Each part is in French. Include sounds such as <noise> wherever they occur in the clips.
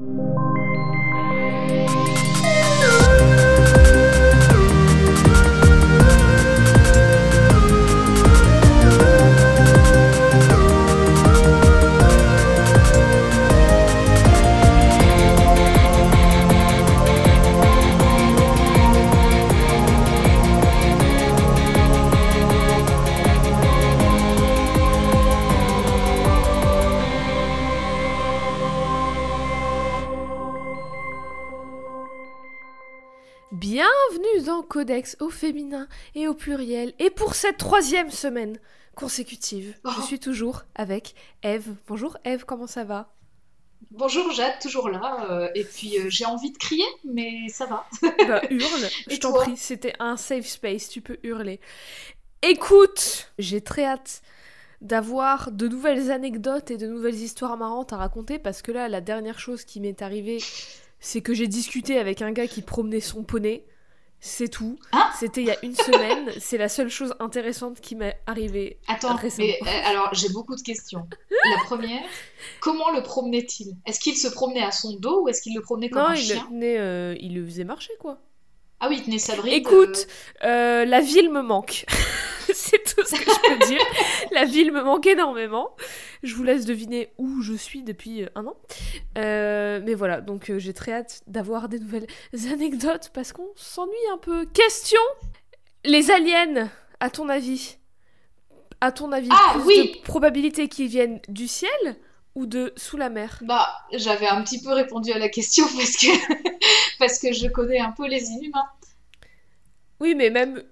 you Codex au féminin et au pluriel. Et pour cette troisième semaine consécutive, je Oh. suis toujours avec Eve. Bonjour Eve, comment ça va? Bonjour Jade, toujours là. euh, et puis euh, j'ai envie de crier, mais ça va. Bah hurle, <laughs> je t'en prie, c'était un safe space, tu peux hurler. Écoute, j'ai très hâte d'avoir de nouvelles anecdotes et de nouvelles histoires marrantes à raconter parce que là, la dernière chose qui m'est arrivée, c'est que j'ai discuté avec un gars qui promenait son poney. C'est tout. Hein C'était il y a une semaine. <laughs> C'est la seule chose intéressante qui m'est arrivée. Attends, Récemment. mais euh, alors j'ai beaucoup de questions. La première, comment le promenait-il? Est-ce qu'il se promenait à son dos ou est-ce qu'il le promenait comme Non, un il le, chien? tenait, euh, il le faisait marcher, quoi. Ah oui, il tenait sa bride. Écoute, euh, la ville me manque. <laughs> c'est tout ce que je peux dire. La ville me manque énormément. Je vous laisse deviner où je suis depuis euh, un an. Euh, mais voilà, donc euh, j'ai très hâte d'avoir des nouvelles <laughs> anecdotes parce qu'on s'ennuie un peu. Question Les aliens, à ton avis À ton avis, Ah, plus oui de probabilité qu'ils viennent du ciel ou de sous la mer? Bah, j'avais un petit peu répondu à la question parce que parce que je connais un peu les inhumains. Oui, mais même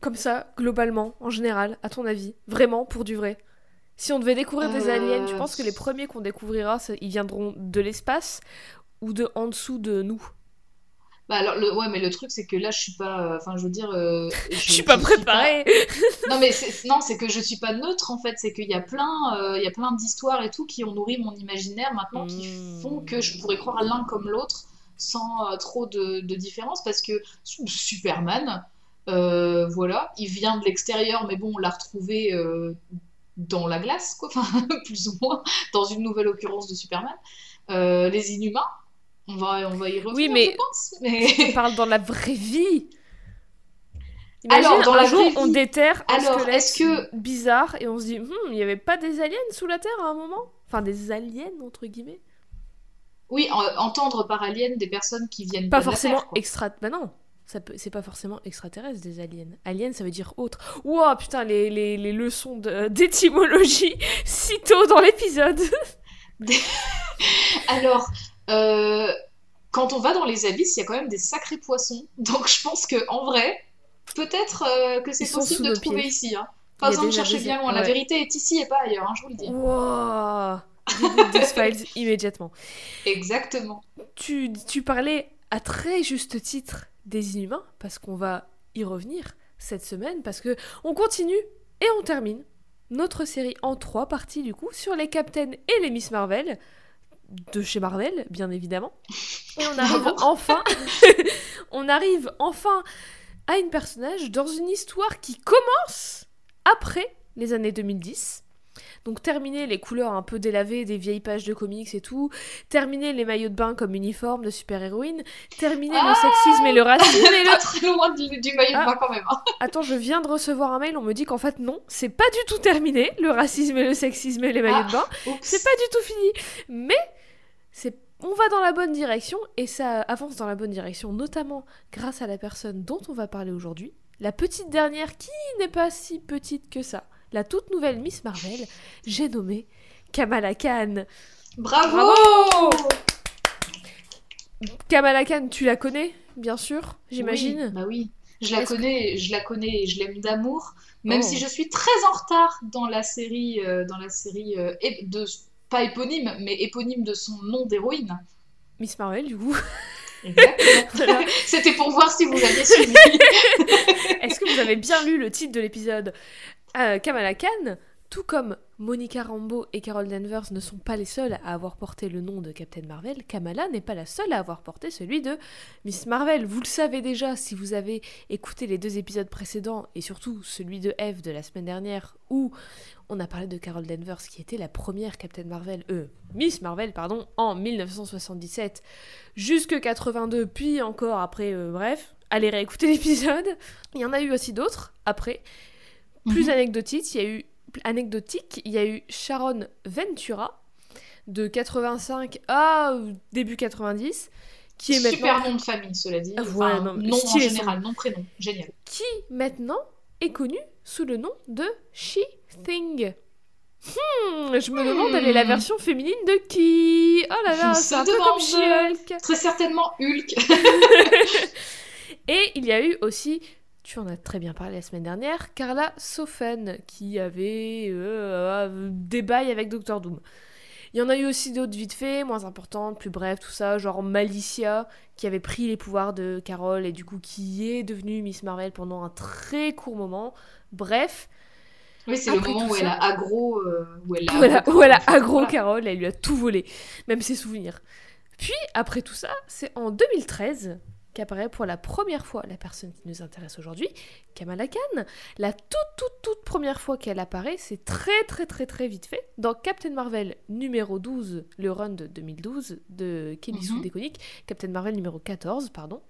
comme ça, globalement, en général, à ton avis, vraiment, pour du vrai. Si on devait découvrir des Euh, aliens, tu penses que les premiers qu'on découvrira, ça- ils viendront de l'espace ou de en dessous de nous? Bah alors le ouais mais le truc c'est que là je suis pas euh, enfin je veux dire euh, <laughs> Je suis pas préparée Non mais c'est- non, c'est que je suis pas neutre en fait, c'est qu'il y a plein, euh, il y a plein d'histoires et tout qui ont nourri mon imaginaire maintenant, qui Hmm. font que je pourrais croire l'un comme l'autre sans euh, trop de, de différence parce que Superman, euh, voilà, il vient de l'extérieur, mais bon, on l'a retrouvé euh, dans la glace, quoi, enfin <laughs> plus ou moins, dans une nouvelle occurrence de Superman. Euh, les Inhumains, on va, on va y revenir, Oui, mais- je pense, mais <laughs> On parle dans la vraie vie. Imagine, Alors, dans un la jour, vraie on vie- déterre un Alors, squelette est-ce que- bizarre et on se dit, Hmm, il n'y avait pas des aliens sous la Terre à un moment? Enfin, des aliens, entre guillemets oui, en- entendre par alien des personnes qui viennent Pas de la forcément Terre, quoi. extra. Bah non, ça peut... c'est pas forcément extraterrestre des aliens. Alien, ça veut dire autre. Ouah, putain, les, les, les leçons de- d'étymologie <laughs> si tôt dans l'épisode. <laughs> Alors, euh, quand on va dans les abysses, il y a quand même des sacrés poissons. Donc je pense que en vrai, peut-être euh, que c'est possible de trouver pieds. ici. Hein. Pas besoin de chercher bien loin. La vérité est ici et pas ailleurs, hein, je vous le dis. Ouah, Reboot this files immédiatement. Exactement. Tu, tu parlais à très juste titre des inhumains, parce qu'on va y revenir cette semaine, parce que on continue et on termine notre série en trois parties du coup sur les Captains et les Miss Marvel de chez Marvel, bien évidemment. Et on arrive Bravo. enfin, <laughs> <laughs> on arrive enfin à une personnage dans une histoire qui commence après les années 2010. Donc terminer les couleurs un peu délavées des vieilles pages de comics et tout, terminer les maillots de bain comme uniforme de super-héroïne, terminer le Ah sexisme et le racisme et le... Pas <laughs> très loin du, du maillot Ah. de bain quand même. hein. <laughs> Attends, je viens de recevoir un mail, on me dit qu'en fait non, c'est pas du tout terminé, le racisme et le sexisme et les maillots Ah. de bain, Oups. c'est pas du tout fini. Mais c'est on va dans la bonne direction et ça avance dans la bonne direction, notamment grâce à la personne dont on va parler aujourd'hui, la petite dernière qui n'est pas si petite que ça, la toute nouvelle Miss Marvel, j'ai nommé Kamala Khan. Bravo, Kamala Khan, tu la connais, bien sûr, j'imagine. Oui, bah oui. Je la Est-ce que- connais, je la connais et je l'aime d'amour, même Oh. si je suis très en retard dans la série, euh, dans la série euh, de pas éponyme, mais éponyme de son nom d'héroïne. Miss Marvel, du coup. Exactement. <laughs> C'était pour voir si vous aviez suivi. Est-ce que vous avez bien lu le titre de l'épisode? Euh, Kamala Khan, tout comme Monica Rambeau et Carol Danvers ne sont pas les seules à avoir porté le nom de Captain Marvel, Kamala n'est pas la seule à avoir porté celui de Miss Marvel. Vous le savez déjà si vous avez écouté les deux épisodes précédents et surtout celui de Eve de la semaine dernière où on a parlé de Carol Danvers qui était la première Captain Marvel, euh, Miss Marvel, pardon, en 1977 jusque 82, puis encore après, euh, bref, allez réécouter <laughs> l'épisode. Il y en a eu aussi d'autres après. Plus Mhm. anecdotique, il y a eu anecdotique, il y a eu Sharon Ventura de 85 à euh, début 90 qui est Super maintenant nom de famille, cela dit. Ah, Enfin, ouais, non, nom en général, nom prénom, génial. qui maintenant est connue sous le nom de She Thing. Hmm, je me demande elle est la Hmm. version féminine de qui? Oh là là, c'est un peu comme demande. She-Hulk. Très certainement Hulk. <laughs> <laughs> Et il y a eu aussi, tu en as très bien parlé la semaine dernière, Carla Sofen qui avait euh, euh, des bails avec Doctor Doom. Il y en a eu aussi d'autres vite fait, moins importantes, plus brèves, tout ça, genre Malicia qui avait pris les pouvoirs de Carol et du coup qui est devenue Miss Marvel pendant un très court moment. Bref, Oui, c'est le moment tout où elle a aggro. euh, où elle a, où elle a, où elle a aggro Voilà. Carol, elle lui a tout volé, même ses souvenirs. Puis, après tout ça, c'est en 2013 qu'apparaît pour la première fois la personne qui nous intéresse aujourd'hui, Kamala Khan. La toute, toute, toute première fois qu'elle apparaît, c'est très, très, très, très vite fait, dans Captain Marvel numéro 12, le run de 2012 de Kelly Sue Mhm. Deconic, Captain Marvel numéro 14, pardon.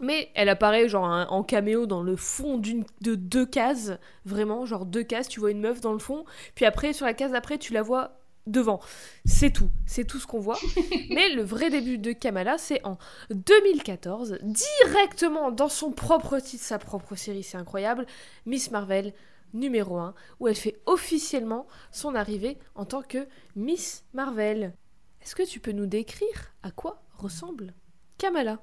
Mais elle apparaît genre un- en caméo dans le fond d'une de deux cases, vraiment, genre deux cases, tu vois une meuf dans le fond, puis après sur la case d'après tu la vois devant. C'est tout, c'est tout ce qu'on voit. <laughs> Mais le vrai début de Kamala, c'est en 2014, directement dans son propre titre, sa propre série, c'est incroyable, Miss Marvel numéro 1, où elle fait officiellement son arrivée en tant que Miss Marvel. Est-ce que tu peux nous décrire à quoi ressemble Kamala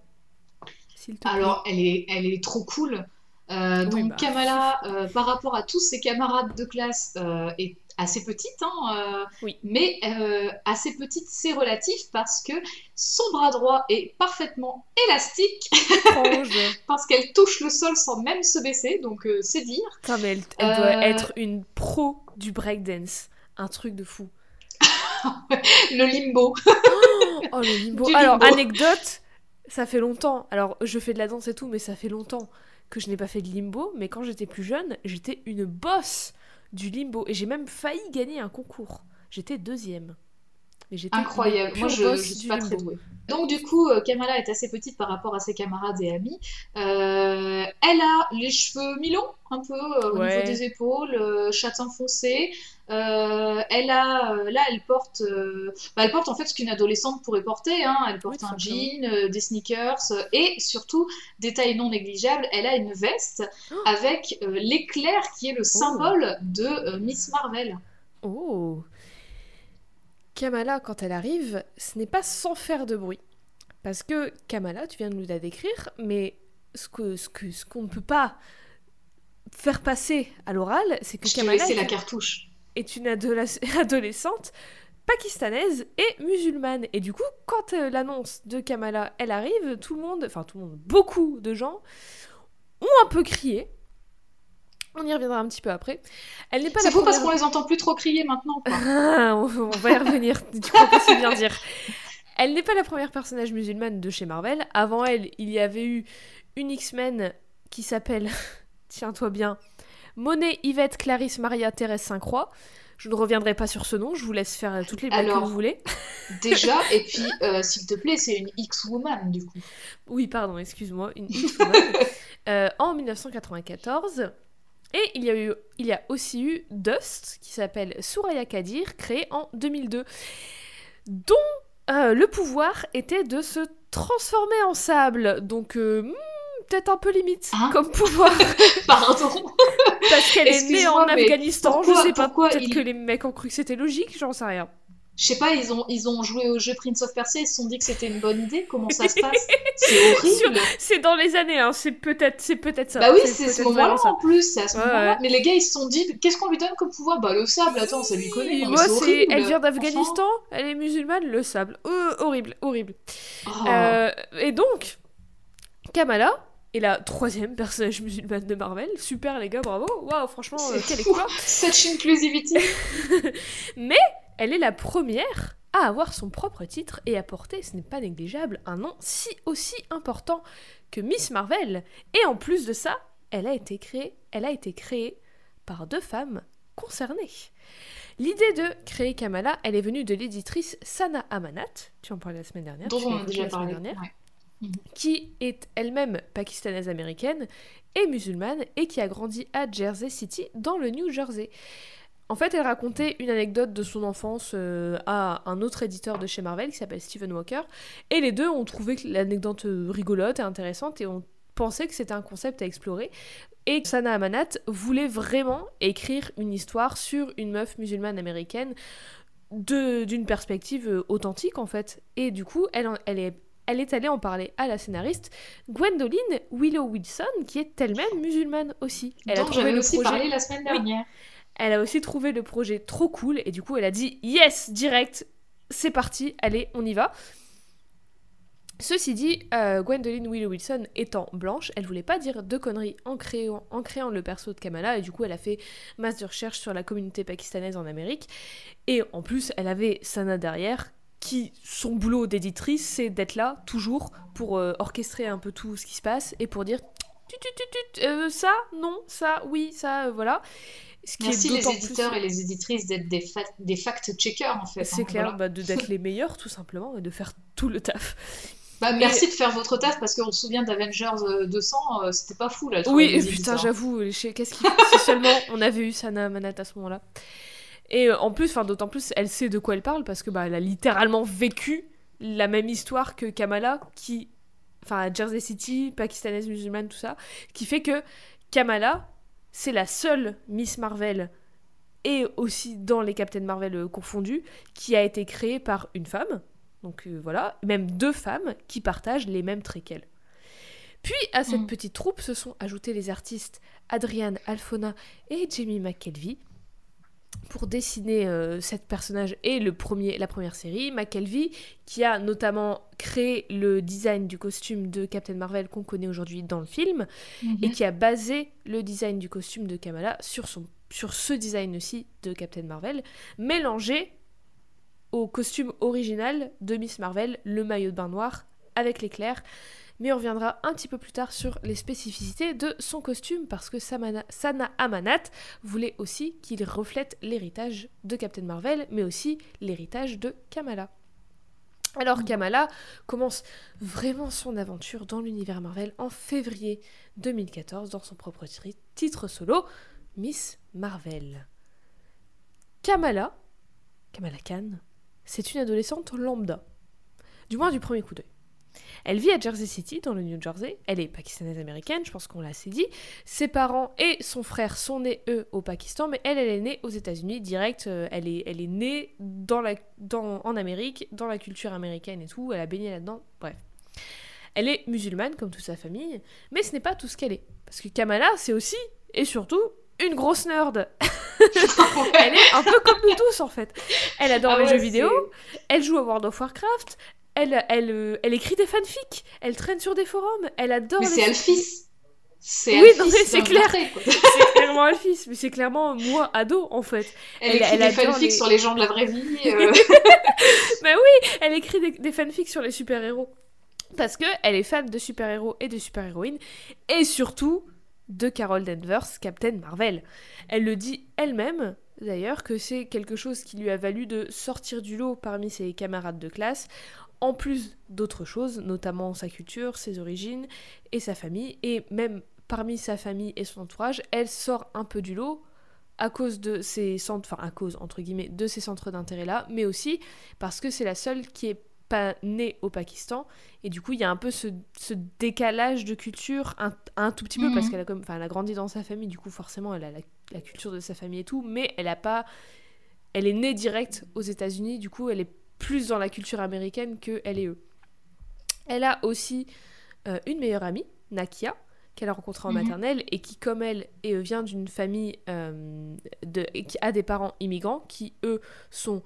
S'il te plaît? Alors, elle est, elle est trop cool. Euh, Oui, donc, bah. Kamala, euh, par rapport à tous ses camarades de classe, euh, est assez petite, hein, euh, Oui. mais euh, assez petite, c'est relatif parce que son bras droit est parfaitement élastique, <laughs> parce qu'elle touche le sol sans même se baisser, donc euh, c'est dire. Putain, mais elle, elle doit être une pro du breakdance. Un truc de fou. <laughs> Le limbo. Oh, le limbo. <laughs> Du Alors, limbo. anecdote, ça fait longtemps. Alors, je fais de la danse et tout, mais ça fait longtemps que je n'ai pas fait de limbo. Mais quand j'étais plus jeune, j'étais une bosse du limbo. Et j'ai même failli gagner un concours. J'étais deuxième. Mais Incroyable. Moi, je, je suis pas très douée. Donc, du coup, euh, Kamala est assez petite par rapport à ses camarades et amis. Euh, elle a les cheveux mi-longs, un peu euh, au Ouais. niveau des épaules, euh, châtain foncé. Elle a, là, elle porte, bah, elle porte en fait ce qu'une adolescente pourrait porter. Hein. Elle porte Oui, un jean, des sneakers et surtout, détail non négligeable, elle a une veste Oh. avec l'éclair qui est le symbole de Miss Marvel. Oh Kamala, quand elle arrive, ce n'est pas sans faire de bruit. Parce que Kamala, tu viens de nous la décrire, mais ce que ce que ce qu'on ne peut pas faire passer à l'oral, c'est que Je Kamala est, la cartouche. est une adoles- <laughs> adolescente pakistanaise et musulmane. Et du coup, quand euh, l'annonce de Kamala, elle arrive, tout le monde, enfin tout le monde, beaucoup de gens ont un peu crié. On y reviendra un petit peu après. Elle n'est pas C'est fou parce qu'on les entend plus trop crier maintenant. quoi. <laughs> on on va y revenir, <laughs> tu crois pas si bien dire. Elle n'est pas la première personnage musulmane de chez Marvel. Avant elle, il y avait eu une X-Men qui s'appelle, <laughs> tiens-toi bien, Monet, Yvette, Clarisse, Maria, Thérèse, Saint-Croix. Je ne reviendrai pas sur ce nom, je vous laisse faire toutes les blagues que vous voulez. Déjà, et puis, euh, s'il te plaît, c'est une X-Woman du coup. Oui, pardon, excuse-moi, une X-Woman. Euh, en 1994. Et il y, a eu, il y a aussi eu Dust, qui s'appelle Suraya Kadir, créé en 2002, dont euh, le pouvoir était de se transformer en sable. Donc, euh, hmm, peut-être un peu limite Hein comme pouvoir, <laughs> Pardon. parce qu'elle est née en Afghanistan. pourquoi- je sais pas, pourquoi peut-être il- que les mecs ont cru que c'était logique, j'en sais rien. Je sais pas, ils ont, ils ont joué au jeu Prince of Persia, ils se sont dit que c'était une bonne idée. Comment ça se passe <laughs> C'est horrible. C'est dans les années, hein, c'est peut-être c'est peut-être ça. Bah oui, c'est ce moment-là en plus, c'est à ce Ouais, moment-là. ouais. Mais les gars, ils se sont dit, qu'est-ce qu'on lui donne comme pouvoir? Bah le sable, attends, ça lui connaît. Moi, c'est. Elle vient d'Afghanistan, elle est musulmane, le sable. Euh, horrible, horrible. Oh. Euh, et donc, Kamala est la troisième personnage musulmane de Marvel. Super les gars, bravo. Waouh, franchement, euh, quel exploit. <laughs> Such inclusivity. <laughs> Mais elle est la première à avoir son propre titre et à porter, ce n'est pas négligeable, un nom si aussi important que Miss Marvel. Et en plus de ça, elle a été créée, elle a été créée par deux femmes concernées. L'idée de créer Kamala, elle est venue de l'éditrice Sana Amanat, tu en parlais la semaine dernière, Dont tu on l'as a écouté déjà la semaine parlé. dernière, ouais. Qui est elle-même pakistanaise américaine et musulmane et qui a grandi à Jersey City dans le New Jersey. En fait, elle racontait une anecdote de son enfance euh, à un autre éditeur de chez Marvel qui s'appelle Stephen Walker. Et les deux ont trouvé l'anecdote rigolote et intéressante et ont pensé que c'était un concept à explorer. Et Sana Amanat voulait vraiment écrire une histoire sur une meuf musulmane américaine d'une perspective euh, authentique en fait. Et du coup, elle, elle, est, elle est allée en parler à la scénariste Gwendoline Willow Wilson, qui est elle-même musulmane aussi. Elle a trouvé le aussi projet. parlé la semaine dernière. Elle a aussi trouvé le projet trop cool et du coup elle a dit yes direct, c'est parti, allez on y va. Ceci dit, euh, Gwendoline Willow Wilson étant blanche, elle voulait pas dire de conneries en créant, en créant le perso de Kamala et du coup elle a fait masse de recherche sur la communauté pakistanaise en Amérique et en plus elle avait Sana derrière qui son boulot d'éditrice c'est d'être là toujours pour euh, orchestrer un peu tout ce qui se passe et pour dire Tut, tut, tut, tut, euh, ça non ça oui ça euh, voilà ce qui Merci est les plus- éditeurs et les éditrices d'être des, fa- des fact-checkers en fait. c'est hein, clair, voilà. bah, d'être les meilleurs tout simplement et de faire tout le taf. <laughs> Bah, merci de faire votre taf parce qu'on se souvient d'Avengers euh, 200, euh, c'était pas fou là. Oui, putain, j'avoue, qu'est-ce qui. si seulement on avait eu Sana Manat à ce moment-là. Et euh, en plus, enfin, d'autant plus, elle sait de quoi elle parle parce que bah, elle a littéralement vécu la même histoire que Kamala, qui. Enfin, Jersey City, pakistanaise, musulmane, tout ça, qui fait que Kamala, c'est la seule Miss Marvel et aussi dans les Captain Marvel euh, confondus, qui a été créée par une femme. Donc euh, voilà, même deux femmes qui partagent les mêmes traits qu'elle. Puis à cette Mm. petite troupe se sont ajoutés les artistes Adrian Alfona et Jamie McKelvey pour dessiner euh, cette personnage et le premier, la première série. McKelvey qui a notamment créé le design du costume de Captain Marvel qu'on connaît aujourd'hui dans le film Mhm. et qui a basé le design du costume de Kamala sur, son, sur ce design aussi de Captain Marvel, mélangé au costume original de Miss Marvel, le maillot de bain noir avec l'éclair. Mais on reviendra un petit peu plus tard sur les spécificités de son costume parce que Samana- Sana Amanat voulait aussi qu'il reflète l'héritage de Captain Marvel, mais aussi l'héritage de Kamala. Alors Kamala commence vraiment son aventure dans l'univers Marvel en février 2014 dans son propre titre solo, Miss Marvel. Kamala, Kamala Khan, c'est une adolescente lambda, du moins du premier coup d'œil. Elle vit à Jersey City, dans le New Jersey. Elle est pakistanaise américaine, je pense qu'on l'a assez dit. Ses parents et son frère sont nés, eux, au Pakistan, mais elle, elle est née aux États-Unis, direct. euh, elle, est, elle est née dans la, dans, en Amérique, dans la culture américaine et tout. Elle a baigné là-dedans. Bref. Elle est musulmane, comme toute sa famille, mais ce n'est pas tout ce qu'elle est. Parce que Kamala, c'est aussi, et surtout, une grosse nerd. <laughs> Elle est un peu comme nous tous, en fait. Elle adore Ah les ouais, jeux vidéo, elle joue à World of Warcraft, elle, elle, euh, elle écrit des fanfics, elle traîne sur des forums, elle adore Mais les c'est Alphys. C'est Oui, Alphys c'est clair. <laughs> C'est clairement Alphys, mais c'est clairement moi, ado, en fait. Elle, Elle- écrit elle des fanfics les- sur les gens de la vraie vie. euh, <laughs> Mais oui, elle écrit des, des fanfics sur les super-héros. Parce que elle est fan de super-héros et de super-héroïnes, et surtout de Carol Danvers, Captain Marvel. Elle le dit elle-même, d'ailleurs, que c'est quelque chose qui lui a valu de sortir du lot parmi ses camarades de classe, en plus d'autres choses, notamment sa culture, ses origines et sa famille, et même parmi sa famille et son entourage, elle sort un peu du lot à cause de ses centres, enfin à cause entre guillemets de ces centres d'intérêt là, mais aussi parce que c'est la seule qui est pas née au Pakistan et du coup il y a un peu ce, ce décalage de culture un, un tout petit peu Mhm. parce qu'elle a comme enfin elle a grandi dans sa famille du coup forcément elle a la, la culture de sa famille et tout mais elle a pas elle est née direct aux États-Unis du coup elle est plus dans la culture américaine que elle est eux elle a aussi euh, une meilleure amie Nakia qu'elle a rencontrée en Mhm. maternelle et qui comme elle et, euh, vient d'une famille euh, de, et qui a des parents immigrants qui eux sont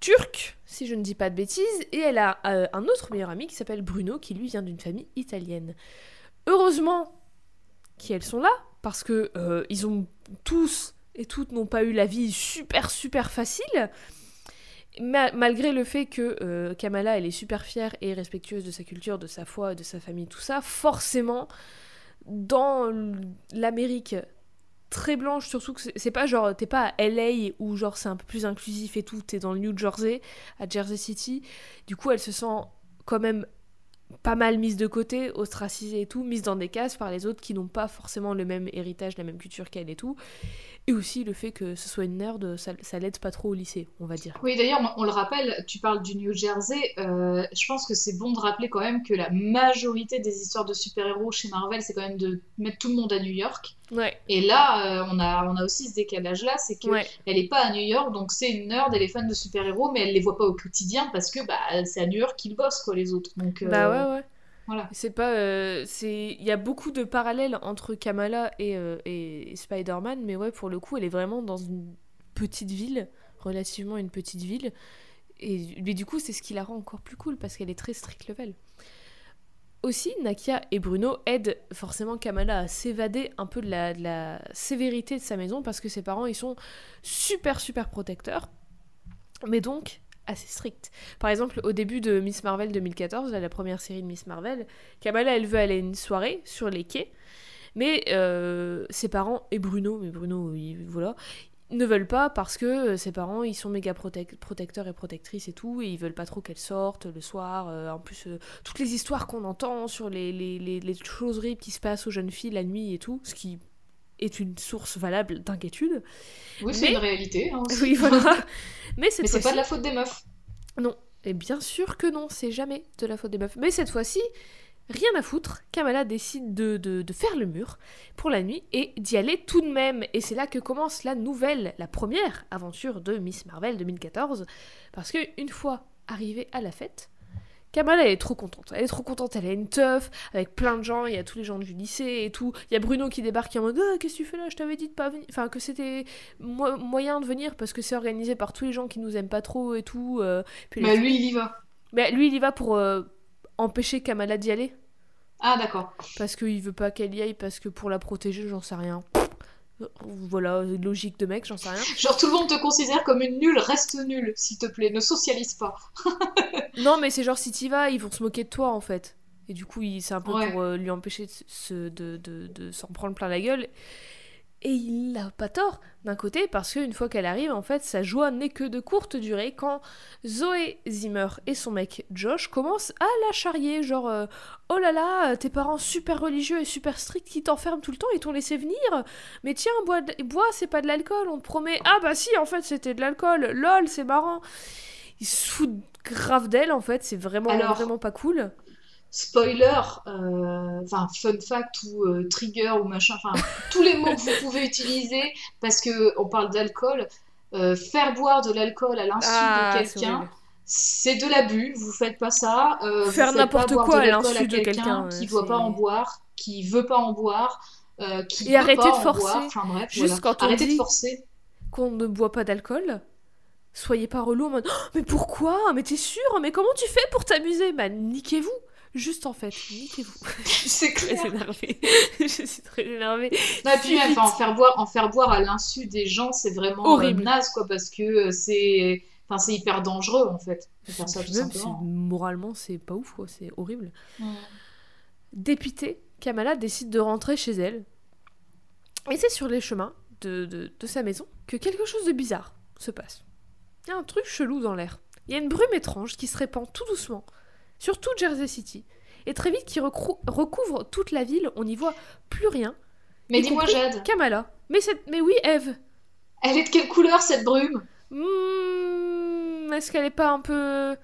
turcs si je ne dis pas de bêtises et elle a euh, un autre meilleur ami qui s'appelle Bruno qui lui vient d'une famille italienne Heureusement qu'elles sont là, parce que ils ont tous et toutes n'ont pas eu la vie super super facile. Malgré le fait que euh, Kamala elle est super fière et respectueuse de sa culture, de sa foi, de sa famille, tout ça, forcément dans l'Amérique très blanche, surtout que c'est pas genre, t'es pas à LA où genre c'est un peu plus inclusif et tout, t'es dans le New Jersey, à Jersey City. Du coup, elle se sent quand même pas mal mise de côté, ostracisée et tout, mise dans des cases par les autres qui n'ont pas forcément le même héritage, la même culture qu'elle et tout. Et aussi le fait que ce soit une nerd, ça, ça l'aide pas trop au lycée, on va dire. Oui, d'ailleurs, on le rappelle, tu parles du New Jersey. Euh, je pense que c'est bon de rappeler quand même que la majorité des histoires de super-héros chez Marvel, c'est quand même de mettre tout le monde à New York. Ouais. Et là, euh, on, a, on a aussi ce décalage-là, c'est qu'elle elle n'est pas à New York, donc c'est une nerd, elle est fan de super-héros, mais elle les voit pas au quotidien parce que bah, c'est à New York qu'ils bossent, quoi, les autres. Donc, euh, Bah ouais, ouais. C'est pas, euh, c'est, il y a beaucoup de parallèles entre Kamala et, euh, et Spider-Man, mais ouais, pour le coup, elle est vraiment dans une petite ville, relativement une petite ville, et mais du coup, c'est ce qui la rend encore plus cool parce qu'elle est très strict level. Aussi, Nakia et Bruno aident forcément Kamala à s'évader un peu de la, de la sévérité de sa maison parce que ses parents ils sont super super protecteurs. Mais donc, assez strict. Par exemple, au début de Miss Marvel 2014, la première série de Miss Marvel, Kamala, elle veut aller à une soirée sur les quais, mais euh, ses parents et Bruno, mais Bruno, voilà, ne veulent pas parce que euh, ses parents, ils sont méga protecteurs et protectrices et tout, et ils veulent pas trop qu'elle sorte le soir. Euh, en plus, toutes les histoires qu'on entend sur les, les, choses qui se passent aux jeunes filles la nuit et tout, ce qui est une source valable d'inquiétude. Oui, c'est une réalité. Hein, oui, voilà. <laughs> Mais, Mais c'est pas de la faute des meufs. Non. Et bien sûr que non, c'est jamais de la faute des meufs. Mais cette fois-ci, rien à foutre, Kamala décide de, de, faire le mur pour la nuit et d'y aller tout de même. Et c'est là que commence la nouvelle, la première aventure de Miss Marvel 2014. Parce que une fois arrivée à la fête, Kamala, elle est trop contente. Elle est trop contente. Elle a une teuf avec plein de gens. Il y a tous les gens du lycée et tout. Il y a Bruno qui débarque en mode ah, Qu'est-ce que tu fais là? Je t'avais dit de pas venir. Enfin, que c'était moyen de venir parce que c'est organisé par tous les gens qui nous aiment pas trop et tout. Euh, puis Mais lui, il y va. Mais lui, il y va pour euh, empêcher Kamala d'y aller. Ah, d'accord. Parce qu'il veut pas qu'elle y aille, parce que pour la protéger, j'en sais rien. Voilà, logique de mec, j'en sais rien. Genre tout le monde te considère comme une nulle, reste nulle, s'il te plaît, ne socialise pas. <laughs> non, mais c'est genre si t'y vas, ils vont se moquer de toi en fait. Et du coup, c'est un peu pour euh, lui empêcher de, de, de, de s'en prendre plein la gueule. Et il n'a pas tort, d'un côté, parce qu'une fois qu'elle arrive, en fait, sa joie n'est que de courte durée quand Zoé Zimmer et son mec Josh commencent à la charrier. Genre, euh, oh là là, tes parents super religieux et super stricts qui t'enferment tout le temps, ils t'ont laissé venir. Mais tiens, bois, bois c'est pas de l'alcool, on te promet. Ah bah si, en fait, c'était de l'alcool. Lol, c'est marrant. Ils se foutent grave d'elle, en fait, c'est vraiment, vraiment pas cool spoiler, euh, enfin fun fact ou euh, trigger ou machin, enfin <laughs> tous les mots que vous pouvez utiliser parce que on parle d'alcool. Euh, faire boire de l'alcool à l'insu de ah, quelqu'un, c'est de l'abus. Vous faites pas ça. faire n'importe quoi à l'insu de quelqu'un qui ne doit pas en boire, qui veut pas en boire, qui et arrêtez de forcer. Enfin bref, Juste quand on arrêtez dit de forcer. qu'on ne boit pas d'alcool. Soyez pas relou en mode oh, mais pourquoi? Mais t'es sûr? Mais comment tu fais pour t'amuser? Bah niquez-vous Juste en fait, niquez-vous. <laughs> C'est clair. Très énervée. <laughs> je suis très énervée. et puis enfin, en faire boire, en faire boire à l'insu des gens, c'est vraiment horrible, euh, naze quoi, parce que euh, c'est, enfin, c'est hyper dangereux en fait. Faire ça, tout Même moralement, c'est pas ouf quoi, c'est horrible. Dépitée, Kamala décide de rentrer chez elle. Et c'est sur les chemins de, de, de sa maison que quelque chose de bizarre se passe. Il y a un truc chelou dans l'air. Il y a une brume étrange qui se répand tout doucement sur toute Jersey City. Et très vite, qui recouvre toute la ville, on n'y voit plus rien. Mais dis-moi, Jade. Kamala. Mais, mais oui, Eve. Elle est de quelle couleur cette brume? Hmm, Est-ce qu'elle est pas un peu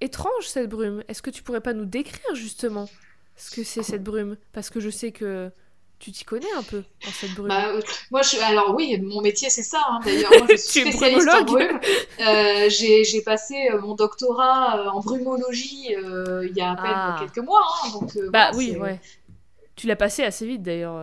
étrange cette brume? Est-ce que tu pourrais pas nous décrire justement ce que c'est cette brume? Parce que je sais que tu t'y connais un peu en cette brume bah, euh, Moi, je, alors oui, mon métier c'est ça. Hein, d'ailleurs, moi je <laughs> suis spécialiste en brume. Euh, j'ai passé euh, mon doctorat en brumologie il y a à peine ah. quelques mois. Hein, donc, bah oui, ouais. Tu l'as passé assez vite d'ailleurs.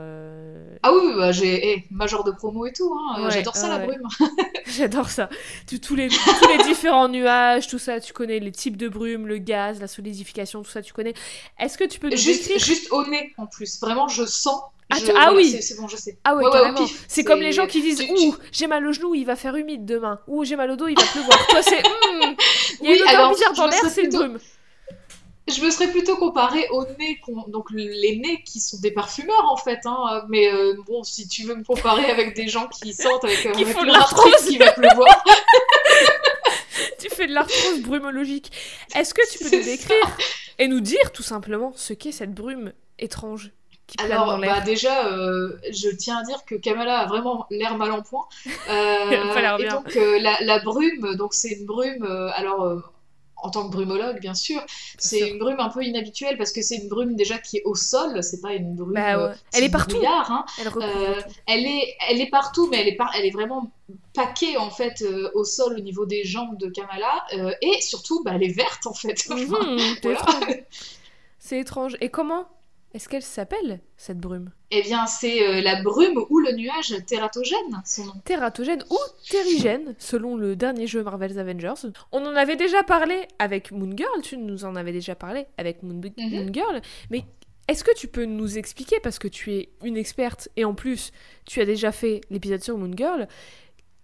Ah oui, bah, j'ai hey, major de promo et tout. Hein, J'adore ça la brume. <laughs> <laughs> J'adore ça. Tous, tous les, tous les différents nuages, tout ça, tu connais les types de brume, le gaz, la solidification, tout ça, tu connais. Est-ce que tu peux nous Juste, décrire juste au nez en plus. Vraiment, je sens. Ah, je- ah voilà, oui. c'est- bon, je sais. Ah ouais, au. C'est comme les gens qui disent tu- Ouh, j'ai mal au genou, il va faire humide demain. Ouh, j'ai mal au dos, il va pleuvoir. Toi, c'est <laughs> Hmm, Il y a Oui, une alors, bizarre je dans me l'air, serais c'est une plutôt- brume. Je me serais plutôt comparé aux nez, donc les nez qui sont des parfumeurs en fait. Hein. Mais euh, bon, si tu veux me comparer avec des gens qui sentent avec, euh, Qui avec font de qui va pleuvoir, <laughs> Tu fais de l'arthrose brumologique. Est-ce que tu peux nous décrire et nous dire tout simplement ce qu'est cette brume étrange? Qui plane dans Alors, bah déjà, euh, je tiens à dire que Kamala a vraiment l'air mal en point. <laughs> Euh, et donc, euh, la, la brume, donc c'est une brume, alors en tant que brumologue, bien sûr, c'est une brume un peu inhabituelle parce que c'est une brume déjà qui est au sol, c'est pas une brume. Bah ouais. Elle est partout. hein. Elle est, elle est partout, mais elle est, par- elle est vraiment paquée en fait euh, au sol au niveau des jambes de Kamala. euh, et surtout, bah, elle est verte en fait. <laughs> Enfin, Mhm, voilà. C'est étrange. Et comment est-ce qu'elle s'appelle, cette brume? Eh bien, c'est euh, la brume ou le nuage tératogène, son nom. Tératogène ou terrigène, selon le dernier jeu Marvel's Avengers. On en avait déjà parlé avec Moon Girl, tu nous en avais déjà parlé avec Moon, Mhm. Moon Girl, mais est-ce que tu peux nous expliquer, parce que tu es une experte et en plus tu as déjà fait l'épisode sur Moon Girl,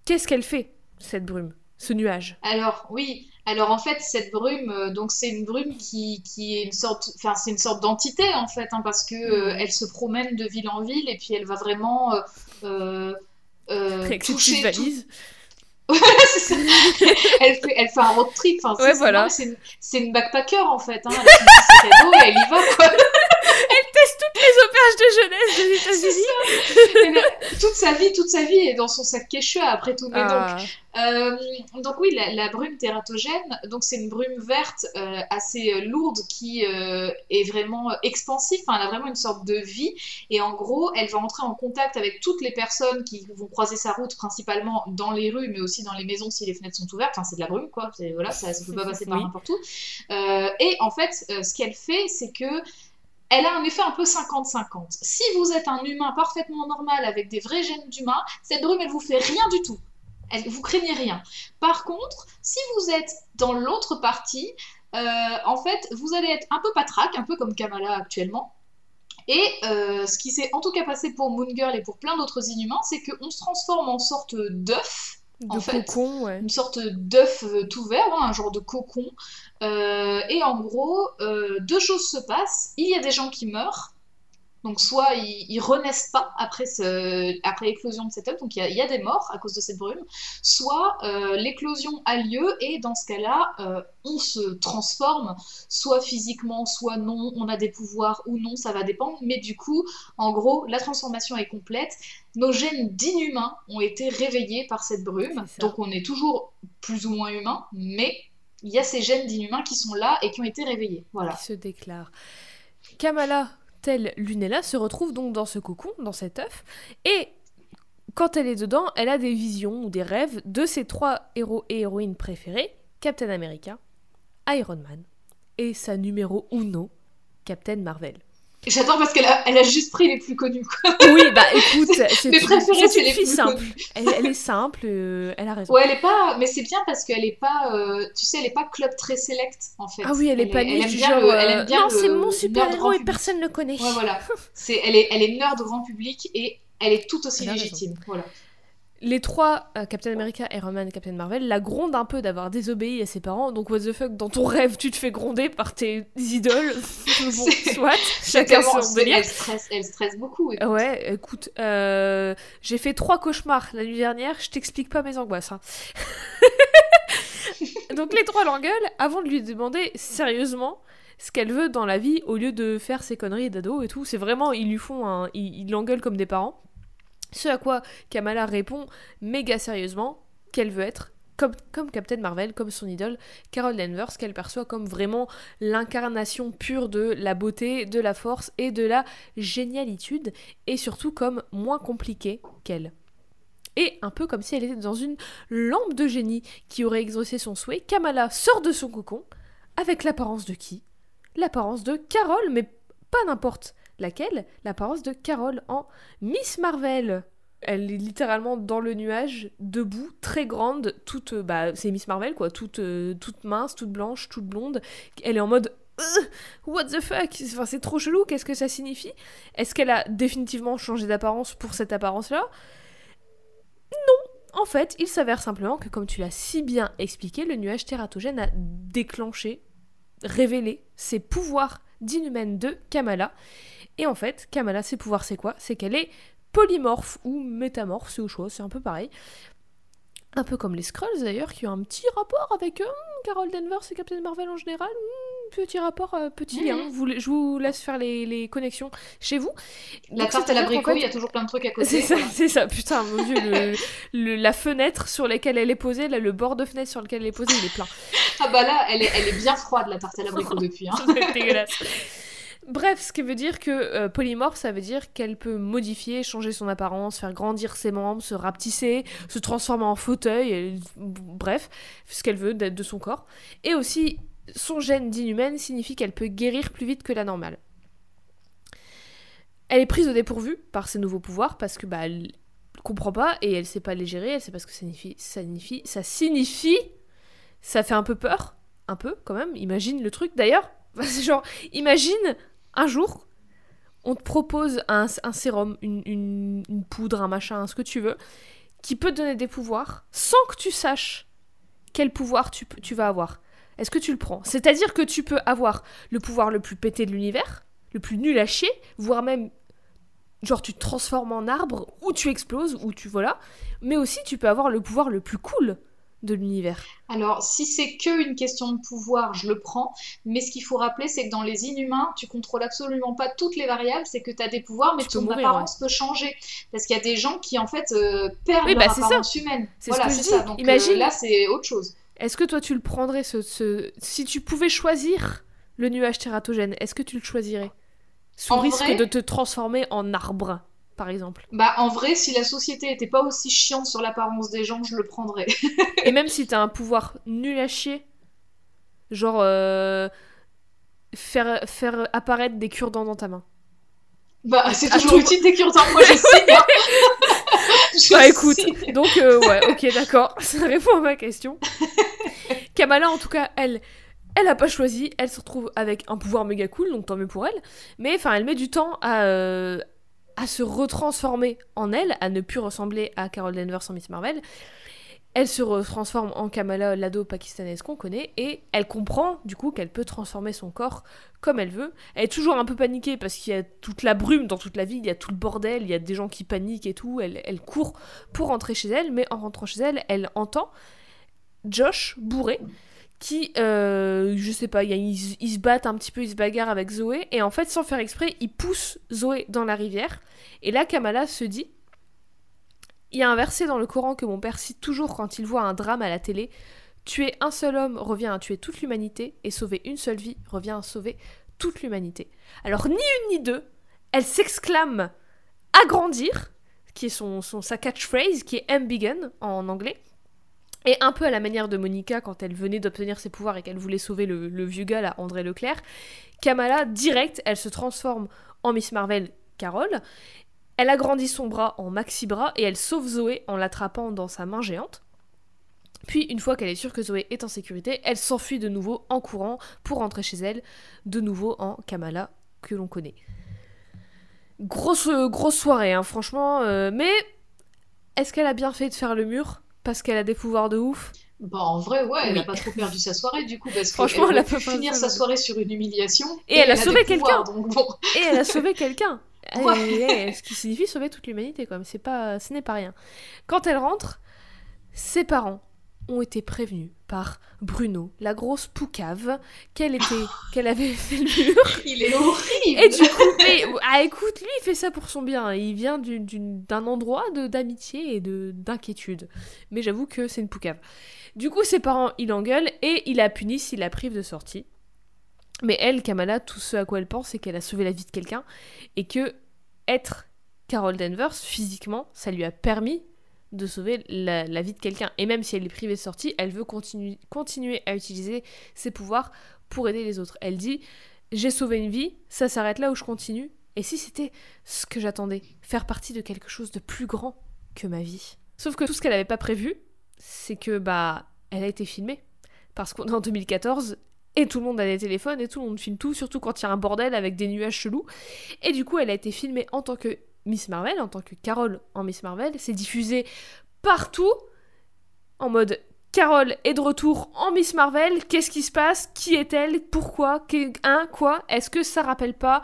qu'est-ce qu'elle fait, cette brume, ce nuage? Alors oui, alors en fait cette brume, euh, donc c'est une brume qui, qui est une sorte, enfin c'est une sorte d'entité en fait, hein, parce que euh, elle se promène de ville en ville et puis elle va vraiment euh, euh, euh, Avec toucher petites tout- <laughs> ça. <laughs> elle, fait, elle fait un road trip, enfin, Ouais, c'est- voilà. c'est une, une backpacker en fait, hein. elle à dos <laughs> et elle y va quoi. Teste toutes les auberges de jeunesse des États-Unis Elle toute sa vie, toute sa vie est dans son sac Quechua après tout. Mais donc, Ah, Euh, donc oui, la, la brume tératogène, donc c'est une brume verte euh, assez euh, lourde qui euh, est vraiment expansive, enfin, elle a vraiment une sorte de vie et en gros elle va entrer en contact avec toutes les personnes qui vont croiser sa route principalement dans les rues mais aussi dans les maisons si les fenêtres sont ouvertes, enfin c'est de la brume quoi, voilà, ça ne peut pas passer par Oui. n'importe où. Et en fait ce qu'elle fait c'est que elle a un effet un peu 50-50. Si vous êtes un humain parfaitement normal avec des vrais gènes d'humain, cette brume elle vous fait rien du tout. Vous craignez rien? Par contre, si vous êtes dans l'autre partie, euh, en fait, vous allez être un peu patraque, un peu comme Kamala actuellement. Et euh, ce qui s'est en tout cas passé pour Moon Girl et pour plein d'autres inhumains, c'est qu'on se transforme en sorte d'œuf, de en fait, cocon, ouais. une sorte d'œuf euh, tout vert, hein, un genre de cocon. Euh, et en gros, deux choses se passent. Il y a des gens qui meurent. Donc soit ils, ils renaissent pas après, ce, après l'éclosion de cet œuf, donc il y, a, il y a des morts à cause de cette brume, soit euh, l'éclosion a lieu et dans ce cas-là, euh, on se transforme, soit physiquement, soit non, on a des pouvoirs ou non, ça va dépendre, mais du coup, en gros, la transformation est complète, nos gènes d'inhumains ont été réveillés par cette brume, donc on est toujours plus ou moins humain, mais il y a ces gènes d'inhumains qui sont là et qui ont été réveillés. Voilà. qui se déclare. Kamala, telle Lunella, se retrouve donc dans ce cocon, dans cet œuf, et quand elle est dedans, elle a des visions ou des rêves de ses trois héros et héroïnes préférés, Captain America, Iron Man, et sa numéro uno, Captain Marvel. J'adore parce qu'elle a, elle a juste pris les plus connus. Quoi. Oui, bah <laughs> écoute, c'est une, fille plus simple. Elle, elle est simple, euh, elle a raison. Ouais, elle est pas. Mais c'est bien parce qu'elle est pas. euh, tu sais, elle est pas club très select en fait. Ah oui, elle est pas elle du bien genre. le- elle euh, aime bien non, c'est mon super héros et personne ne le connaît. Ouais, voilà. <laughs> C'est, elle est, elle est nerd grand public et elle est tout aussi légitime. Voilà. Les trois, euh, Captain America, Iron Man et Captain Marvel, la grondent un peu d'avoir désobéi à ses parents. Donc, what the fuck, dans ton rêve, tu te fais gronder par tes idoles. <laughs> bon, soit, chacun son délire. elle stresse, elle stresse beaucoup. écoute. Ouais, écoute, euh, j'ai fait trois cauchemars la nuit dernière, je t'explique pas mes angoisses. hein. <laughs> Donc les trois l'engueulent avant de lui demander sérieusement ce qu'elle veut dans la vie au lieu de faire ses conneries d'ado et tout. C'est vraiment, ils lui font un... Ils l'engueulent comme des parents. Ce à quoi Kamala répond méga sérieusement qu'elle veut être comme, Captain Marvel, comme son idole, Carol Danvers, qu'elle perçoit comme vraiment l'incarnation pure de la beauté, de la force et de la génialitude, et surtout comme moins compliquée qu'elle. Et un peu comme si elle était dans une lampe de génie qui aurait exaucé son souhait, Kamala sort de son cocon avec l'apparence de qui? L'apparence de Carol, mais pas n'importe laquelle, l'apparence de Carol en Miss Marvel. elle est littéralement dans le nuage, debout, très grande, toute, euh, bah, c'est Miss Marvel quoi, toute, euh, toute mince, toute blanche, toute blonde. Elle est en mode What the fuck? Enfin, C'est trop chelou, qu'est-ce que ça signifie? Est-ce qu'elle a définitivement changé d'apparence pour cette apparence-là? Non En fait, il s'avère simplement que, comme tu l'as si bien expliqué, le nuage tératogène a déclenché, révélé ses pouvoirs d'inhumaine de Kamala. Et en fait, Kamala, ses pouvoirs, c'est quoi? C'est qu'elle est polymorphe ou métamorphe, c'est au choix, c'est un peu pareil. Un peu comme les Skrulls d'ailleurs, qui ont un petit rapport avec eux. Carol Danvers et Captain Marvel en général. Hmm, petit rapport, euh, petit lien. Vous- je vous laisse faire les, les connexions chez vous. La tarte à l'abricot, il y a toujours plein de trucs à <laughs> côté. c'est ça, voilà. c'est ça, putain, mon dieu, le- le- la fenêtre sur laquelle elle est posée, là, le bord de fenêtre sur lequel elle est posée, il est plein. Ah bah là, elle est, elle est bien froide, la tarte à l'abricot <laughs> depuis. Hein. C'est dégueulasse. Bref, ce qui veut dire que euh, polymorphe, ça veut dire qu'elle peut modifier, changer son apparence, faire grandir ses membres, se rapetisser, se transformer en fauteuil, bref, ce qu'elle veut de son corps. Et aussi, son gène d'inhumaine signifie qu'elle peut guérir plus vite que la normale. Elle est prise au dépourvu par ses nouveaux pouvoirs parce que bah comprend pas et elle sait pas les gérer, elle sait pas ce que ça signifie, ça signifie, ça signifie, ça fait un peu peur, un peu quand même. Imagine le truc d'ailleurs, <laughs> genre imagine un jour on te propose un, sérum, une, poudre, un machin, ce que tu veux, qui peut te donner des pouvoirs sans que tu saches quel pouvoir tu vas avoir. Est-ce que tu le prends? C'est-à-dire que tu peux avoir le pouvoir le plus pété de l'univers, le plus nul à chier, voire même genre tu te transformes en arbre, ou tu exploses, ou tu voilà, mais aussi tu peux avoir le pouvoir le plus cool de l'univers. Alors, si c'est que une question de pouvoir, je le prends. Mais ce qu'il faut rappeler, c'est que dans les inhumains, tu contrôles absolument pas toutes les variables. C'est que tu as des pouvoirs, mais Tu ton mourir, apparence peut changer. Parce qu'il y a des gens qui, en fait, euh, perdent Oui, leur bah, ça. apparence humaine. C'est Voilà, ce ça. Donc euh, Imagine- là, c'est autre chose. Est-ce que toi tu le prendrais ce, ce- si tu pouvais choisir le nuage tératogène, est-ce que tu le choisirais? Sous En risque vrai- de te transformer en arbre, par exemple. Bah, en vrai, si la société était pas aussi chiante sur l'apparence des gens, je le prendrais. <laughs> Et même si t'as un pouvoir nul à chier, genre euh, faire, faire apparaître des cure-dents dans ta main. Bah, c'est toujours tout- utile des cure-dents. Moi, je <laughs> signe. hein. Bah écoute, signe. donc euh, ouais, ok, d'accord, <laughs> ça répond à ma question. Kamala, en tout cas, elle, elle a pas choisi, elle se retrouve avec un pouvoir méga cool, donc tant mieux pour elle. Mais enfin, elle met du temps à, euh, à se retransformer en elle, à ne plus ressembler à Carol Danvers en Miss Marvel. Elle se retransforme en Kamala, l'ado pakistanaise qu'on connaît, et elle comprend du coup qu'elle peut transformer son corps comme elle veut. Elle est toujours un peu paniquée parce qu'il y a toute la brume dans toute la ville, il y a tout le bordel, il y a des gens qui paniquent et tout. Elle, elle court pour rentrer chez elle, mais en rentrant chez elle, elle entend Josh bourré qui, euh, je sais pas, il ils, ils se battent un petit peu, ils se bagarrent avec Zoé, et en fait, sans faire exprès, ils poussent Zoé dans la rivière. Et là, Kamala se dit il y a un verset dans le Coran que mon père cite toujours quand il voit un drame à la télé. Tuer un seul homme revient à tuer toute l'humanité, et sauver une seule vie revient à sauver toute l'humanité. Alors, ni une ni deux, elle s'exclame agrandir, qui est son, sa catchphrase, qui est Embiggen en anglais. Et un peu à la manière de Monica quand elle venait d'obtenir ses pouvoirs et qu'elle voulait sauver le, vieux gars là, André Leclerc, Kamala, direct, elle se transforme en Miss Marvel Carol. Elle agrandit son bras en maxi bras et elle sauve Zoé en l'attrapant dans sa main géante. Puis, une fois qu'elle est sûre que Zoé est en sécurité, elle s'enfuit de nouveau en courant pour rentrer chez elle, de nouveau en Kamala que l'on connaît. Grosse, grosse soirée, hein, franchement. euh, mais est-ce qu'elle a bien fait de faire le mur? Parce qu'elle a des pouvoirs de ouf Bah, en vrai, ouais, elle Oui. a pas trop perdu sa soirée du coup, parce Franchement, qu'elle elle a pu pas finir sa soirée sur une humiliation. Et elle a sauvé quelqu'un. Bon, Et elle a sauvé quelqu'un <laughs> Et- Ouais. et- Ce qui signifie sauver toute l'humanité, quand même. C'est pas, ce n'est pas rien. Quand elle rentre, ses parents ont été prévenus par Bruno, la grosse poucave, qu'elle était, <gasps> qu'elle avait fait le mur? il est horrible. Et du coup, mais, ah, écoute, lui, il fait ça pour son bien. Il vient d'un endroit de- d'amitié et de d'inquiétude. Mais j'avoue que c'est une poucave. Du coup, ses parents, il engueule et il la punit s'il la prive de sortie. Mais elle, Kamala, tout ce à quoi elle pense, c'est qu'elle a sauvé la vie de quelqu'un et que être Carol Danvers, physiquement, ça lui a permis de sauver la, vie de quelqu'un. Et même si elle est privée de sortie, elle veut continu- continuer à utiliser ses pouvoirs pour aider les autres. Elle dit j'ai sauvé une vie, ça s'arrête là où je continue. Et si c'était ce que j'attendais, faire partie de quelque chose de plus grand que ma vie? Sauf que tout ce qu'elle avait pas prévu, c'est que bah elle a été filmée. Parce qu'on est en 2014 et tout le monde a des téléphones et tout le monde filme tout, surtout quand il y a un bordel avec des nuages chelous. Et du coup, elle a été filmée en tant que Miss Marvel, en tant que Carole en Miss Marvel. C'est diffusé partout en mode Carole est de retour en Miss Marvel. Qu'est-ce qui se passe Qui est-elle Pourquoi Hein Quoi Est-ce que ça rappelle pas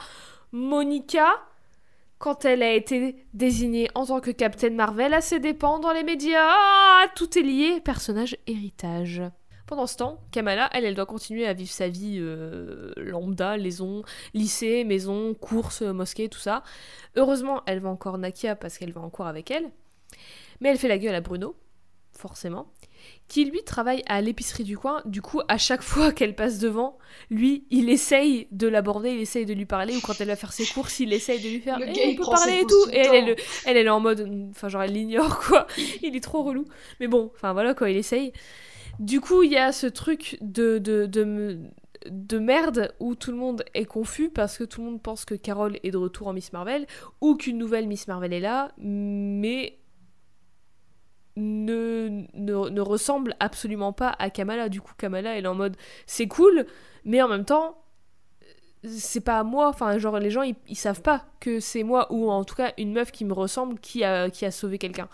Monica quand elle a été désignée en tant que Captain Marvel à ses dépens dans les médias? Ah, Tout est lié. Personnage héritage. Pendant ce temps, Kamala, elle, elle doit continuer à vivre sa vie euh, lambda, liaison, lycée, maison, course, mosquée, tout ça. Heureusement, elle va encore Nakia parce qu'elle va en cours avec elle. Mais elle fait la gueule à Bruno, forcément, qui lui travaille à l'épicerie du coin. Du coup, à chaque fois <laughs> qu'elle passe devant, lui, il essaye de l'aborder, il essaye de lui parler, ou quand elle va faire ses courses, il essaye de lui faire Le Eh, on il peut parler et tout. Et elle, elle, elle, elle est en mode, enfin, genre, elle l'ignore, quoi. Il est trop relou. Mais bon, enfin, voilà, quoi, il essaye. Du coup, il y a ce truc de, de, de, de merde où tout le monde est confus parce que tout le monde pense que Carole est de retour en Miss Marvel ou qu'une nouvelle Miss Marvel est là, mais ne, ne, ressemble absolument pas à Kamala. Du coup, Kamala, est en mode c'est cool, mais en même temps, c'est pas moi. Enfin, genre, les gens, ils, ils savent pas que c'est moi ou en tout cas une meuf qui me ressemble qui a, qui a sauvé quelqu'un.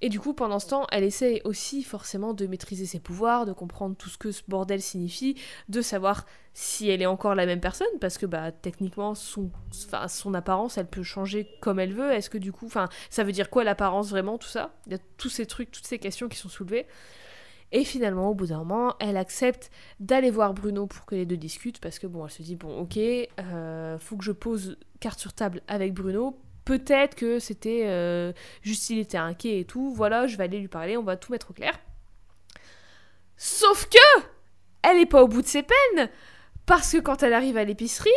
Et du coup, pendant ce temps, elle essaie aussi forcément de maîtriser ses pouvoirs, de comprendre tout ce que ce bordel signifie, de savoir si elle est encore la même personne, parce que bah techniquement, son, apparence, elle peut changer comme elle veut. Est-ce que du coup, enfin, ça veut dire quoi l'apparence vraiment, tout ça? Il y a tous ces trucs, toutes ces questions qui sont soulevées. Et finalement, au bout d'un moment, elle accepte d'aller voir Bruno pour que les deux discutent, parce que bon, elle se dit, bon, ok, euh, faut que je pose carte sur table avec Bruno. Peut-être que c'était euh, juste il était inquiet et tout. Voilà, je vais aller lui parler, on va tout mettre au clair. Sauf que elle est pas au bout de ses peines parce que quand elle arrive à l'épicerie,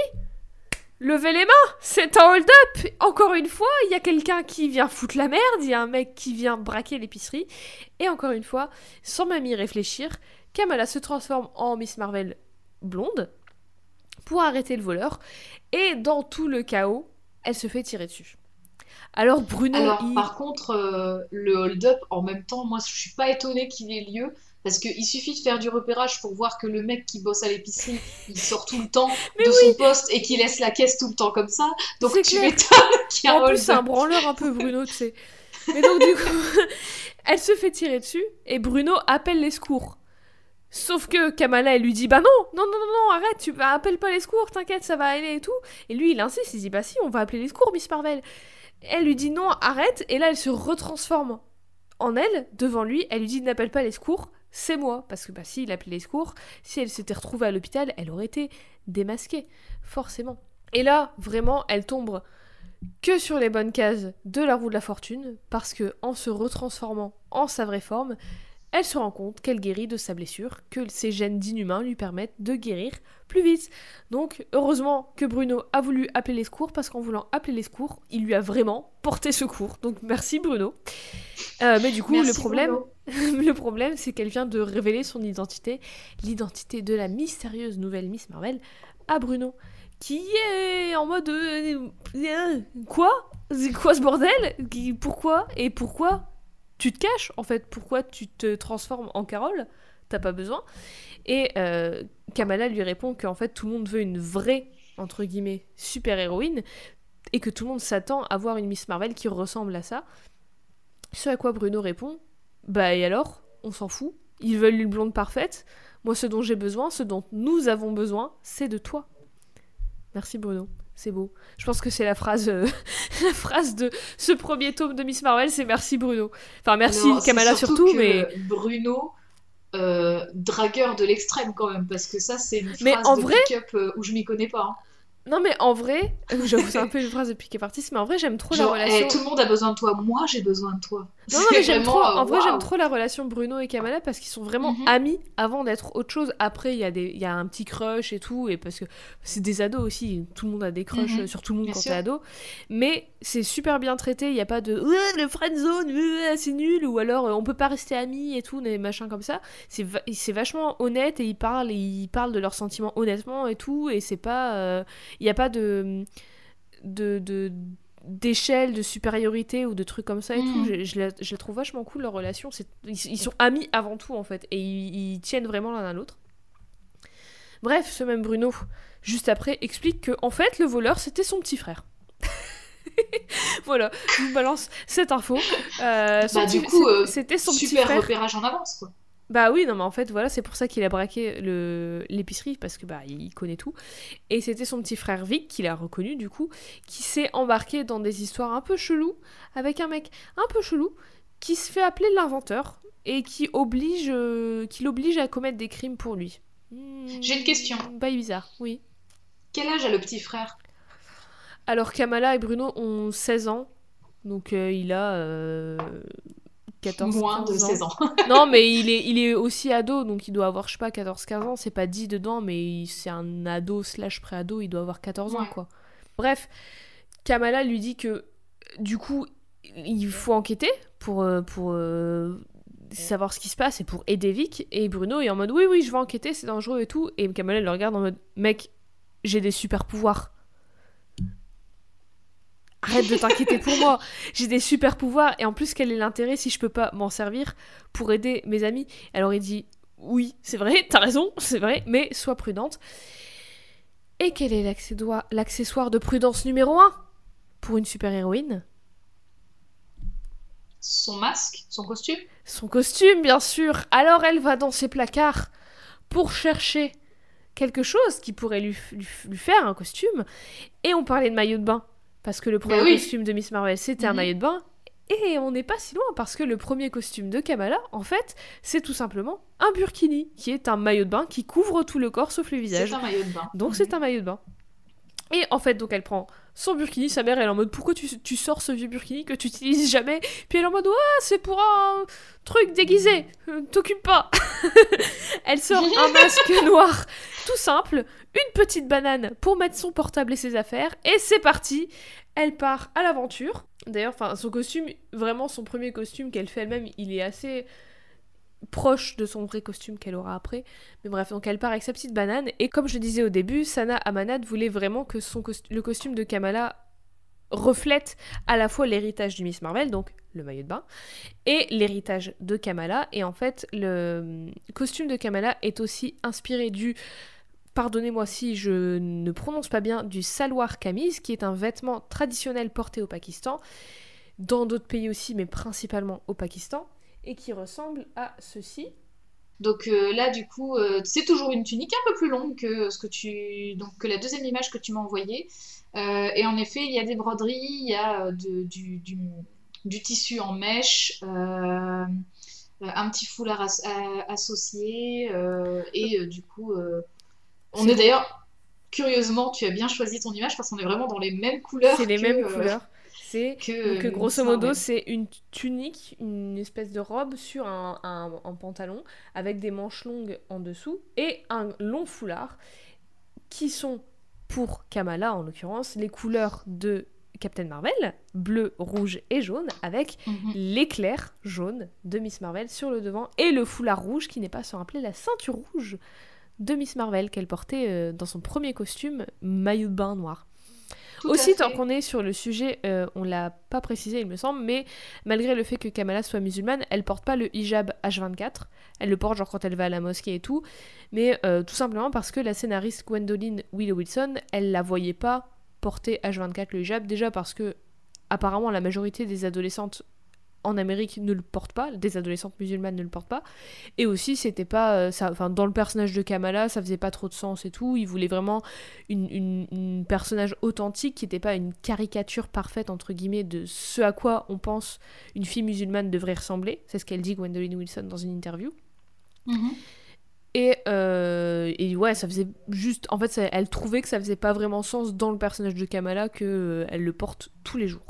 levez les mains, c'est un hold-up. Encore une fois, il y a quelqu'un qui vient foutre la merde, il y a un mec qui vient braquer l'épicerie et encore une fois, sans même y réfléchir, Kamala se transforme en Miss Marvel blonde pour arrêter le voleur et dans tout le chaos, elle se fait tirer dessus. Alors Bruno, Alors, il- par contre, euh, le hold-up, en même temps, moi, je suis pas étonnée qu'il ait lieu. Parce qu'il suffit de faire du repérage pour voir que le mec qui bosse à l'épicerie, il sort tout le temps <laughs> de son poste et qu'il laisse la caisse tout le temps comme ça. Donc tu m'étonnes <laughs> qu'il y a En plus, c'est un branleur un peu Bruno, tu sais. Mais donc, du coup, <laughs> elle se fait tirer dessus et Bruno appelle les secours. Sauf que Kamala, elle lui dit Bah non, non, non, non, non, arrête, tu bah, appelles pas les secours, t'inquiète, ça va aller et tout. Et lui, il insiste, il dit Bah si, on va appeler les secours, Miss Marvel. Elle lui dit Non, arrête, et là, elle se retransforme en elle, devant lui. Elle lui dit N'appelle pas les secours, c'est moi. Parce que, bah si, il appelait les secours, si elle s'était retrouvée à l'hôpital, elle aurait été démasquée, forcément. Et là, vraiment, elle tombe que sur les bonnes cases de la roue de la fortune, parce que en se retransformant en sa vraie forme, elle se rend compte qu'elle guérit de sa blessure, que ses gènes d'inhumain lui permettent de guérir plus vite. Donc, heureusement que Bruno a voulu appeler les secours, parce qu'en voulant appeler les secours, il lui a vraiment porté secours. Donc, merci Bruno. Euh, mais du coup, Merci, le problème, <laughs> le problème, c'est qu'elle vient de révéler son identité, l'identité de la mystérieuse nouvelle Miss Marvel, à Bruno, qui est en mode euh, euh, quoi? C'est quoi ce bordel? Pourquoi? Et pourquoi tu te caches en fait Pourquoi tu te transformes en Carole? T'as pas besoin. Et euh, Kamala lui répond qu'en fait tout le monde veut une vraie entre guillemets super héroïne et que tout le monde s'attend à voir une Miss Marvel qui ressemble à ça. Ce à quoi Bruno répond Bah et alors? On s'en fout. Ils veulent une blonde parfaite. Moi, ce dont j'ai besoin, ce dont nous avons besoin, c'est de toi. Merci Bruno. C'est beau. Je pense que c'est la phrase, euh, <laughs> la phrase de ce premier tome de Miss Marvel, c'est merci Bruno. Enfin merci Kamala surtout, mais Bruno, euh, dragueur de l'extrême quand même, parce que ça, c'est une phrase Mais en de vrai- pick-up euh, où je m'y connais pas. hein. non mais en vrai, j'avoue c'est un peu une phrase de piqué artiste, mais en vrai j'aime trop Genre, la relation. eh, tout le monde a besoin de toi, moi j'ai besoin de toi. Non, mais j'aime trop, euh, en vrai, waouh. j'aime trop la relation Bruno et Kamala parce qu'ils sont vraiment Mhm. amis avant d'être autre chose. Après, il y, a des- il y a un petit crush et tout, et parce que c'est des ados aussi, tout le monde a des crushs Mhm. sur tout le monde Bien quand t'es ado. Mais c'est super bien traité, il n'y a pas de le friend zone, c'est nul, ou alors euh, on peut pas rester amis et tout, des machins comme ça. C'est va- c'est vachement honnête et ils parlent, et ils parlent de leurs sentiments honnêtement et tout, et c'est pas. euh, Il n'y a pas de. de, de d'échelle, de supériorité ou de trucs comme ça et tout. Mhm. Je, je la, je la trouve vachement cool leur relation. C'est- Ils, ils sont amis avant tout en fait et ils, ils tiennent vraiment l'un à l'autre. Bref, ce même Bruno, juste après, explique que en fait le voleur c'était son petit frère. <laughs> voilà, je vous balance cette info. Euh, Bah, petit- du coup, euh, c'était son petit Super frère. repérage en avance, quoi. Bah oui, non, mais en fait, voilà, c'est pour ça qu'il a braqué le- l'épicerie, parce que bah, il connaît tout. Et c'était son petit frère Vic, qu'il a reconnu du coup, qui s'est embarqué dans des histoires un peu cheloues, avec un mec un peu chelou, qui se fait appeler l'inventeur, et qui oblige, euh, qui l'oblige à commettre des crimes pour lui. Hmm, J'ai une question. Bail bizarre, oui. Quel âge a le petit frère? Alors Kamala et Bruno ont 16 ans, donc euh, il a euh, 14 Moins de 15 ans. 16 ans. <laughs> Non, mais il est, il est aussi ado, donc il doit avoir, je sais pas, 14-15 ans. C'est pas dit dedans, mais c'est un ado slash pré-ado, il doit avoir 14 ans, quoi. Bref, Kamala lui dit que, du coup, il faut enquêter pour, euh, pour euh, savoir ce qui se passe et pour aider Vic. Et Bruno est en mode, oui, oui, je vais enquêter, c'est dangereux et tout. Et Kamala le regarde en mode, mec, j'ai des super pouvoirs. Arrête de t'inquiéter pour moi. J'ai des super pouvoirs et en plus quel est l'intérêt si je peux pas m'en servir pour aider mes amis? Alors il dit oui, c'est vrai, t'as raison, c'est vrai, mais sois prudente. Et quel est l'accessoire de prudence numéro 1 pour une super-héroïne Son masque, son costume? Son costume, bien sûr. Alors elle va dans ses placards pour chercher quelque chose qui pourrait lui, lui- lui faire un costume. Et on parlait de maillot de bain. Parce que le premier oui. costume de Miss Marvel, c'était un Mhm. maillot de bain. Et on n'est pas si loin parce que le premier costume de Kamala, en fait, c'est tout simplement un burkini, qui est un maillot de bain qui couvre tout le corps sauf le visage. C'est un maillot de bain. Donc c'est un maillot de bain. Et en fait, donc elle prend son burkini, sa mère elle est en mode pourquoi tu, tu sors ce vieux burkini que tu utilises jamais? Puis elle est en mode ouais, c'est pour un truc déguisé, euh, t'occupe pas. <laughs> elle sort un <laughs> masque noir tout simple, une petite banane pour mettre son portable et ses affaires, et c'est parti. Elle part à l'aventure. D'ailleurs, enfin son costume, vraiment son premier costume qu'elle fait elle-même, il est assez proche de son vrai costume qu'elle aura après. Mais bref, donc elle part avec sa petite banane. Et comme je disais au début, Sana Amanat voulait vraiment que le costume de Kamala reflète à la fois l'héritage du Miss Marvel, donc le maillot de bain, et l'héritage de Kamala. Et en fait, le costume de Kamala est aussi inspiré du, pardonnez-moi si je ne prononce pas bien, du salwar kameez, qui est un vêtement traditionnel porté au Pakistan, dans d'autres pays aussi, mais principalement au Pakistan, et qui ressemble à ceci. Donc euh, là, du coup, euh, c'est toujours une tunique un peu plus longue que ce que tu, donc que la deuxième image que tu m'as envoyée. Euh, et en effet, il y a des broderies, il y a de- du, du, du tissu en mèche, un petit foulard as- associé, et du coup, on C'est- est d'ailleurs curieusement, tu as bien choisi ton image parce qu'on est vraiment dans les mêmes couleurs. C'est les mêmes couleurs. C'est que donc, euh, grosso modo, c'est une tunique, une espèce de robe sur un, un- un pantalon avec des manches longues en dessous et un long foulard qui sont pour Kamala en l'occurrence les couleurs de Captain Marvel, bleu, rouge et jaune, avec Mhm. l'éclair jaune de Miss Marvel sur le devant et le foulard rouge qui n'est pas sans rappeler la ceinture rouge de Miss Marvel qu'elle portait euh, dans son premier costume maillot de bain noir. Tout Aussi, tant qu'on est sur le sujet, euh, on l'a pas précisé, il me semble, mais malgré le fait que Kamala soit musulmane, elle porte pas le hijab H24. Elle le porte genre quand elle va à la mosquée et tout, mais euh, tout simplement parce que la scénariste Gwendoline Willow Wilson, elle la voyait pas porter H24 le hijab, déjà parce que apparemment la majorité des adolescentes en Amérique ne le portent pas, des adolescentes musulmanes ne le portent pas, et aussi c'était pas, euh, ça, enfin dans le personnage de Kamala, ça faisait pas trop de sens et tout. Il voulait vraiment une, une- une personnage authentique qui n'était pas une caricature parfaite entre guillemets de ce à quoi on pense une fille musulmane devrait ressembler. C'est ce qu'elle dit Gwendoline Wilson dans une interview. Mhm. Et, euh, et ouais, ça faisait juste. En fait, ça- elle trouvait que ça faisait pas vraiment sens dans le personnage de Kamala que euh, elle le porte tous les jours.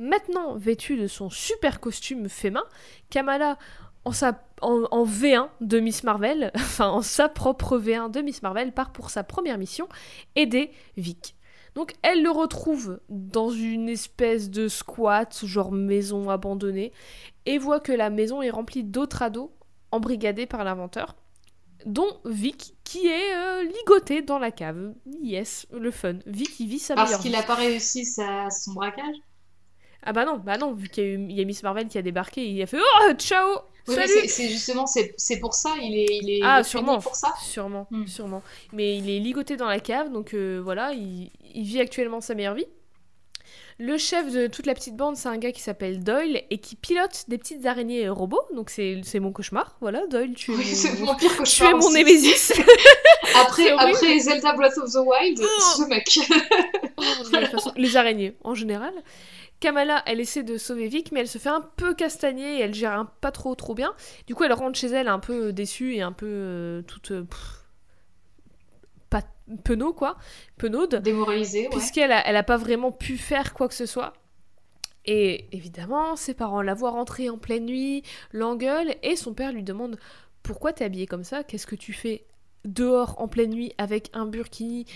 Maintenant, vêtue de son super costume fait main, Kamala, en, sa, en, en V1 de Miss Marvel, <laughs> enfin en sa propre V1 de Miss Marvel, part pour sa première mission, aider Vic. Donc elle le retrouve dans une espèce de squat, genre maison abandonnée, et voit que la maison est remplie d'autres ados embrigadés par l'inventeur. dont Vic qui est euh, ligoté dans la cave. Yes, le fun. Vic il vit sa Parce meilleure qu'il vie. n'a pas réussi sa... son braquage? Ah bah non, bah non, vu qu'il y, a eu- il y a Miss Marvel qui a débarqué, il a fait Oh, ciao Oui, Salut c'est- c'est justement, c'est c'est pour ça, il est, il est, Ah, sûrement. pour ça. Sûrement, Hmm. sûrement. Mais il est ligoté dans la cave, donc euh, voilà, il, il vit actuellement sa meilleure vie. Le chef de toute la petite bande, c'est un gars qui s'appelle Doyle et qui pilote des petites araignées robots, donc c'est c'est mon cauchemar. Voilà, Doyle, tu es Oui, c'est mon, <laughs> pire tu cauchemar es mon némésis. <laughs> <laughs> Après, après Zelda Breath of the Wild, Oh. ce mec. Oh façon, les araignées en général. Kamala, elle essaie de sauver Vic, mais elle se fait un peu castagner et elle gère un- pas trop trop bien. Du coup, elle rentre chez elle un peu déçue et un peu euh, toute euh, pff, pas penaud quoi, penaude, Démoralisé, ouais. puisqu'elle a, elle a pas vraiment pu faire quoi que ce soit. Et évidemment, ses parents la voient rentrer en pleine nuit, l'engueulent et son père lui demande pourquoi t'es habillée comme ça? Qu'est-ce que tu fais dehors en pleine nuit avec un burkini?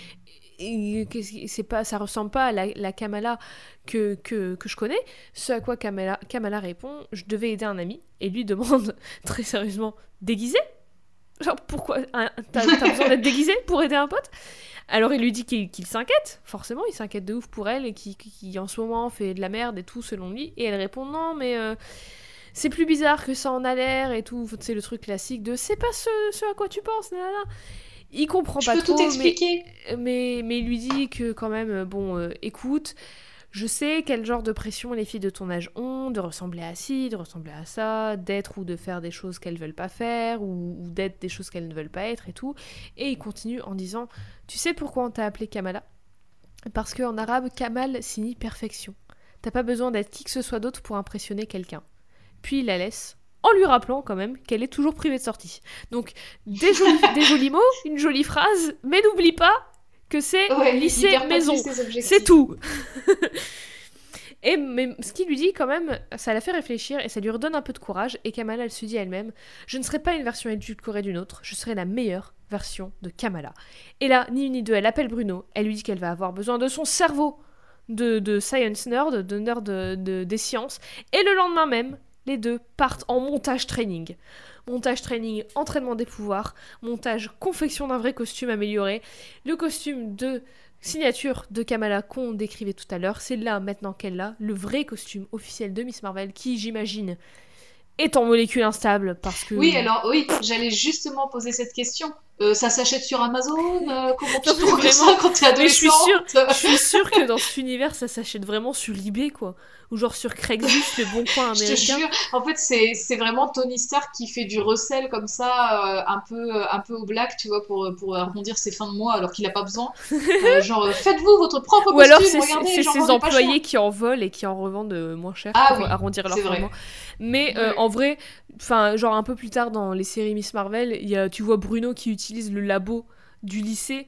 C'est pas, ça ressemble pas à la, la Kamala que, que, que je connais. Ce à quoi Kamala, Kamala répond Je devais aider un ami. Et lui demande <laughs> très sérieusement Déguisé? Genre, pourquoi T'as besoin d'être déguisé pour aider un pote? Alors il lui dit qu'il s'inquiète, forcément, il s'inquiète de ouf pour elle et qui, qui en ce moment fait de la merde et tout selon lui. Et elle répond Non, mais. euh, c'est plus bizarre que ça en a l'air et tout. C'est le truc classique de c'est pas ce, ce à quoi tu penses. nanana. Il comprend Je pas peux trop, tout mais expliquer. mais, mais il lui dit que quand même, euh, bon, euh, écoute, je sais quel genre de pression les filles de ton âge ont, de ressembler à ci, de ressembler à ça, d'être ou de faire des choses qu'elles veulent pas faire, ou, ou d'être des choses qu'elles ne veulent pas être et tout. Et il continue en disant, tu sais pourquoi on t'a appelé Kamala? Parce qu'en arabe, Kamal signifie perfection. T'as pas besoin d'être qui que ce soit d'autre pour impressionner quelqu'un. Puis il la laisse, en lui rappelant quand même qu'elle est toujours privée de sortie. Donc, des jolis, <laughs> des jolis mots, une jolie phrase, mais n'oublie pas que c'est Ouais, lycée maison. C'est tout. <laughs> Et mais ce qu'il lui dit quand même, ça la fait réfléchir et ça lui redonne un peu de courage. Et Kamala, elle se dit à elle-même, je ne serai pas une version édulcorée d'une autre, je serai la meilleure version de Kamala. Et là, ni une ni deux, elle appelle Bruno, elle lui dit qu'elle va avoir besoin de son cerveau de, de science nerd, de nerd de- de- des sciences. Et le lendemain même, les deux partent en montage training. Montage training, entraînement des pouvoirs, montage confection d'un vrai costume amélioré. Le costume de signature de Kamala qu'on décrivait tout à l'heure, c'est là maintenant qu'elle a le vrai costume officiel de Miss Marvel qui, j'imagine, est en molécule instable parce que. Oui, alors oui, j'allais justement poser cette question. Euh, ça s'achète sur Amazon euh, Comment tu trouves ça vraiment. quand t'es Mais je suis adolescente Je suis sûre que dans cet univers, ça s'achète vraiment sur eBay, quoi. Ou genre sur Craigslist, le bon coin <laughs> Je te américain. jure, en fait, c'est vraiment Tony Stark qui fait du recel comme ça, euh, un peu un peu au black, tu vois, pour pour arrondir ses fins de mois alors qu'il a pas besoin. <laughs> Euh, genre, euh, faites-vous votre propre Ou alors costume, c'est ses employés qui en volent et qui en revendent euh, moins cher Ah pour oui, arrondir leur fin de vrai. mois. Mais euh, Ouais. en vrai, enfin genre un peu plus tard dans les séries Miss Marvel, y a, tu vois Bruno qui utilise le labo du lycée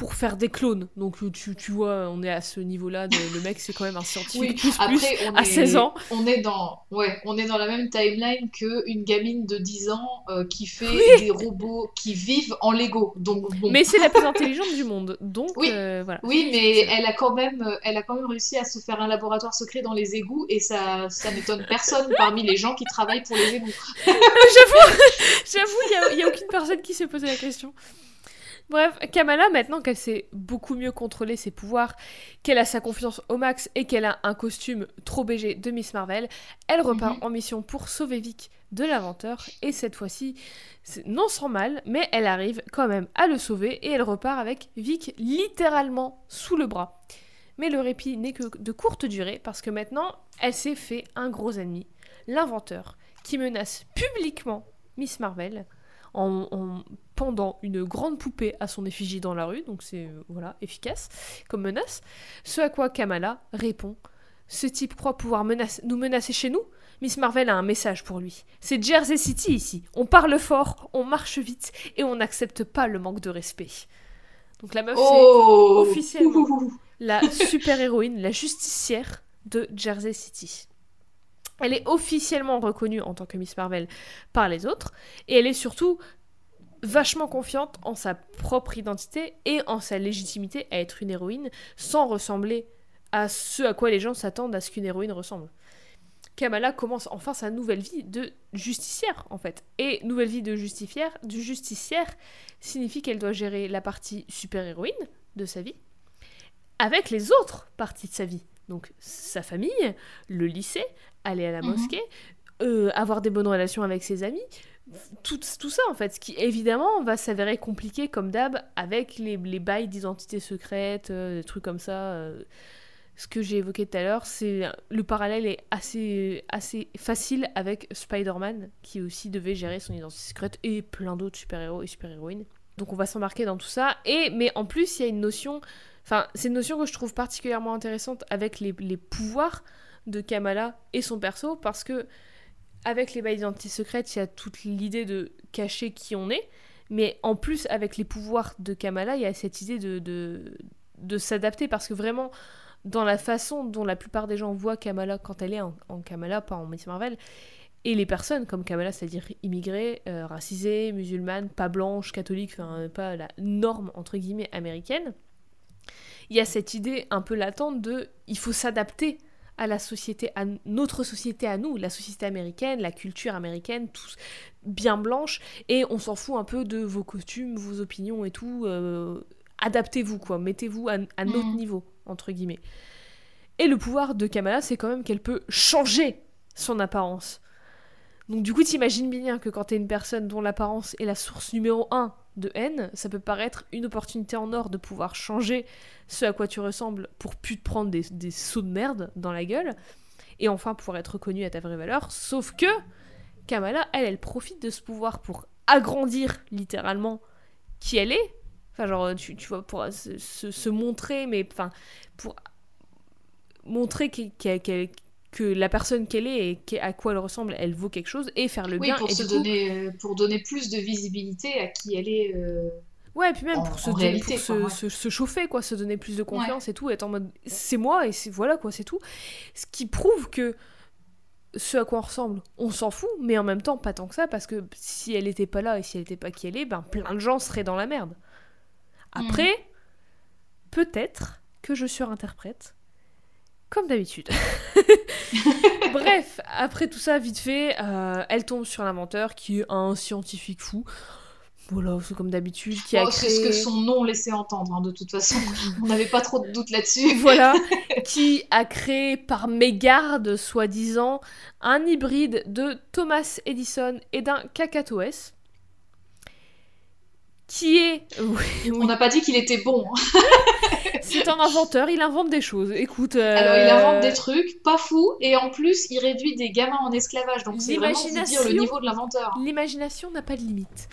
pour faire des clones. Donc euh, tu, tu vois, on est à ce niveau-là. de- le mec c'est quand même un scientifique Oui, plus plus. après, on à est, 16 ans. On est dans, ouais, on est dans la même timeline que une gamine de 10 ans euh, qui fait des robots qui vivent en Lego. Donc bon. Mais c'est la plus intelligente du monde. Donc Oui. euh, voilà. Oui, mais elle a quand même, elle a quand même réussi à se faire un laboratoire secret dans les égouts et ça, ça n'étonne personne parmi les gens qui travaillent pour les égouts. <laughs> J'avoue, <laughs> j'avoue, il n'y a, aucune personne qui s'est posé la question. Bref, Kamala, maintenant qu'elle sait beaucoup mieux contrôler ses pouvoirs, qu'elle a sa confiance au max et qu'elle a un costume trop BG de Miss Marvel, elle repart Mhm. en mission pour sauver Vic de l'inventeur. Et cette fois-ci, non sans mal, mais elle arrive quand même à le sauver et elle repart avec Vic littéralement sous le bras. Mais le répit n'est que de courte durée parce que maintenant, elle s'est fait un gros ennemi, l'inventeur, qui menace publiquement Miss Marvel en, en pendant une grande poupée à son effigie dans la rue, donc c'est euh, voilà efficace comme menace. Ce à quoi Kamala répond Ce type croit pouvoir menace- nous menacer chez nous Miss Marvel a un message pour lui. C'est Jersey City ici. On parle fort, on marche vite et on n'accepte pas le manque de respect. Donc la meuf, c'est Oh officiellement. Ouh. la super-héroïne, la justicière de Jersey City. Elle est officiellement reconnue en tant que Miss Marvel par les autres, et elle est surtout vachement confiante en sa propre identité et en sa légitimité à être une héroïne sans ressembler à ce à quoi les gens s'attendent à ce qu'une héroïne ressemble. Kamala commence enfin sa nouvelle vie de justicière, en fait. Et nouvelle vie de justicière, du justicière signifie qu'elle doit gérer la partie super-héroïne de sa vie avec les autres parties de sa vie. Donc sa famille, le lycée, aller à la Mhm. mosquée, euh, avoir des bonnes relations avec ses amis, tout, tout ça en fait, ce qui évidemment va s'avérer compliqué comme d'hab avec les, les bails d'identité secrète, euh, des trucs comme ça. euh. ce que j'ai évoqué tout à l'heure, c'est le parallèle est assez, assez facile avec Spider-Man qui aussi devait gérer son identité secrète et plein d'autres super-héros et super-héroïnes. Donc on va s'embarquer dans tout ça. Et mais en plus, il y a une notion Enfin, c'est une notion que je trouve particulièrement intéressante avec les, les pouvoirs de Kamala et son perso, parce que avec les bails d'identité secrète, il y a toute l'idée de cacher qui on est, mais en plus, avec les pouvoirs de Kamala, il y a cette idée de, de, de s'adapter, parce que vraiment, dans la façon dont la plupart des gens voient Kamala quand elle est en, Kamala, pas en Miss Marvel, et les personnes comme Kamala, c'est-à-dire immigrées, euh, racisées, musulmanes, pas blanches, catholiques, enfin pas la norme entre guillemets américaine, il y a cette idée un peu latente de il faut s'adapter à la société, à notre société à nous, la société américaine, la culture américaine, tous bien blanche, et on s'en fout un peu de vos costumes, vos opinions et tout. euh, Adaptez-vous, quoi, mettez-vous à, à notre Mhm. niveau, entre guillemets. Et le pouvoir de Kamala, c'est quand même qu'elle peut changer son apparence. Donc du coup, t'imagines bien que quand t'es une personne dont l'apparence est la source numéro un de haine, ça peut paraître une opportunité en or de pouvoir changer ce à quoi tu ressembles pour plus te prendre des, des sauts de merde dans la gueule, et enfin pouvoir être reconnue à ta vraie valeur. Sauf que Kamala, elle, elle profite de ce pouvoir pour agrandir littéralement qui elle est. Enfin, genre, tu, tu vois, pour se, se- montrer, mais enfin, pour montrer qu'elle- que la personne qu'elle est et à quoi elle ressemble, elle vaut quelque chose, et faire le Oui, bien. pour, et se coup- donner, euh, pour donner plus de visibilité à qui elle est. euh, Ouais, et puis même En- pour, se, en donner- réalité, pour se, quoi, ouais. se- se chauffer, quoi, se donner plus de confiance et tout, être en mode c'est moi et c'est voilà quoi, c'est tout. Ce qui prouve que ce à quoi on ressemble, on s'en fout, mais en même temps pas tant que ça, parce que si elle était pas là et si elle était pas qui elle est, ben plein de gens seraient dans la merde. Après, peut-être que je surinterprète, comme d'habitude. <laughs> Bref, après tout ça, vite fait, euh, elle tombe sur l'inventeur qui est un scientifique fou. Voilà, c'est comme d'habitude, qui a bon, C'est ce que créé- son nom laissait entendre, hein, de toute façon. <laughs> On n'avait pas trop de doutes là-dessus. voilà, <laughs> qui a créé par mégarde, soi-disant, un hybride de Thomas Edison et d'un cacatoès, qui est... <laughs> Oui, On n'a pas dit qu'il était bon. hein. <laughs> c'est un inventeur, il invente des choses. Écoute... euh, Alors, il invente des trucs pas fous, et en plus, il réduit des gamins en esclavage. Donc, c'est vraiment vous dire le niveau de l'inventeur. L'imagination n'a pas de limite.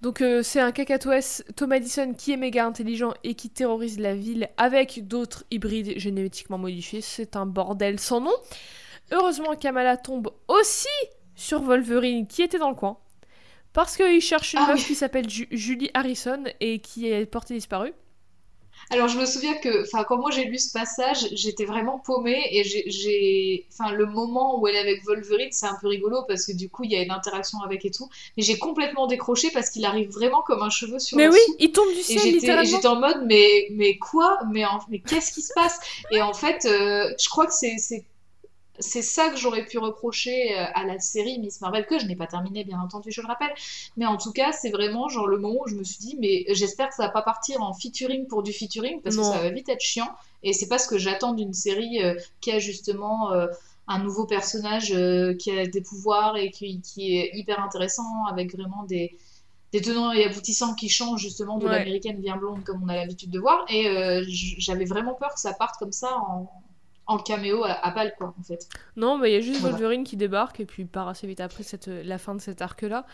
Donc euh, c'est un cacatoès, Tom Addison, qui est méga intelligent et qui terrorise la ville avec d'autres hybrides génétiquement modifiés. C'est un bordel sans nom. Heureusement, Kamala tombe aussi sur Wolverine qui était dans le coin. Parce qu'il cherche une Ah meuf oui. qui s'appelle Ju- Julie Harrison et qui est portée disparue. Alors, je me souviens que, enfin, quand moi j'ai lu ce passage, j'étais vraiment paumée et j'ai, enfin, le moment où elle est avec Wolverine, c'est un peu rigolo parce que du coup, il y a une interaction avec et tout. Mais j'ai complètement décroché parce qu'il arrive vraiment comme un cheveu sur Mais la oui, il tombe du Et ciel j'étais, littéralement. j'étais en mode, mais, mais quoi? Mais, en- mais qu'est-ce qui se passe? Et en fait, euh, je crois que c'est, c'est, ça que j'aurais pu reprocher euh, à la série Miss Marvel, que je n'ai pas terminée, bien entendu, je le rappelle. Mais en tout cas, c'est vraiment genre le moment où je me suis dit, mais j'espère que ça va pas partir en featuring pour du featuring, parce Non. que ça va vite être chiant. Et c'est pas ce que j'attends d'une série euh, qui a justement euh, un nouveau personnage euh, qui a des pouvoirs et qui, qui est hyper intéressant, avec vraiment des, des tenants et aboutissants qui changent justement de Ouais. l'américaine bien blonde comme on a l'habitude de voir. Et j'avais vraiment peur que ça parte comme ça en, en caméo à, à balle, quoi, en fait. Non, mais il y a juste Voilà. Wolverine qui débarque et puis il part assez vite après cette, la fin de cet arc-là.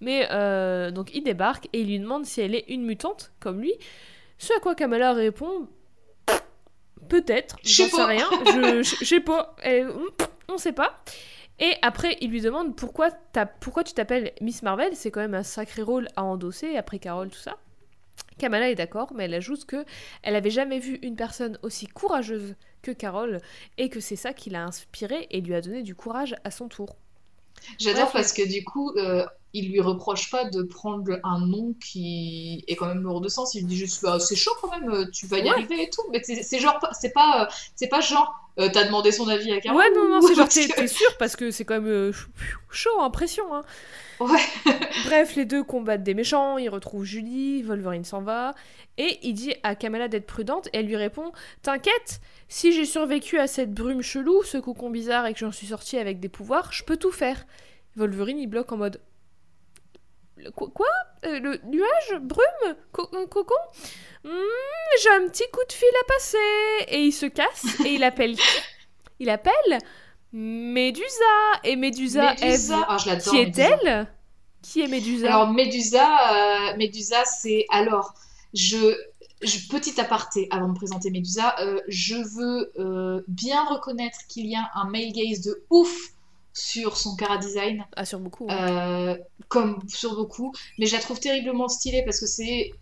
Mais euh, donc il débarque et il lui demande si elle est une mutante comme lui. Ce à quoi Kamala répond Peut-être, Je sais j'en sais pas. rien, <laughs> je sais pas, Elle, on sait pas. Et après, il lui demande pourquoi, t'as- pourquoi tu t'appelles Miss Marvel, c'est quand même un sacré rôle à endosser après Carole, tout ça. Kamala est d'accord, mais elle ajoute que elle avait jamais vu une personne aussi courageuse que Carole et que c'est ça qui l'a inspiré et lui a donné du courage à son tour. J'adore parce que du coup, euh, il lui reproche pas de prendre un nom qui est quand même lourd de sens. Il dit juste, bah, c'est chaud quand même, tu vas y arriver et tout. Mais c'est genre, c'est pas, c'est pas genre, euh, t'as demandé son avis à Carole Ouais, non, non, c'est genre, t'es sûr parce que c'est quand même euh, chaud, impression. Hein. Ouais. <laughs> Bref, les deux combattent des méchants, ils retrouvent Julie, Wolverine s'en va, et il dit à Kamala d'être prudente, et elle lui répond T'inquiète, si j'ai survécu à cette brume chelou, ce cocon bizarre, et que j'en suis sortie avec des pouvoirs, je peux tout faire. Wolverine, il bloque en mode Quoi euh, Le nuage? Brume? Cocon? Hmm, J'ai un petit coup de fil à passer. Et il se casse et il appelle <laughs> Il appelle Médusa Et Médusa, Médusa. Ah, qui est-elle Qui est Médusa Alors Médusa, euh, Médusa c'est... Alors, je... Je, petit aparté avant de présenter Médusa, euh, je veux bien reconnaître qu'il y a un male gaze de ouf sur son cara design. Ah, sur beaucoup. Euh, comme sur beaucoup. Mais je la trouve terriblement stylée parce que c'est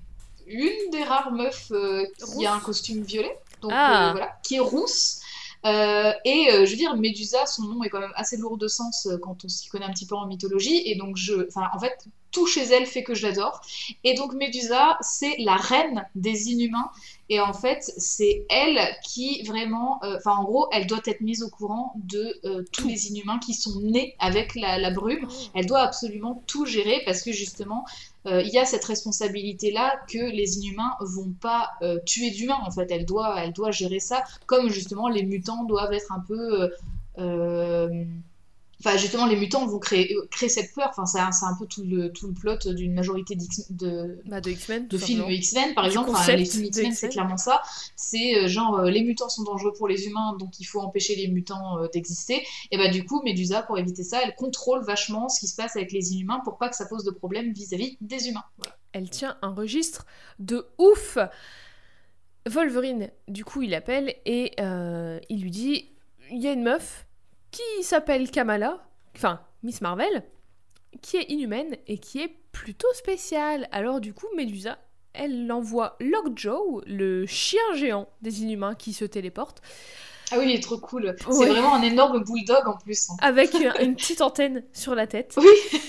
une des rares meufs euh, qui a un costume violet. Donc ah. euh, voilà, qui est rousse. et je veux dire, Médusa, son nom est quand même assez lourd de sens quand on s'y connaît un petit peu en mythologie. Et donc, je, en fait, tout chez elle fait que je l'adore. Et donc Médusa, c'est la reine des inhumains. Et en fait, c'est elle qui vraiment, euh, enfin en gros, elle doit être mise au courant de euh, tous les inhumains qui sont nés avec la, brume. Elle doit absolument tout gérer parce que justement, euh, il y a cette responsabilité-là que les inhumains vont pas tuer d'humains. En fait, elle doit, elle doit gérer ça comme justement les mutants doivent être un peu Enfin, justement, les mutants vont créer, créer cette peur. Enfin, c'est un, peu tout le, tout le plot d'une majorité de, bah, de, X-Men, de films X-Men, par exemple. les films X-Men, c'est clairement ça. C'est euh, genre, euh, les mutants sont dangereux pour les humains, donc il faut empêcher les mutants euh, d'exister. Et bah, du coup, Medusa, pour éviter ça, elle contrôle vachement ce qui se passe avec les inhumains pour pas que ça pose de problème vis-à-vis des humains. Elle tient un registre de ouf. Wolverine, du coup, il appelle et il lui dit il y a une meuf qui s'appelle Kamala, enfin Miss Marvel, qui est inhumaine et qui est plutôt spéciale. Alors du coup, Medusa, elle envoie Lockjaw, le chien géant des inhumains qui se téléporte. Ah oui, il est trop cool. C'est vraiment un énorme bulldog en plus. Hein. Avec <laughs> une petite antenne sur la tête. Oui.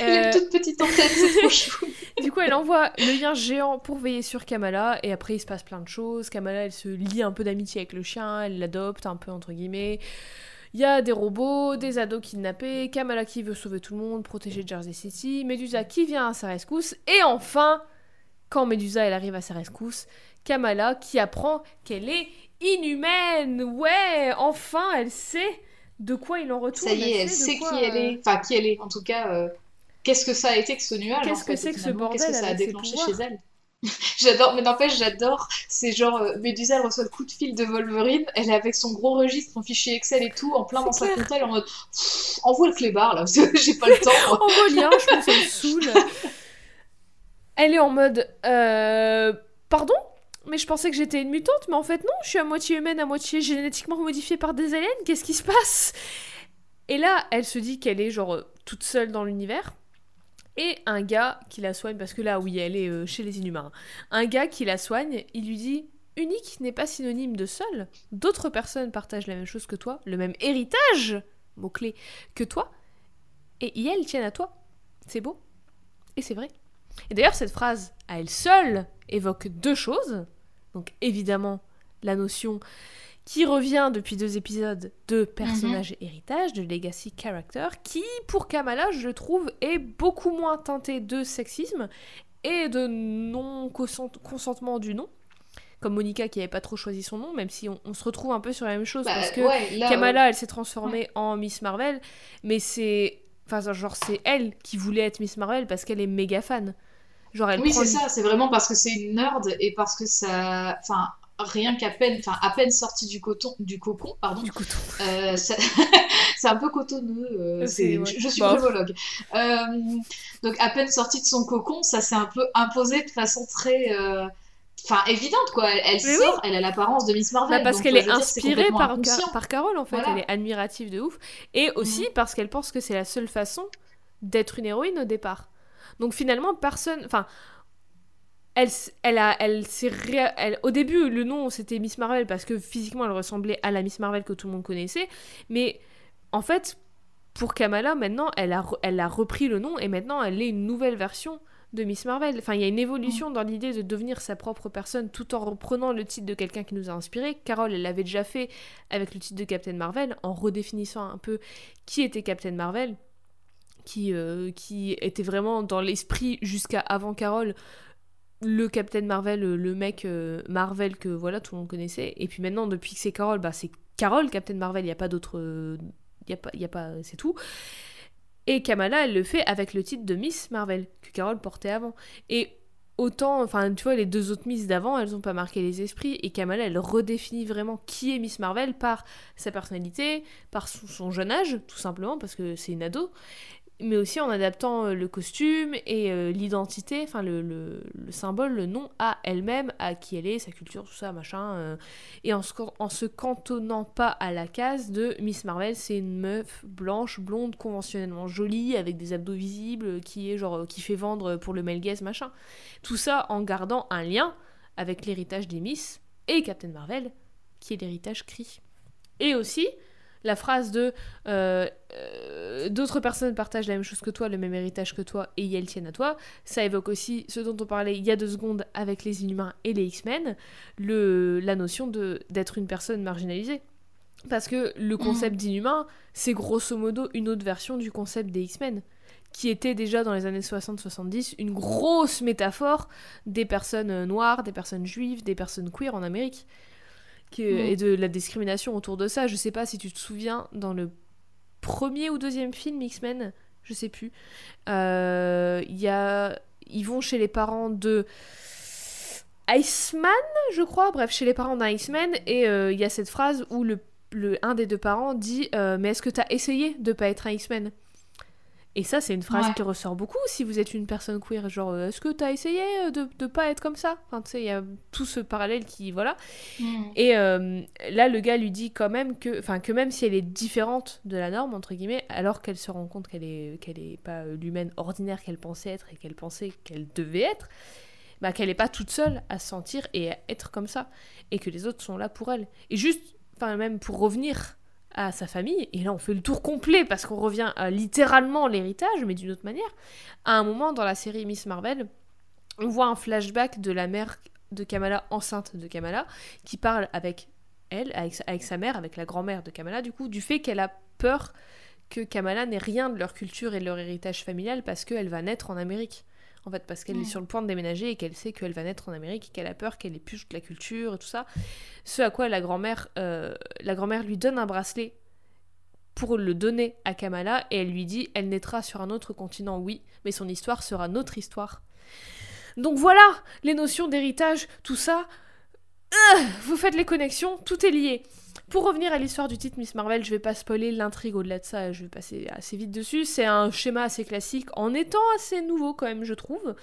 Il a une euh, toute petite antenne, c'est trop <laughs> chou. du coup, elle envoie le lien géant pour veiller sur Kamala, et après, il se passe plein de choses. Kamala, elle se lie un peu d'amitié avec le chien, elle l'adopte un peu, entre guillemets. Il y a des robots, des ados kidnappés, Kamala qui veut sauver tout le monde, protéger Jersey City, Medusa qui vient à sa rescousse, et enfin, quand Medusa elle arrive à sa rescousse, Kamala qui apprend qu'elle est inhumaine. Ouais, enfin, elle sait de quoi il en retourne. Ça y est, elle, sait, qui elle est. Euh, enfin, qui elle est, en tout cas. Euh, qu'est-ce que ça a été que ce nuage Qu'est-ce que c'est que ce bordel Qu'est-ce que ça a déclenché chez elle? <laughs> j'adore, mais n'empêche, j'adore. C'est genre, euh, Medusa, elle reçoit le coup de fil de Wolverine, elle est avec son gros registre, son fichier Excel et tout, en plein dans sa console, en mode envoie le clébard là, <laughs> j'ai pas le temps. envoie lien, je pense qu'elle saoule. <laughs> Elle est en mode euh, Pardon? Mais je pensais que j'étais une mutante, mais en fait non, je suis à moitié humaine, à moitié génétiquement modifiée par des aliens, qu'est-ce qui se passe? Et là, elle se dit qu'elle est genre toute seule dans l'univers, et un gars qui la soigne, parce que là, oui, elle est euh, chez les Inhumains. Un gars qui la soigne, il lui dit Unique n'est pas synonyme de seul. D'autres personnes partagent la même chose que toi, le même héritage, mot-clé, que toi, et elles tiennent à toi. C'est beau. Et c'est vrai. Et d'ailleurs, cette phrase, à elle seule, évoque deux choses. Donc, évidemment, la notion qui revient depuis deux épisodes de personnage mhm. héritage, de legacy character, qui, pour Kamala, je trouve, est beaucoup moins teinté de sexisme et de non-consentement du nom. Comme Monica qui n'avait pas trop choisi son nom, même si on, se retrouve un peu sur la même chose, bah, parce que Kamala, elle s'est transformée en Miss Marvel, mais c'est. Enfin, genre, c'est elle qui voulait être Miss Marvel parce qu'elle est méga fan. Genre, elle oui, c'est ça, c'est vraiment parce que c'est une nerd et parce que ça. Enfin, rien qu'à peine, enfin à peine sorti du coton, du cocon, pardon. Du coton. Euh, <laughs> c'est un peu cotonneux. Euh, je, suis prévologue. Euh, donc à peine sorti de son cocon, ça s'est un peu imposé de façon très, enfin évidente quoi. Elle, sort, elle a l'apparence de Miss Marvel. Bah, parce qu'elle est inspirée par, par Carole en fait. Elle est admirative de ouf, et aussi mhm. parce qu'elle pense que c'est la seule façon d'être une héroïne au départ. Donc finalement personne, enfin elle, elle a, elle s'est au début, le nom c'était Miss Marvel parce que physiquement elle ressemblait à la Miss Marvel que tout le monde connaissait, mais en fait, pour Kamala, maintenant, elle a, elle a repris le nom et maintenant elle est une nouvelle version de Miss Marvel. Enfin, il y a une évolution dans l'idée de devenir sa propre personne tout en reprenant le titre de quelqu'un qui nous a inspiré. Carole, elle l'avait déjà fait avec le titre de Captain Marvel, en redéfinissant un peu qui était Captain Marvel, qui, euh, qui était vraiment dans l'esprit jusqu'à avant Carole le Captain Marvel, le mec euh, Marvel que voilà tout le monde connaissait. Et puis maintenant, depuis que c'est Carole, bah c'est Carole Captain Marvel. Il n'y a pas d'autre, il y a pas, pas, c'est tout. Et Kamala, elle le fait avec le titre de Miss Marvel, que Carole portait avant. Et autant, enfin, tu vois, les deux autres Miss d'avant, elles n'ont pas marqué les esprits. Et Kamala, elle redéfinit vraiment qui est Miss Marvel par sa personnalité, par son jeune âge, tout simplement, parce que c'est une ado mais aussi en adaptant euh, le costume et euh, l'identité, enfin le, le, symbole, le nom à elle-même, à qui elle est, sa culture, tout ça, machin. Euh, et en se, cantonnant pas à la case de Miss Marvel, c'est une meuf blanche, blonde, conventionnellement jolie, avec des abdos visibles, qui est genre qui fait vendre pour le male machin. Tout ça en gardant un lien avec l'héritage des Miss et Captain Marvel, qui est l'héritage Cree. Et aussi, la phrase de euh, euh, d'autres personnes partagent la même chose que toi, le même héritage que toi, et elles tiennent à toi, ça évoque aussi ce dont on parlait il y a deux secondes avec les Inhumains et les X-Men, la notion d'être une personne marginalisée. Parce que le concept d'inhumain, c'est grosso modo une autre version du concept des X-Men qui était déjà dans les années 60-70 une grosse métaphore des personnes noires, des personnes juives, des personnes queer en Amérique. Mm. et de la discrimination autour de ça. Je sais pas si tu te souviens, dans le premier ou deuxième film X-Men, je sais plus, euh, y a... ils vont chez les parents de Iceman, je crois, bref, chez les parents d'Iceman, et euh, il y a cette phrase où le, le, un des deux parents dit euh, Mais est-ce que tu as essayé de pas être un X-Men et ça, c'est une phrase qui ressort beaucoup si vous êtes une personne queer. Genre, euh, est-ce que t'as essayé euh, de ne pas être comme ça? Enfin, tu sais, il y a tout ce parallèle qui. Voilà. Mm. Et euh, là, le gars lui dit quand même que, enfin, que même si elle est différente de la norme, entre guillemets, alors qu'elle se rend compte qu'elle est, qu'elle est pas l'humaine ordinaire qu'elle pensait être et qu'elle pensait qu'elle devait être, bah, qu'elle n'est pas toute seule à se sentir et à être comme ça. Et que les autres sont là pour elle. Et juste, enfin, même pour revenir à sa famille, et là on fait le tour complet parce qu'on revient à littéralement l'héritage, mais d'une autre manière. À un moment dans la série Miss Marvel, on voit un flashback de la mère de Kamala, enceinte de Kamala, qui parle avec elle, avec, avec sa mère, avec la grand-mère de Kamala, du coup, du fait qu'elle a peur que Kamala n'ait rien de leur culture et de leur héritage familial parce qu'elle va naître en Amérique en fait, parce qu'elle est sur le point de déménager et qu'elle sait qu'elle va naître en Amérique et qu'elle a peur qu'elle ait plus de la culture et tout ça. Ce à quoi la grand-mère, euh, la grand-mère lui donne un bracelet pour le donner à Kamala et elle lui dit elle naîtra sur un autre continent, oui, mais son histoire sera notre histoire. Donc voilà, les notions d'héritage, tout ça, euh, vous faites les connexions, tout est lié. Pour revenir à l'histoire du titre Miss Marvel, je vais pas spoiler l'intrigue au-delà de ça, je vais passer assez vite dessus. C'est un schéma assez classique, en étant assez nouveau quand même, je trouve.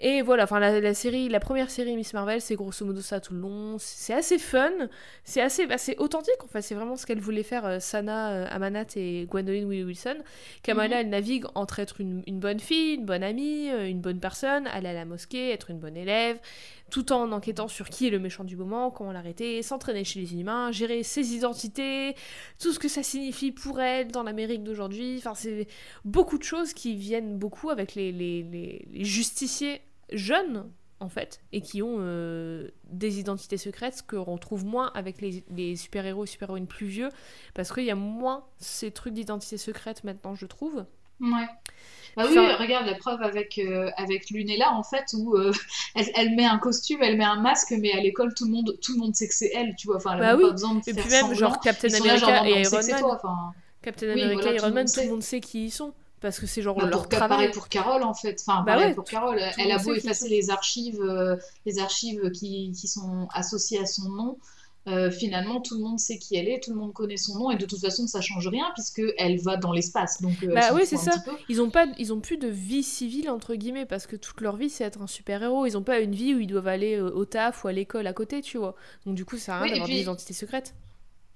Et voilà, enfin la, série, la première série Miss Marvel, c'est grosso modo ça tout le long. C'est assez fun, c'est assez, assez authentique en fait. C'est vraiment ce qu'elle voulait faire euh, Sana euh, Amanat et Gwendoline Wilson. Kamala, mhm. elle navigue entre être une, bonne fille, une bonne amie, euh, une bonne personne, aller à la mosquée, être une bonne élève, tout en enquêtant sur qui est le méchant du moment, comment l'arrêter, s'entraîner chez les inhumains, gérer ses identités, tout ce que ça signifie pour elle dans l'Amérique d'aujourd'hui. Enfin, c'est beaucoup de choses qui viennent beaucoup avec les justiciers jeunes en fait, et qui ont euh, des identités secrètes, ce qu'on trouve moins avec les, super-héros et super-héroïnes plus vieux, parce qu'il y a moins ces trucs d'identité secrète maintenant, je trouve. Ouais. Bah oui, regarde la preuve avec, euh, avec Lunella, en fait, où euh, <laughs> elle, met un costume, elle met un masque, mais à l'école, tout le monde, tout le monde sait que c'est elle, tu vois. Enfin, elle bah oui. pas besoin de et puis même, genre Captain America et Iron Man. Captain America et Iron Man, tout le monde sait qui ils sont parce que c'est genre bah, leur travail. pour Carole en fait. Enfin, bah ouais, pour Carole, elle a beau effacer les archives, euh, les archives qui, qui, sont associées à son nom. Euh, finalement, tout le monde sait qui elle est, tout le monde connaît son nom, et de toute façon, ça change rien puisque elle va dans l'espace. Donc, euh, bah oui, c'est ça. Ils ont pas, ils ont plus de vie civile entre guillemets parce que toute leur vie c'est être un super héros. Ils ont pas une vie où ils doivent aller au taf ou à l'école à côté, tu vois. Donc du coup, ça a rien d'avoir des identités secrètes.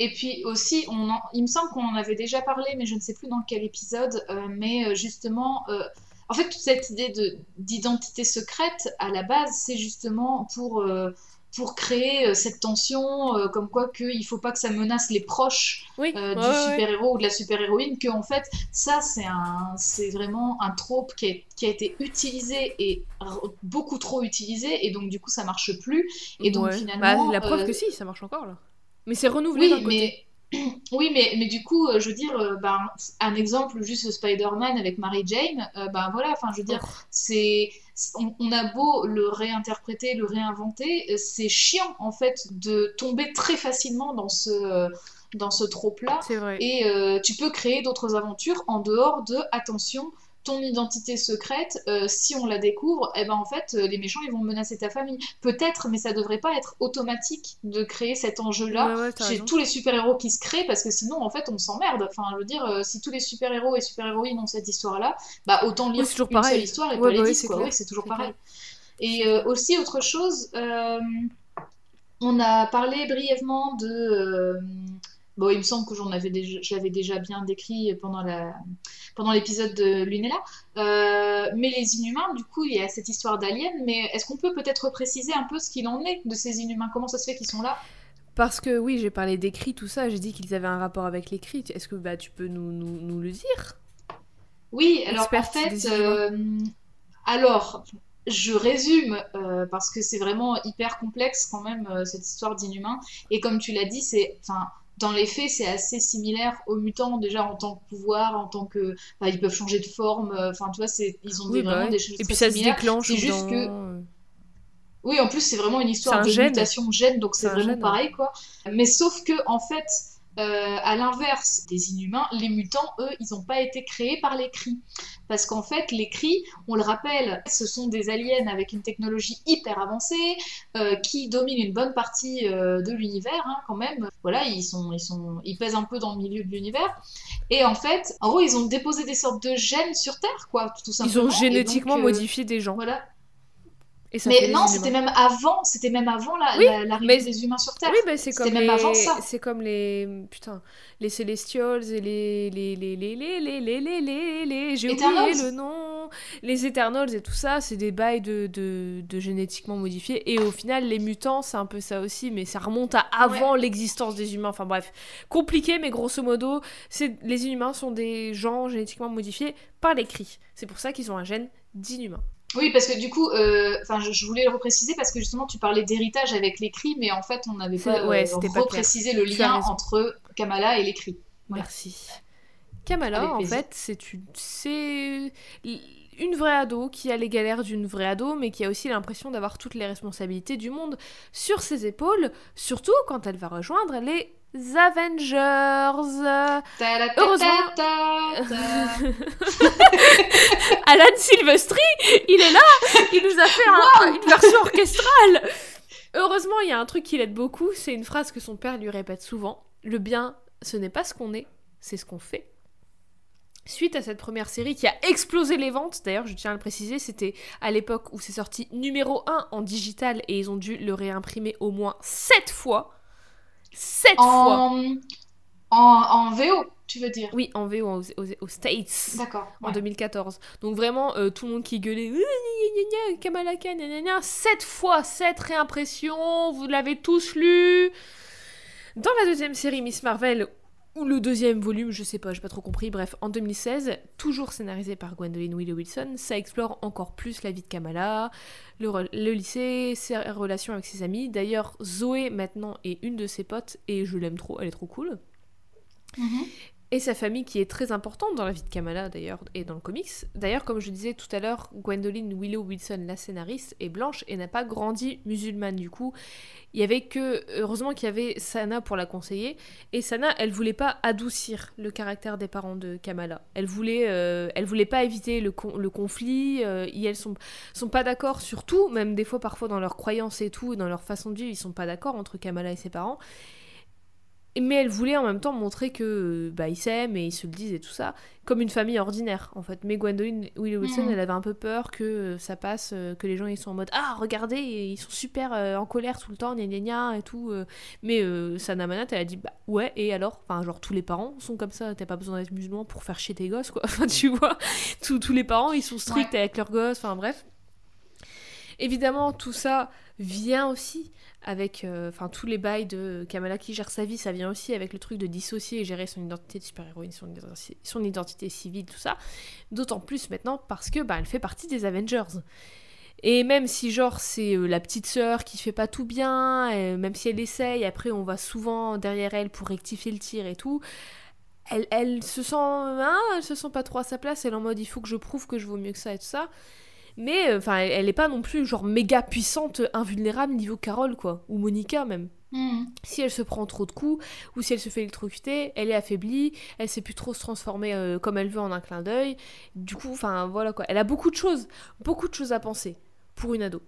Et puis aussi, il me semble qu'on en avait déjà parlé, mais je ne sais plus dans quel épisode, euh, mais euh, justement, euh, en fait, toute cette idée d'identité secrète, à la base, c'est justement pour pour créer euh, cette tension, euh, comme quoi qu'il ne faut pas que ça menace les proches euh, du super-héros ou de la super-héroïne, que en fait, ça, c'est un, c'est vraiment un trope qui a, qui a, été utilisé et beaucoup trop utilisé, et donc du coup, ça marche plus. Et donc finalement. Bah, la preuve que si, ça marche encore là. Mais c'est renouvelé d'un côté. <clears throat> Oui, mais, mais du coup, je veux dire, ben, un exemple, juste Spider-Man avec Mary Jane, ben voilà, enfin, je veux dire, oh. c'est on, a beau le réinterpréter, le réinventer, c'est chiant en fait de tomber très facilement dans ce dans ce trope-là. Et euh, tu peux créer d'autres aventures en dehors de attention ton identité secrète, euh, si on la découvre, eh ben en fait, euh, les méchants ils vont menacer ta famille. Peut-être, mais ça devrait pas être automatique de créer cet enjeu-là chez tous les super-héros qui se créent, parce que sinon, en fait, on s'emmerde. Enfin, je veux dire, euh, si tous les super-héros et super-héroïnes ont cette histoire-là, bah autant lire une pareil. seule histoire et pas les dix, quoi. c'est toujours pareil. Et aussi, autre chose, on a parlé brièvement de Bon, il me semble que j'en avais déjà, je l'avais déjà bien décrit pendant la, pendant l'épisode de Lunella. Euh, mais les Inhumains, du coup, il y a cette histoire d'aliens. Mais est-ce qu'on peut peut-être préciser un peu ce qu'il en est de ces Inhumains? Comment ça se fait qu'ils sont là? Parce que oui, j'ai parlé d'écrit, tout ça, j'ai dit qu'ils avaient un rapport avec l'écrit. Est-ce que bah, tu peux nous, nous, nous le dire? Oui, alors en fait, euh, alors je résume euh, parce que c'est vraiment hyper complexe quand même cette histoire d'inhumains. Et comme tu l'as dit, c'est, enfin, dans les faits, c'est assez similaire aux mutants, déjà en tant que pouvoir, en tant que. Bah, ils peuvent changer de forme, euh, enfin, tu vois, ils ont bah vraiment des choses Et puis ça se déclenche. C'est juste que. Oui, en plus, c'est vraiment une histoire de mutation gène, donc c'est vraiment pareil, quoi. Mais sauf que, en fait, euh, à l'inverse des inhumains, les mutants, eux, ils n'ont pas été créés par les cris. Parce qu'en fait, les cris, on le rappelle, ce sont des aliens avec une technologie hyper avancée, euh, qui dominent une bonne partie euh, de l'univers, hein, quand même. Voilà, ils, sont, ils, sont, ils pèsent un peu dans le milieu de l'univers. Et en fait, en gros, ils ont déposé des sortes de gènes sur Terre, quoi, tout simplement. Ils ont génétiquement modifié des gens. Voilà mais non, c'était même avant, c'était même avant l'arrivée des humains sur Terre. Oui, bah, c'est comme même avant ça. C'est comme les putain, les Celestials et les les les les les les les les les, les... j'ai oublié le nom, les Eternals et tout ça, c'est des bails de, de, de génétiquement modifiés et au final les mutants, c'est un peu ça aussi mais ça remonte à avant l'existence des humains. Enfin bref, compliqué mais grosso modo, c'est les inhumains sont des gens génétiquement modifiés par les cris. C'est pour ça qu'ils ont un gène d'inhumain. Oui, parce que du coup, euh, enfin, je, voulais le repréciser parce que justement, tu parlais d'héritage avec l'écrit, mais en fait, on n'avait pas, euh, reprécisé le lien entre Kamala et l'écrit. Merci. Kamala, en fait, c'est une, c'est une vraie ado qui a les galères d'une vraie ado, mais qui a aussi l'impression d'avoir toutes les responsabilités du monde sur ses épaules, surtout quand elle va rejoindre les Avengers. Heureusement. <laughs> Alan Silvestri, il est là, il nous a fait une version orchestrale. Heureusement, il y a un truc qui l'aide beaucoup, c'est une phrase que son père lui répète souvent. Le bien, ce n'est pas ce qu'on est, c'est ce qu'on fait. Suite à cette première série qui a explosé les ventes, d'ailleurs je tiens à le préciser, c'était à l'époque où c'est sorti numéro 1 en digital et ils ont dû le réimprimer au moins 7 fois. 7 fois en, VO, tu veux dire? Oui, en VO aux, States. D'accord. En 2014. Donc vraiment, euh, tout le monde qui gueulait Kamala Khan, 7 fois, 7 réimpressions, vous l'avez tous lu. Dans la deuxième série Miss Marvel, le deuxième volume, je sais pas, j'ai pas trop compris. Bref, en 2016, toujours scénarisé par Gwendolyn Willow Wilson, ça explore encore plus la vie de Kamala, le, lycée, ses relations avec ses amis. D'ailleurs, Zoé maintenant est une de ses potes et je l'aime trop, elle est trop cool. Mhm et sa famille qui est très importante dans la vie de Kamala d'ailleurs et dans le comics. D'ailleurs, comme je disais tout à l'heure, Gwendolyn Willow Wilson, la scénariste, est blanche et n'a pas grandi musulmane du coup. Il y avait que heureusement qu'il y avait Sana pour la conseiller et Sana, elle voulait pas adoucir le caractère des parents de Kamala. Elle voulait, euh, elle voulait pas éviter le, le conflit. Euh, et elles sont sont pas d'accord sur tout, même des fois parfois dans leurs croyances et tout, dans leur façon de vivre, ils sont pas d'accord entre Kamala et ses parents. Mais elle voulait en même temps montrer que bah, ils s'aiment et ils se le disent et tout ça, comme une famille ordinaire en fait. Mais Gwendoline Willow Wilson, Mhm. elle avait un peu peur que euh, ça passe, euh, que les gens ils sont en mode ah regardez, ils sont super euh, en colère tout le temps, gna gna gna et tout. euh. Mais euh, Sana Manat, elle a dit bah ouais et alors, enfin genre tous les parents sont comme ça, t'as pas besoin d'être musulman pour faire chier tes gosses quoi. <laughs> Enfin tu vois, tous, tous les parents ils sont stricts avec leurs gosses, enfin bref. Évidemment, tout ça vient aussi avec. euh, Enfin, tous les bails de Kamala qui gère sa vie, ça vient aussi avec le truc de dissocier et gérer son identité de super-héroïne, son, identi- son identité civile, tout ça. D'autant plus maintenant parce que bah, elle fait partie des Avengers. Et même si, genre, c'est euh, la petite sœur qui fait pas tout bien, même si elle essaye, après on va souvent derrière elle pour rectifier le tir et tout, elle, elle se sent. hein, elle se sent pas trop à sa place, elle est en mode il faut que je prouve que je vaux mieux que ça et tout ça. Mais euh, enfin, elle, elle est pas non plus genre méga puissante, invulnérable niveau Carole quoi, ou Monica même. Mhm. Si elle se prend trop de coups ou si elle se fait électrocuter, elle est affaiblie, elle sait plus trop se transformer euh, comme elle veut en un clin d'œil. Du coup, enfin voilà quoi, elle a beaucoup de choses, beaucoup de choses à penser pour une ado.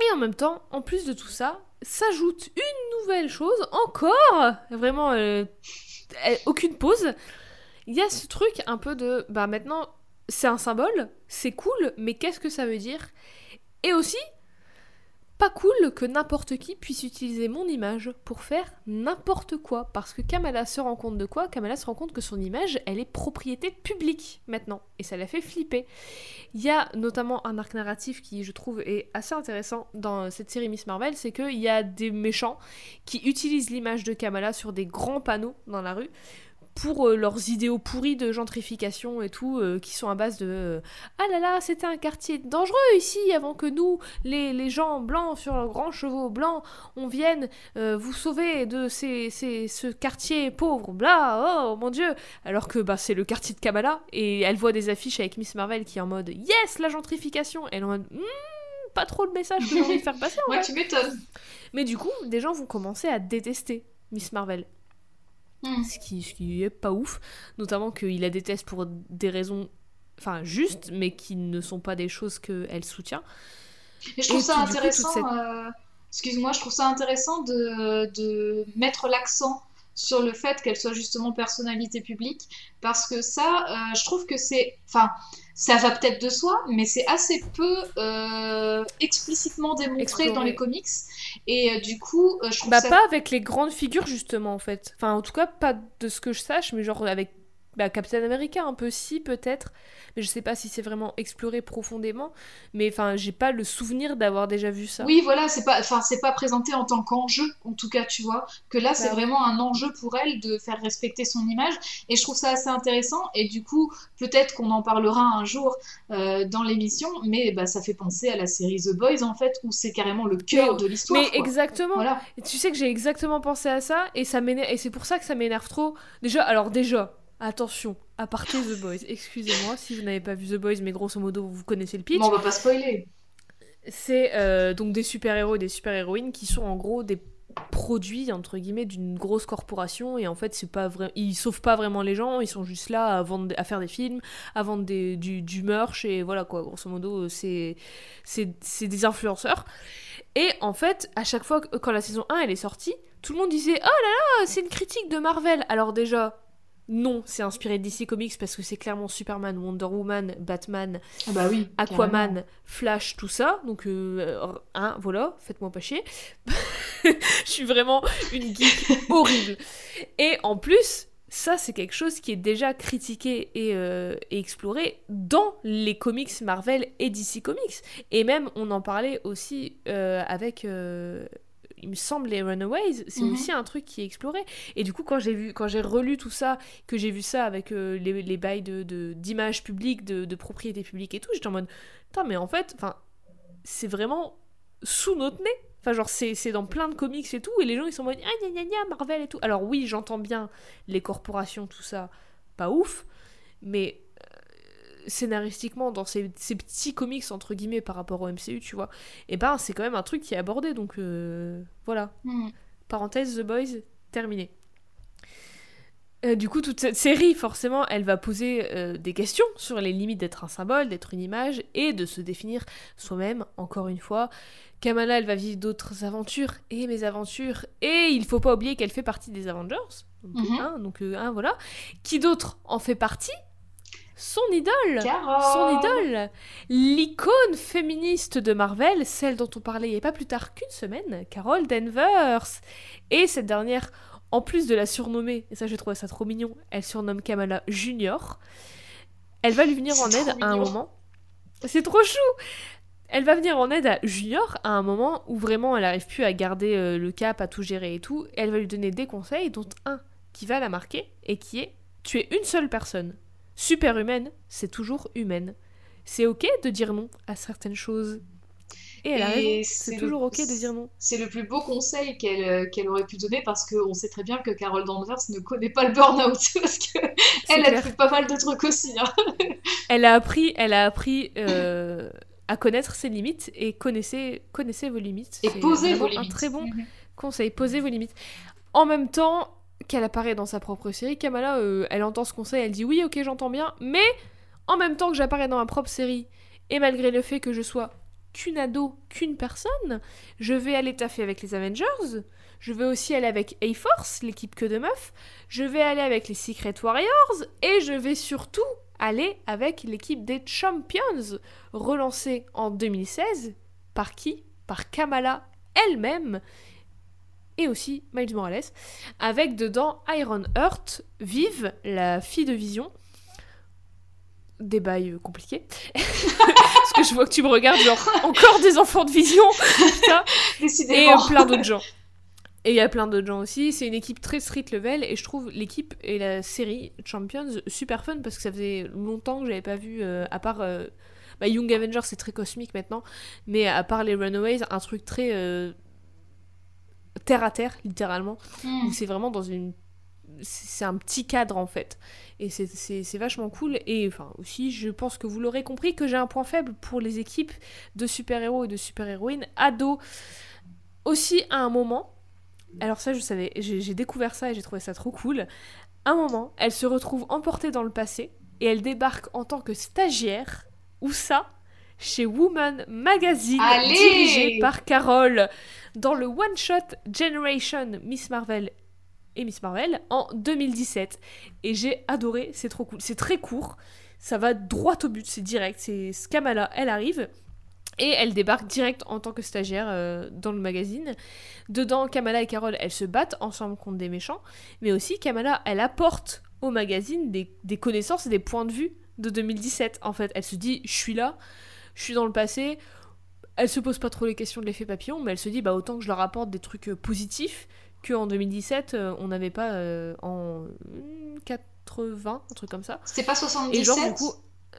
Et en même temps, en plus de tout ça, s'ajoute une nouvelle chose encore, vraiment euh, euh, aucune pause. Il y a ce truc un peu de bah maintenant c'est un symbole, c'est cool, mais qu'est-ce que ça veut dire? Et aussi pas cool que n'importe qui puisse utiliser mon image pour faire n'importe quoi. Parce que Kamala se rend compte de quoi? Kamala se rend compte que son image, elle est propriété publique maintenant. Et ça la fait flipper. Il y a notamment un arc narratif qui, je trouve, est assez intéressant dans cette série Miss Marvel, c'est qu'il y a des méchants qui utilisent l'image de Kamala sur des grands panneaux dans la rue pour euh, leurs idéaux pourris de gentrification et tout, euh, qui sont à base de euh, Ah là là, c'était un quartier dangereux ici, avant que nous, les, les gens blancs sur leurs grands chevaux blancs, on vienne vous sauver de ces, ces- ce quartier pauvre, bla, oh mon dieu. Alors que bah, c'est le quartier de Kamala, et elle voit des affiches avec Miss Marvel qui est en mode Yes, la gentrification. Et elle est en mode Hmm, Pas trop le message que j'ai envie de faire passer en <laughs> Ouais, tu m'étonnes. Mais du coup, des gens vont commencer à détester Miss Marvel Mhm. ce qui, ce qui est pas ouf, notamment qu'il la déteste pour des raisons enfin justes, mais qui ne sont pas des choses qu'elle soutient. Et je trouve Et ça intéressant, cette- euh, excuse-moi, je trouve ça intéressant de, de mettre l'accent sur le fait qu'elle soit justement personnalité publique, parce que ça, euh, je trouve que c'est, enfin, ça va peut-être de soi, mais c'est assez peu euh, explicitement démontré Exploré. dans les comics, et euh, du coup, euh, je trouve Bah ça... pas avec les grandes figures justement en fait. Enfin en tout cas pas de ce que je sache, mais genre avec bah, Captain America un peu si peut-être, mais je sais pas si c'est vraiment exploré profondément. Mais enfin j'ai pas le souvenir d'avoir déjà vu ça. Oui, voilà, c'est pas, enfin, c'est pas présenté en tant qu'enjeu, en tout cas, tu vois, que là, c'est Bah vraiment un enjeu pour elle de faire respecter son image, et je trouve ça assez intéressant, et du coup, peut-être qu'on en parlera un jour euh, dans l'émission, mais bah, ça fait penser à la série The Boys, en fait, où c'est carrément le cœur de l'histoire, Mais quoi. exactement. Voilà. Tu sais que j'ai exactement pensé à ça et ça m'énerve et c'est pour ça que ça m'énerve trop. Déjà, alors déjà, attention, à partir The Boys. Excusez-moi si vous n'avez pas vu The Boys, mais grosso modo vous connaissez le pitch. Bon, on va pas spoiler. C'est euh, donc des super-héros et des super-héroïnes qui sont en gros des produits entre guillemets d'une grosse corporation et en fait c'est pas vrai ils sauvent pas vraiment les gens ils sont juste là à vendre à faire des films à vendre des, du, du merch et voilà quoi grosso modo c'est c'est des influenceurs et en fait à chaque fois quand la saison 1 elle est sortie tout le monde disait oh là là c'est une critique de Marvel alors déjà non c'est inspiré de DC Comics parce que c'est clairement Superman Wonder Woman Batman Ah bah oui, carrément. Aquaman, Flash, tout ça. Donc, euh, hein, voilà, faites-moi pas chier. <laughs> Je suis vraiment une geek horrible. Et en plus, ça, c'est quelque chose qui est déjà critiqué et, euh, et exploré dans les comics Marvel et DC Comics. Et même, on en parlait aussi euh, avec. Il me semble les Runaways, c'est Mhm. aussi un truc qui est exploré. Et du coup, quand j'ai vu, quand j'ai relu tout ça, que j'ai vu ça avec euh, les, les bails de d'images publiques, de, de propriété publique et tout, j'étais en mode, putain, mais en fait, enfin, c'est vraiment sous notre nez. Enfin, genre, c'est dans plein de comics et tout, et les gens ils sont en mode, ah, gna gna gna, Marvel et tout. Alors, oui, j'entends bien les corporations, tout ça, pas ouf, mais scénaristiquement, dans ces, ces petits comics, entre guillemets, par rapport au MCU, tu vois, et ben, c'est quand même un truc qui est abordé, donc euh, voilà. Hmm. Parenthèse, The Boys, terminé. Euh, du coup, toute cette série, forcément, elle va poser euh, des questions sur les limites d'être un symbole, d'être une image, et de se définir soi-même, encore une fois, Kamala, elle va vivre d'autres aventures et mes aventures. Et il faut pas oublier qu'elle fait partie des Avengers. Donc, Mhm. hein, donc euh, hein, voilà. Qui d'autre en fait partie? Son idole Carole. Son idole L'icône féministe de Marvel, celle dont on parlait il n'y a pas plus tard qu'une semaine, Carol Danvers. Et cette dernière, en plus de la surnommer, et ça j'ai trouvé ça trop mignon, elle surnomme Kamala Junior. Elle va lui venir en aide à un moment. C'est trop chou Elle va venir en aide à Junior à un moment où vraiment elle n'arrive plus à garder euh, le cap, à tout gérer et tout. Elle va lui donner des conseils, dont un qui va la marquer et qui est Tu es une seule personne. Super humaine, c'est toujours humaine. C'est ok de dire non à certaines choses. Et elle a Et raison, c'est le- toujours ok de dire non. C'est le plus beau conseil qu'elle euh, qu'elle aurait pu donner parce qu'on sait très bien que Carol Danvers ne connaît pas le burn-out <laughs> parce que C'est elle a fait pas mal de trucs aussi. hein. Elle a appris, elle a appris euh, à connaître ses limites et connaissez, connaissez vos limites. Et posez vos limites. Un très bon Mhm. conseil, posez vos limites. En même temps qu'elle apparaît dans sa propre série, Kamala, euh, elle entend ce conseil, elle dit oui, ok, j'entends bien, mais en même temps que j'apparais dans ma propre série, et malgré le fait que je sois qu'une ado, qu'une personne, je vais aller taffer avec les Avengers, je vais aussi aller avec A-Force, l'équipe que de meufs, je vais aller avec les Secret Warriors, et je vais surtout aller avec l'équipe des Champions, relancée en 2016, par qui? Par Kamala elle-même, et aussi Miles Morales, avec dedans Iron Heart, Vive, la fille de Vision. Des bails euh, compliqués. <laughs> Parce que je vois que tu me regardes, genre, encore des enfants de Vision putain. Et euh, plein d'autres <laughs> gens. Et il y a plein d'autres gens aussi. C'est une équipe très street level et je trouve l'équipe et la série Champions super fun parce que ça faisait longtemps que j'avais pas vu, euh, à part. euh, bah, Young Avengers, c'est très cosmique maintenant, mais à part les Runaways, un truc très euh, terre à terre, littéralement. Mm. où c'est vraiment dans une c'est un petit cadre en fait et c'est- c'est c'est vachement cool et enfin aussi je pense que vous l'aurez compris que j'ai un point faible pour les équipes de super-héros et de super-héroïnes ados aussi à un moment alors ça je savais j'ai découvert ça et j'ai trouvé ça trop cool un moment elle se retrouve emportée dans le passé et elle débarque en tant que stagiaire où ça chez Woman Magazine Allez dirigé par Carole dans le one shot Generation Miss Marvel et Miss Marvel en 2017 et j'ai adoré c'est trop cool c'est très court ça va droit au but c'est direct c'est Kamala elle arrive et elle débarque direct en tant que stagiaire euh, dans le magazine. Dedans, Kamala et Carol, elles se battent ensemble contre des méchants. Mais aussi, Kamala, elle apporte au magazine des, des connaissances et des points de vue de 2017. En fait, elle se dit, je suis là, je suis dans le passé. Elle se pose pas trop les questions de l'effet papillon, mais elle se dit, bah autant que je leur apporte des trucs euh, positifs qu'en 2017, euh, on n'avait pas euh, en hmm, 80, un truc comme ça. C'était pas 77 Et genre, du coup. euh,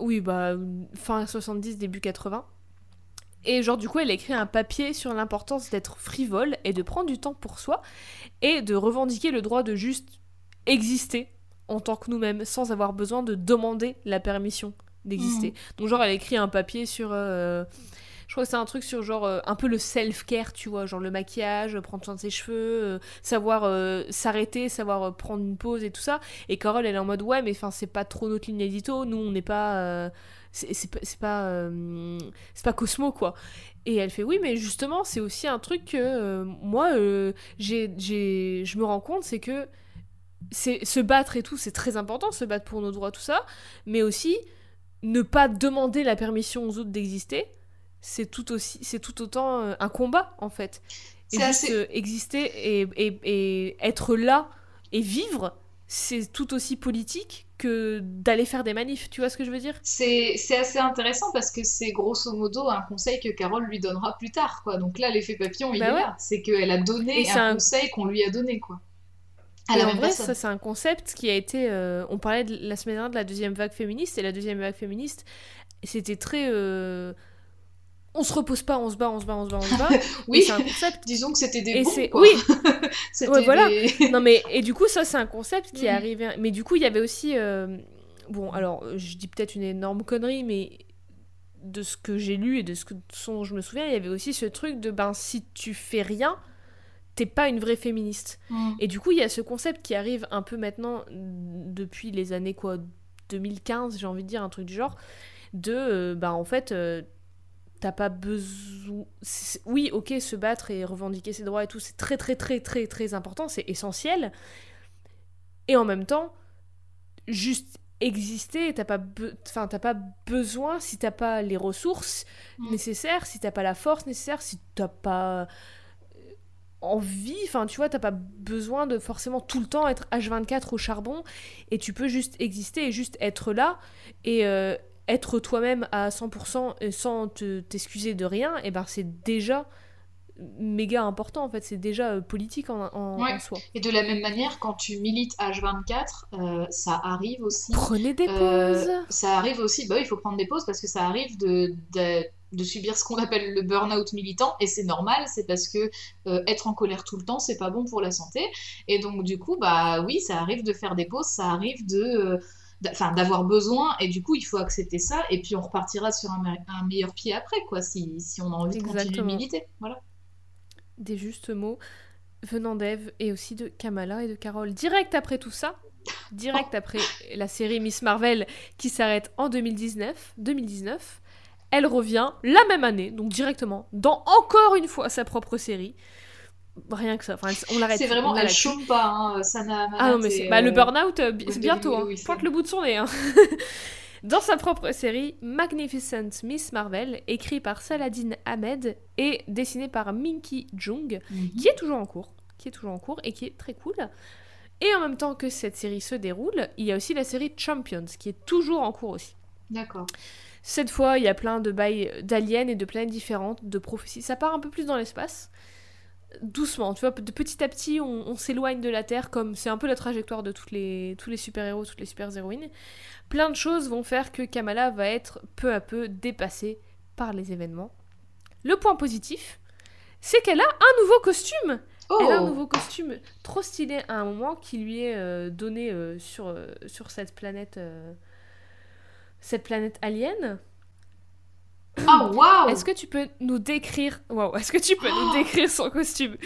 oui, bah, fin 70, début 80. Et genre, du coup, elle écrit un papier sur l'importance d'être frivole et de prendre du temps pour soi et de revendiquer le droit de juste exister en tant que nous-mêmes sans avoir besoin de demander la permission d'exister. Donc, genre, elle a écrit un papier sur. euh, je crois que c'est un truc sur genre euh, un peu le self-care, tu vois, genre le maquillage, prendre soin de ses cheveux, euh, savoir euh, s'arrêter, savoir prendre une pause et tout ça. Et Carole, elle est en mode ouais, mais enfin, c'est pas trop notre ligne édito. Nous, on n'est pas. c'est pas. C'est pas, c'est pas Cosmo, quoi. Et elle fait oui, mais justement, c'est aussi un truc que moi, j'ai, j'ai, je me rends compte, c'est que c'est se battre et tout, c'est très important, se battre pour nos droits, tout ça, mais aussi ne pas demander la permission aux autres d'exister, c'est tout aussi, c'est tout autant euh, un combat en fait. Et juste assez- euh, exister et, et- et être là et vivre, c'est tout aussi politique que d'aller faire des manifs. Tu vois ce que je veux dire? C'est assez intéressant parce que c'est grosso modo un conseil que Carole lui donnera plus tard, quoi. Donc là, l'effet papillon, il Bah est ouais. là. C'est qu'elle a donné Et un un- conseil qu'on lui a donné, quoi. Et la en vrai, personne. ça c'est un concept qui a été. euh, on parlait de, la semaine dernière de la deuxième vague féministe et la deuxième vague féministe, c'était très. euh, on se repose pas, on se bat, on se bat, on se bat, on se bat. <laughs> Oui, c'est un concept. disons que c'était des Et quoi. oui, <laughs> C'était Ouais, voilà. des- <laughs> non mais et du coup ça c'est un concept qui est Mhm. arrivé. Mais du coup il y avait aussi euh, bon alors je dis peut-être une énorme connerie mais de ce que j'ai lu et de ce que dont je me souviens il y avait aussi ce truc de ben si tu fais rien t'es pas une vraie féministe. Mm. Et du coup, il y a ce concept qui arrive un peu maintenant, depuis les années quoi, 2015, j'ai envie de dire, un truc du genre, de, euh, bah en fait, euh, t'as pas besoin. Oui, ok, se battre et revendiquer ses droits et tout, c'est très très très très très important, c'est essentiel. Et en même temps, juste exister, t'as pas, be- enfin, t'as pas besoin si t'as pas les ressources Mm. nécessaires, si t'as pas la force nécessaire, si t'as pas euh, envie, enfin tu vois, t'as pas besoin de forcément tout le temps être H24 au charbon. Et tu peux juste exister et juste être là et euh, être toi-même à 100% et sans te- t'excuser de rien, et ben c'est déjà méga important en fait, c'est déjà euh, politique en, en- Ouais. en soi. Et de la même manière, quand tu milites H24, euh, ça arrive aussi. Prenez des euh, pauses. ça arrive aussi, bah il faut prendre des pauses parce que ça arrive de, de, de subir ce qu'on appelle le burn-out militant et c'est normal, c'est parce que euh, être en colère tout le temps, c'est pas bon pour la santé. Et donc, du coup, bah oui, ça arrive de faire des pauses, ça arrive de. Enfin, d'avoir besoin, et du coup, il faut accepter ça, et puis on repartira sur un, me- un meilleur pied après, quoi, si, si on a envie de continuer de militer. Voilà. Des justes mots venant d'Eve et aussi de Kamala et de Carole. Direct après tout ça, direct après la série Miss Marvel qui s'arrête en 2019, 2019, elle revient la même année, donc directement, dans encore une fois sa propre série. Rien que ça, enfin, on l'arrête. C'est vraiment, elle chôme pas, hein, Sana Ah non, mais c'est bah, le burn-out, euh, c'est oui, bientôt. oui, hein. oui, Pointe le bout de son nez. hein. <laughs> Dans sa propre série, Magnificent Miss Marvel, écrit par Saladin Ahmed et dessiné par Minky Jung, Mhm. qui est toujours en cours, qui est toujours en cours et qui est très cool. Et en même temps que cette série se déroule, il y a aussi la série Champions, qui est toujours en cours aussi. D'accord. Cette fois, il y a plein de bails d'aliens et de planètes différentes, de prophéties. Ça part un peu plus dans l'espace. Doucement, tu vois, de petit à petit, on, on s'éloigne de la Terre, comme c'est un peu la trajectoire de toutes les, tous les super-héros, toutes les super-héroïnes. Plein de choses vont faire que Kamala va être peu à peu dépassée par les événements. Le point positif, c'est qu'elle a un nouveau costume Oh elle a un nouveau costume trop stylé à un moment qui lui est euh, donné euh, sur, euh, sur cette planète cette planète alien. Ah, waouh. Est-ce que tu peux nous décrire Waouh, est-ce que tu peux nous Oh <gasps> décrire son costume?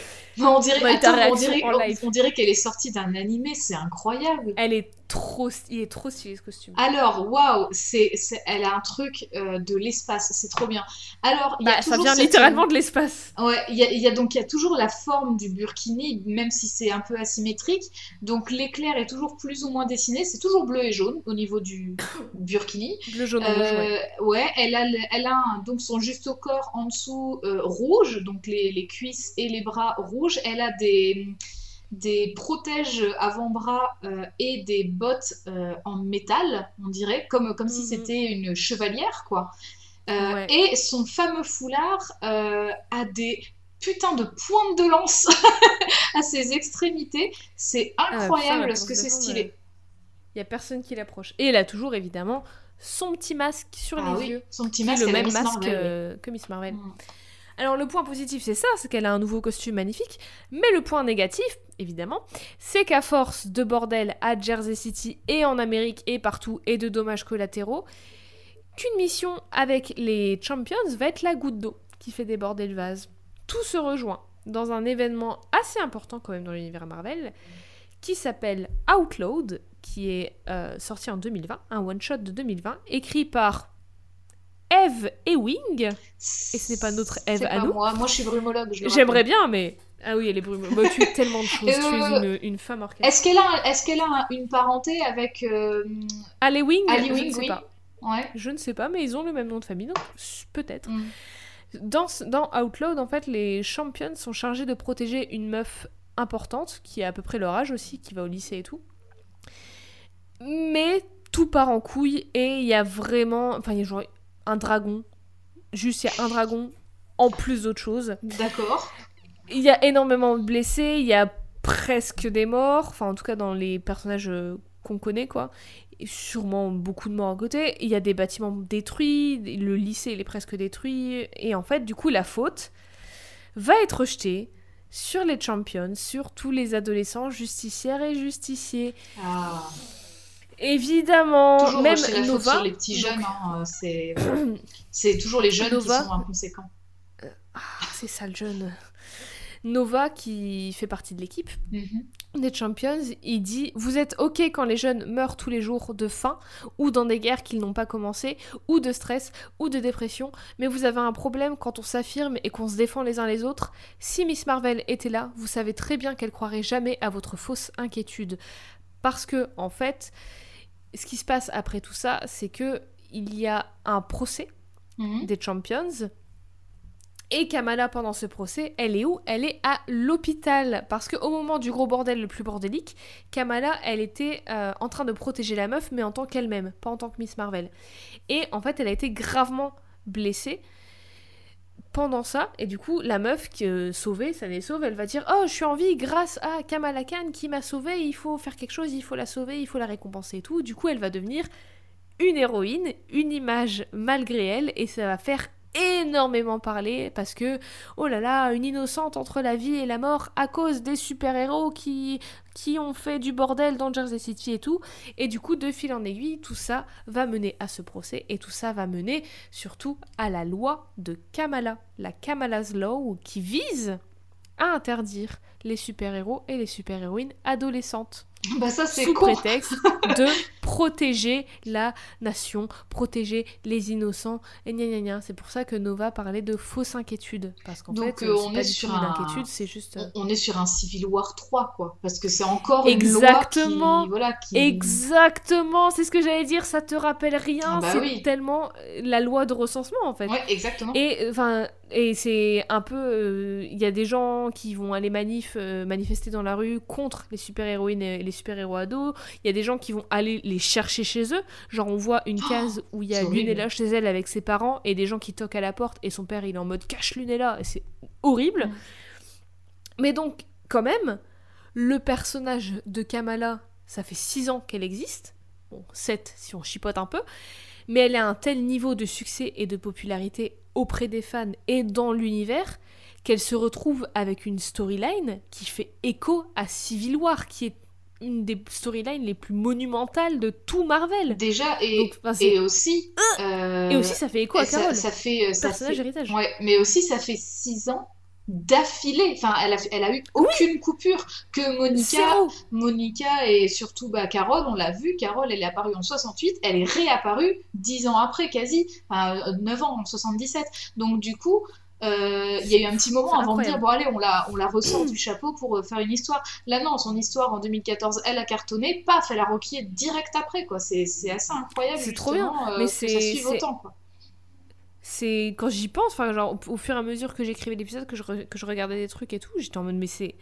On dirait, Bah, attends, on dirait, on qu'elle est sortie d'un animé, c'est incroyable. Elle est trop il est trop stylé ce costume. Alors, waouh, c'est, elle a un truc euh, de l'espace, c'est trop bien. Alors, il y a Bah, ça vient cette- littéralement de l'espace. Ouais, il y a, il y a donc il y a toujours la forme du burkini, même si c'est un peu asymétrique. Donc l'éclair est toujours plus ou moins dessiné. C'est toujours bleu et jaune au niveau du <coughs> burkini. Bleu jaune rouge. ouais. Euh, ouais, elle a, le- elle a un- donc son juste au corps en dessous euh, rouge, donc les, les cuisses et les bras rouges. Elle a des, des protèges avant-bras euh, et des bottes euh, en métal, on dirait, comme, comme si Mhm. c'était une chevalière, quoi. Euh, Ouais. Et son fameux foulard a des putains de pointes de lance <laughs> à ses extrémités. C'est Ah, putain, incroyable la ce que c'est stylé. Il y a personne qui l'approche. Et elle a toujours évidemment son petit masque sur Ah les oui, yeux. son petit masque le même masque Marvel, oui. que Miss Marvel. Mm. Alors le point positif c'est ça, c'est qu'elle a un nouveau costume magnifique, mais le point négatif, évidemment, c'est qu'à force de bordel à Jersey City et en Amérique et partout et de dommages collatéraux, qu'une mission avec les Champions va être la goutte d'eau qui fait déborder le vase. Tout se rejoint dans un événement assez important quand même dans l'univers Marvel, qui s'appelle Outlawed, qui est euh, sorti en 2020, un one-shot de 2020, écrit par Eve Ewing, Et ce n'est pas notre C'est à pas nous. moi. Moi, je suis brumologue. J'aimerais bien, mais. Ah oui, elle est brumeuse. Bah, tu es tellement de <laughs> choses. Tu es Euh, une, une femme orchestre. Est-ce qu'elle a, qu'elle a un- une parenté avec euh, Ali Wing Ali Je ne Wing, sais oui. pas. Ouais. Je ne sais pas, mais ils ont le même nom de famille, donc peut-être. Mm. Dans, dans Outlawed, en fait, les champions sont chargés de protéger une meuf importante, qui a à peu près leur âge aussi, qui va au lycée et tout. Mais tout part en couille et il y a vraiment. Enfin, il y a genre un dragon. Juste, il y a un dragon en plus d'autres choses. D'accord. Il y a énormément de blessés, il y a presque des morts, enfin en tout cas dans les personnages euh, qu'on connaît quoi. Et sûrement beaucoup de morts à côté. Il y a des bâtiments détruits, le lycée il est presque détruit. Et en fait, du coup, la faute va être jetée sur les champions, sur tous les adolescents, justicières et justiciers. Ah. Évidemment, Toujours même la Nova. sur les petits jeunes. hein, C'est, <clears throat> c'est toujours les jeunes Nova. qui sont inconséquents. Ah, c'est ça le jeune. Nova, qui fait partie de l'équipe Mhm. des Champions, il dit Vous êtes OK quand les jeunes meurent tous les jours de faim, ou dans des guerres qu'ils n'ont pas commencé, ou de stress, ou de dépression, mais vous avez un problème quand on s'affirme et qu'on se défend les uns les autres. Si Miss Marvel était là, vous savez très bien qu'elle croirait jamais à votre fausse inquiétude. Parce que, en fait, ce qui se passe après tout ça, c'est que il y a un procès Mhm. des Champions. Et Kamala, pendant ce procès, elle est où? Elle est à l'hôpital. Parce qu'au moment du gros bordel le plus bordélique, Kamala, elle était euh, en train de protéger la meuf, mais en tant qu'elle-même, pas en tant que Miss Marvel. Et en fait, elle a été gravement blessée pendant ça. Et du coup, la meuf qui euh, sauvée, ça les sauve, elle va dire Oh, je suis en vie grâce à Kamala Khan qui m'a sauvée, il faut faire quelque chose, il faut la sauver, il faut la récompenser et tout. Du coup, elle va devenir une héroïne, une image malgré elle, et ça va faire énormément parler parce que oh là là une innocente entre la vie et la mort à cause des super héros qui qui ont fait du bordel dans Jersey City et tout. Et du coup de fil en aiguille tout ça va mener à ce procès et tout ça va mener surtout à la loi de Kamala. La Kamala's Law qui vise à interdire les super héros et les super héroïnes adolescentes. Bah ça c'est sous prétexte de protéger la nation, protéger les innocents, et gna gna gna. C'est pour ça que Nova parlait de fausse inquiétude. Parce qu'en fait, euh, euh, on est sur une un- inquiétude, c'est juste... euh, On- On est sur un Civil War 3 quoi, parce que c'est encore une Exactement. loi qui voilà qui Exactement, c'est ce que j'allais dire, ça te rappelle rien, Ah bah c'est oui. tellement euh, la loi de recensement en fait. Ouais, exactement. Et enfin, et c'est un peu, euh, il y a des gens qui vont aller manif, euh, manifester dans la rue contre les super héroïnes et les super héros ados. Il y a des gens qui vont aller les chercher chez eux. Genre on voit une case où il y a. Lunella chez elle avec ses parents et des gens qui toquent à la porte et son père il est en mode cache Lunella et c'est horrible. Mm. Mais donc quand même, le personnage de Kamala, ça fait 6 ans qu'elle existe. Bon, 7 si on chipote un peu mais elle a un tel niveau de succès et de popularité auprès des fans et dans l'univers qu'elle se retrouve avec une storyline qui fait écho à Civil War, qui est une des storylines les plus monumentales de tout Marvel. Déjà et Donc, et aussi euh, et aussi, ça fait écho à ça, Carol, ça fait ça personnage fait- héritage. Ouais, mais aussi ça fait six ans d'affilée. Enfin, elle a, elle a eu aucune coupure que Monica. Monica et surtout bah, Carole, on l'a vu, Carole, elle est apparue en 68, elle est réapparue dix ans après, quasi, enfin, euh, 9 ans, en 77. Donc du coup, euh, il y a eu un petit moment avant de dire, bon allez, on la, on la ressort du chapeau pour euh, faire une histoire. Là non, son histoire en 2014, elle a cartonné, paf, elle a roquillé direct après, quoi. C'est c'est assez incroyable, C'est trop bien, euh, mais c'est- autant, quoi. C'est quand j'y pense, enfin genre au, fur et à mesure que j'écrivais l'épisode, que je, re- que je regardais des trucs et tout, j'étais en mode mais c'est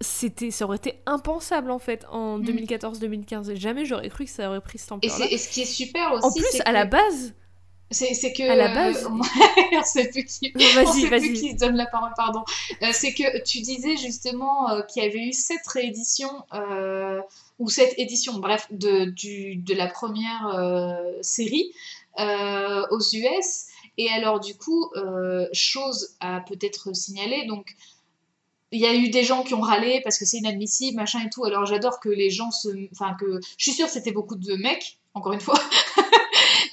c'était ça aurait été impensable en fait en Mm. 2014-2015 jamais j'aurais cru que ça aurait pris cette Et, ampleur c'est- et ce qui est super aussi, en plus à la base c'est que à la base- euh, <laughs> on sait plus qui, on vas-y sait plus vas-y qui se donne la parole, pardon. Euh, c'est que tu disais justement euh, qu'il y avait eu sept rééditions euh, ou sept éditions, bref, de, du, de la première série aux US. Et alors du coup, chose à peut-être signaler, donc il y a eu des gens qui ont râlé parce que c'est inadmissible, machin et tout. Alors j'adore que les gens se... Enfin que... Je suis sûre que c'était beaucoup de mecs, encore une fois. <laughs>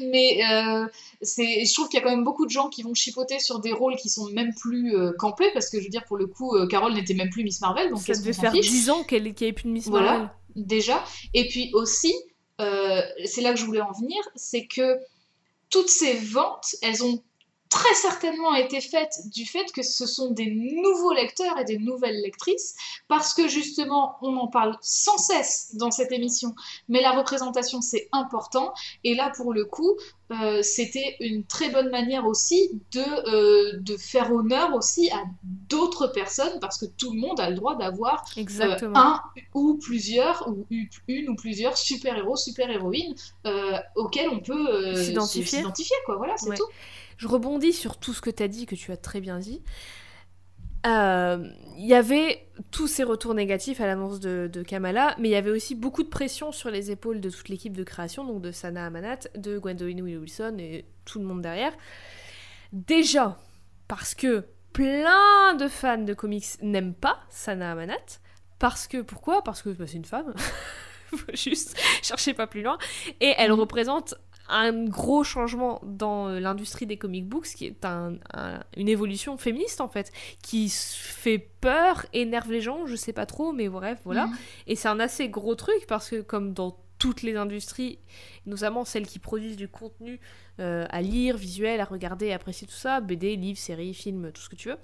Mais euh, je trouve qu'il y a quand même beaucoup de gens qui vont chipoter sur des rôles qui sont même plus euh, campés, parce que je veux dire, pour le coup, euh, Carole n'était même plus Miss Marvel, donc ça devait faire fiche 10 ans qu'elle qu'il n'y avait plus de Miss Voilà. Marvel déjà. Et puis aussi, c'est là que je voulais en venir, c'est que toutes ces ventes, elles ont très certainement été faites du fait que ce sont des nouveaux lecteurs et des nouvelles lectrices, parce que justement, on en parle sans cesse dans cette émission, mais la représentation, c'est important. Et là, pour le coup, euh, c'était une très bonne manière aussi de, euh, de faire honneur aussi à d'autres personnes, parce que tout le monde a le droit d'avoir euh, un ou plusieurs, ou une ou plusieurs super-héros, super-héroïnes auxquels on peut S'identifier. Voilà, c'est Ouais. tout. Je rebondis sur tout ce que tu as dit, que tu as très bien dit. Euh, Il y avait tous ces retours négatifs à l'annonce de, de Kamala, mais il y avait aussi beaucoup de pression sur les épaules de toute l'équipe de création, donc de Sana Amanat, de Gwendoline Wilson et tout le monde derrière. Déjà, parce que plein de fans de comics n'aiment pas Sana Amanat. Parce que, pourquoi? Parce que bah, c'est une femme. <laughs> Faut juste chercher pas plus loin. Et elle Mhm. représente un gros changement dans euh, l'industrie des comic books, qui est une évolution féministe en fait, qui fait peur, énerve les gens, je sais pas trop, mais bref, voilà. Mhm. Et c'est un assez gros truc parce que comme dans toutes les industries, notamment celles qui produisent du contenu euh, à lire, visuel, à regarder, à apprécier tout ça, BD, livres, séries, films, tout ce que tu veux.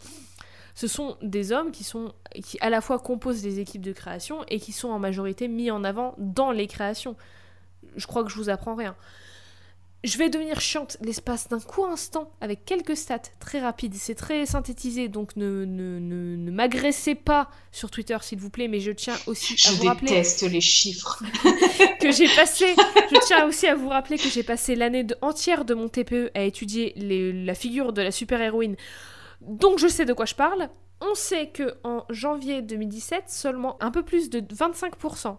Ce sont des hommes qui sont qui à la fois composent des équipes de création et qui sont en majorité mis en avant dans les créations. Je crois que je vous apprends rien. Je vais devenir chiante l'espace d'un court instant avec quelques stats très rapides. C'est très synthétisé, donc ne, ne, ne, m'agressez pas sur Twitter, s'il vous plaît, mais je tiens aussi à vous rappeler. Je déteste les chiffres. <laughs> que j'ai passé. Je tiens aussi à vous rappeler que j'ai passé l'année entière de mon TPE à étudier la figure de la super-héroïne. Donc je sais de quoi je parle. On sait que en janvier 2017, seulement un peu plus de 25%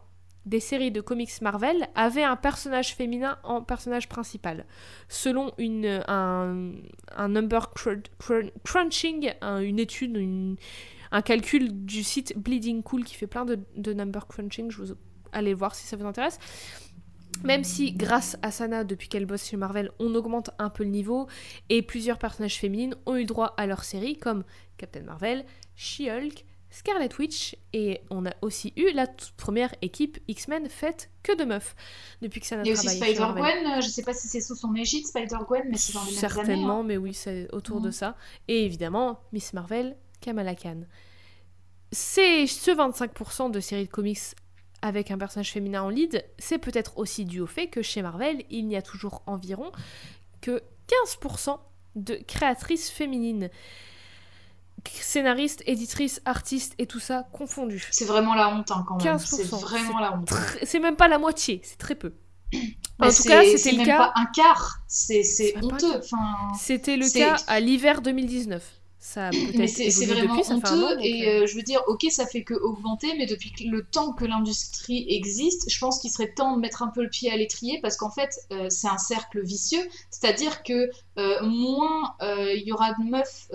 des séries de comics Marvel avaient un personnage féminin en personnage principal. Selon une, un, number crunching, une étude, un calcul du site Bleeding Cool qui fait plein de, number crunching, je vous allez voir si ça vous intéresse. Même si, grâce à Sana, depuis qu'elle bosse chez Marvel, on augmente un peu le niveau, et plusieurs personnages féminines ont eu droit à leur série, comme Captain Marvel, She-Hulk, Scarlet Witch et on a aussi eu la toute première équipe X-Men faite que de meufs depuis que ça n'a Il y a aussi Spider-Gwen, euh, je sais pas si c'est sous son égide Spider-Gwen, mais c'est dans les mêmes Certainement, hein. mais oui, c'est autour de ça. Et évidemment, Miss Marvel, Kamala Khan. C'est ce 25% de séries de comics avec un personnage féminin en lead, c'est peut-être aussi dû au fait que chez Marvel, il n'y a toujours environ que 15% de créatrices féminines scénariste, éditrice, artiste et tout ça confondu. C'est vraiment la honte hein, quand même. C'est vraiment la honte. C'est même pas la moitié, c'est très peu. <clears throat> en tout cas, c'était le cas. pas un quart, c'est honteux. C'était le cas à l'hiver 2019. Ça <clears throat> mais c'est vraiment depuis, honteux et euh, euh, je veux dire, ok, ça fait que augmenter, mais depuis le temps que l'industrie existe, je pense qu'il serait temps de mettre un peu le pied à l'étrier parce qu'en fait, euh, c'est un cercle vicieux, c'est-à-dire que moins il y aura de meufs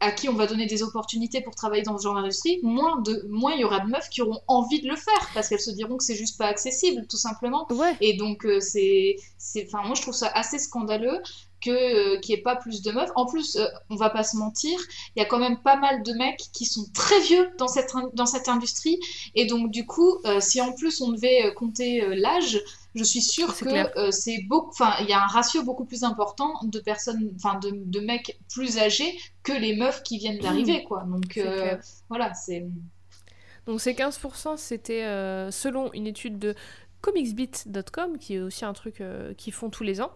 à qui on va donner des opportunités pour travailler dans ce genre d'industrie, moins de moins il y aura de meufs qui auront envie de le faire parce qu'elles se diront que c'est juste pas accessible tout simplement. Et donc euh, c'est c'est enfin moi je trouve ça assez scandaleux que euh, qu'il n'y ait pas plus de meufs. En plus, euh, on va pas se mentir, il y a quand même pas mal de mecs qui sont très vieux dans cette dans cette industrie et donc du coup, si en plus on devait compter l'âge, je suis sûre que euh, c'est beaucoup, enfin, il y a un ratio beaucoup plus important de personnes, enfin, de, de, mecs plus âgés que les meufs qui viennent d'arriver, quoi. Donc euh, voilà, c'est. Donc ces 15%, c'était euh, selon une étude de comicsbeat.com, qui est aussi un truc qu'ils font tous les ans.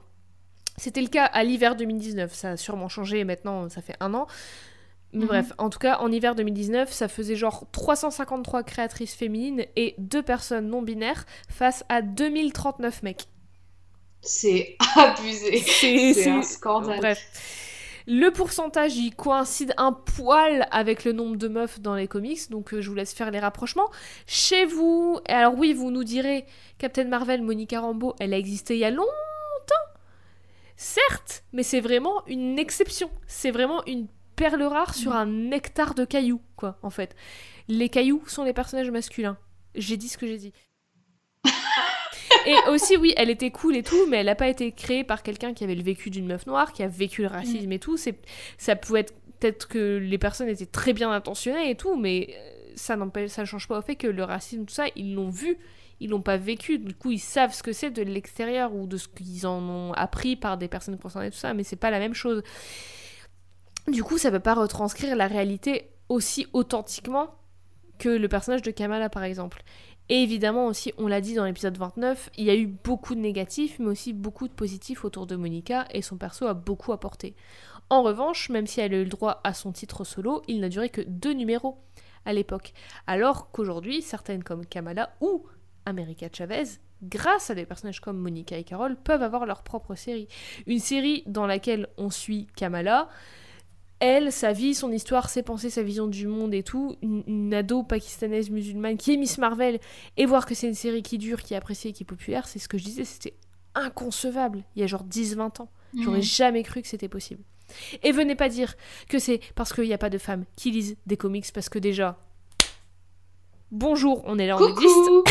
C'était le cas à l'hiver 2019, ça a sûrement changé maintenant, ça fait un an. Mais mhm. bref, en tout cas, en hiver 2019, ça faisait genre 353 créatrices féminines et deux personnes non binaires face à 2039 mecs. C'est abusé. C'est un scandale. Bref. Le pourcentage, il coïncide un poil avec le nombre de meufs dans les comics, donc euh, je vous laisse faire les rapprochements. Chez vous, alors oui, vous nous direz, Captain Marvel, Monica Rambeau, elle a existé il y a longtemps. Certes, mais c'est vraiment une exception. C'est vraiment une perle rare sur un nectar de cailloux, quoi, en fait. Les cailloux sont les personnages masculins. J'ai dit ce que j'ai dit. <laughs> et aussi, oui, elle était cool et tout, mais elle n'a pas été créée par quelqu'un qui avait le vécu d'une meuf noire, qui a vécu le racisme et tout. C'est, ça pouvait être peut-être que les personnes étaient très bien intentionnées et tout, mais euh, ça n'empêche, ça change pas au fait que le racisme, tout ça, ils l'ont vu, ils l'ont pas vécu. Du coup, ils savent ce que c'est de l'extérieur ou de ce qu'ils en ont appris par des personnes concernées, tout ça, mais c'est pas la même chose. Du coup, ça peut pas retranscrire la réalité aussi authentiquement que le personnage de Kamala, par exemple. Et évidemment aussi, on l'a dit dans l'épisode 29, il y a eu beaucoup de négatifs, mais aussi beaucoup de positifs autour de Monica, et son perso a beaucoup apporté. En revanche, même si elle a eu le droit à son titre solo, il n'a duré que deux numéros à l'époque. Alors qu'aujourd'hui, certaines comme Kamala ou America Chavez, grâce à des personnages comme Monica et Carol, peuvent avoir leur propre série. Une série dans laquelle on suit Kamala, elle, sa vie, son histoire, ses pensées, sa vision du monde et tout, une, ado pakistanaise musulmane qui est Miss Marvel, et voir que c'est une série qui dure, qui est appréciée, qui est populaire, c'est ce que je disais, c'était inconcevable il y a genre 10-20 ans. J'aurais jamais cru que c'était possible. Et venez pas dire que c'est parce qu'il n'y a pas de femmes qui lisent des comics, parce que déjà, bonjour, on est là, on existe. Coucou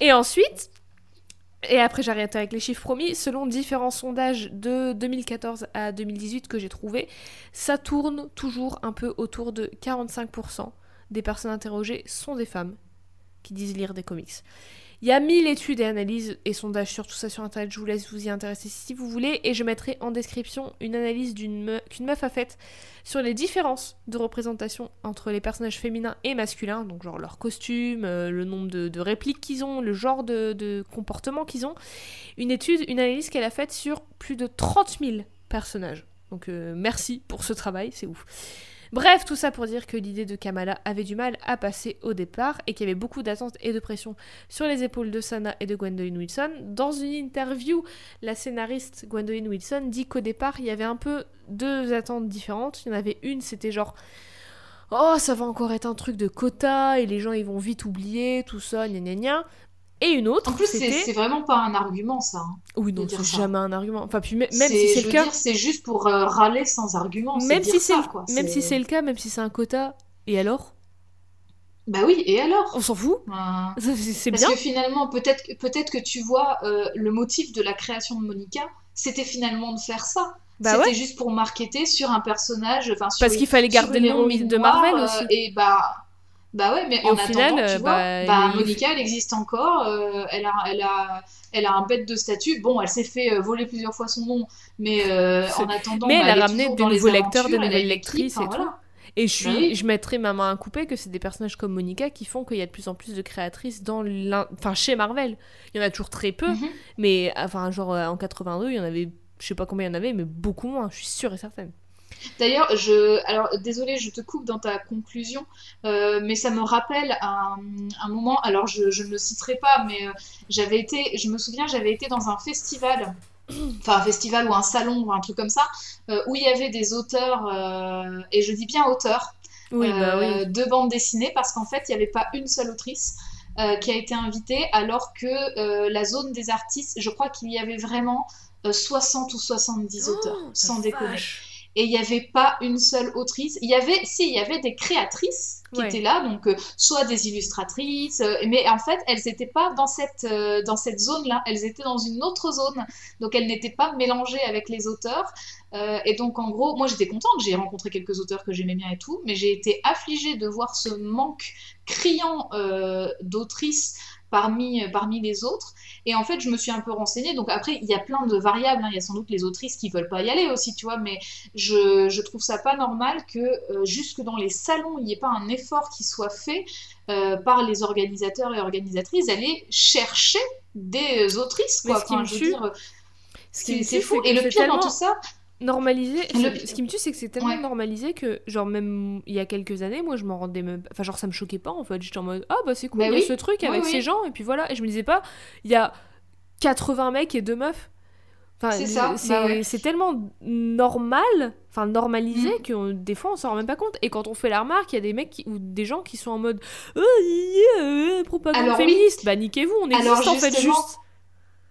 Et ensuite, et après j'arrête avec les chiffres promis, selon différents sondages de 2014 à 2018 que j'ai trouvés, ça tourne toujours un peu autour de 45% des personnes interrogées sont des femmes qui disent lire des comics. Il y a mille études et analyses et sondages sur tout ça sur internet, je vous laisse vous y intéresser si vous voulez, et je mettrai en description une analyse qu'une meuf a faite sur les différences de représentation entre les personnages féminins et masculins, donc genre leur costume, euh, le nombre de, répliques qu'ils ont, le genre de, comportement qu'ils ont. Une étude, une analyse qu'elle a faite sur plus de 30 000 personnages. Donc euh, merci pour ce travail, c'est ouf. Bref, tout ça pour dire que l'idée de Kamala avait du mal à passer au départ et qu'il y avait beaucoup d'attentes et de pression sur les épaules de Sana et de Gwendolyn Wilson. Dans une interview, la scénariste Gwendolyn Wilson dit qu'au départ, il y avait un peu deux attentes différentes. Il y en avait une, c'était genre Oh, ça va encore être un truc de quota et les gens ils vont vite oublier tout ça, gna gna gna. Et une autre. En plus, c'est vraiment pas un argument, ça. Hein, oui, non, c'est jamais un argument. Enfin, puis même si c'est le cas. C'est juste pour euh, râler sans argument. Même si c'est même si c'est le cas, même si c'est un quota. Et alors? Bah oui, et alors? On s'en fout. C'est bien. Parce que finalement, peut-être peut que tu vois euh, le motif de la création de Monica, c'était finalement de faire ça. Bah c'était juste pour marketer sur un personnage. Parce qu'il fallait garder le nom de Marvel euh, aussi. et bah bah ouais, mais en attendant, final, tu euh, vois, bah, bah Monica, elle existe encore, euh, elle, a, elle, a, elle a un bête de statut. Bon, elle s'est fait euh, voler plusieurs fois son nom, mais en attendant. Mais bah, elle, a ramené de nouveaux lecteurs, de nouvelles lectrices et tout. Et je, suis, je mettrai ma main à couper que c'est des personnages comme Monica qui font qu'il y a de plus en plus de créatrices dans enfin, chez Marvel. Il y en a toujours très peu, mhm. mais enfin, genre en 82, il y en avait, je sais pas combien il y en avait, mais beaucoup moins, je suis sûre et certaine. D'ailleurs, je, alors désolé, je te coupe dans ta conclusion, euh, mais ça me rappelle un, un moment. Alors, je, je, ne le citerai pas, mais euh, j'avais été, je me souviens, j'avais été dans un festival, <clears throat> enfin un festival ou un salon ou un truc comme ça, euh, où il y avait des auteurs, et je dis bien auteurs, bah de bande dessinée, parce qu'en fait, il n'y avait pas une seule autrice. qui a été invitée alors que la zone des artistes, je crois qu'il y avait vraiment 60 ou 70 auteurs, sans déconner et il n'y avait pas une seule autrice. Il y avait, si, il y avait des créatrices qui étaient là, donc euh, soit des illustratrices, euh, mais en fait, elles n'étaient pas dans cette, euh, dans cette zone-là, elles étaient dans une autre zone, donc elles n'étaient pas mélangées avec les auteurs. et donc, en gros, moi j'étais contente, j'ai rencontré quelques auteurs que j'aimais bien et tout, mais j'ai été affligée de voir ce manque criant d'autrices parmi, parmi les autres. Et en fait, je me suis un peu renseignée. Donc après, il y a plein de variables. Hein. Il y a sans doute les autrices qui veulent pas y aller aussi, tu vois. Mais je, je trouve ça pas normal que euh, jusque dans les salons, il n'y ait pas un effort qui soit fait euh, par les organisateurs et organisatrices d'aller chercher des autrices, quoi. Enfin, je veux dire, c'est fou. Et le pire dans tout ça, normalisé. Ce qui me tue, c'est que c'est tellement normalisé que, genre, même il y a quelques années, moi, je m'en rendais même. Enfin, genre, ça me choquait pas en fait. J'étais en mode, ah bah c'est cool, bah il y a ce truc avec ces gens, et puis voilà. Et je me disais pas, il y a 80 mecs et deux meufs. Enfin, c'est bah tellement normal, enfin normalisé, mm. que des fois on s'en rend même pas compte. Et quand on fait la remarque, il y a des mecs ou des gens qui sont en mode oh, yeah, propagande féministe, bah niquez-vous, on existe en fait juste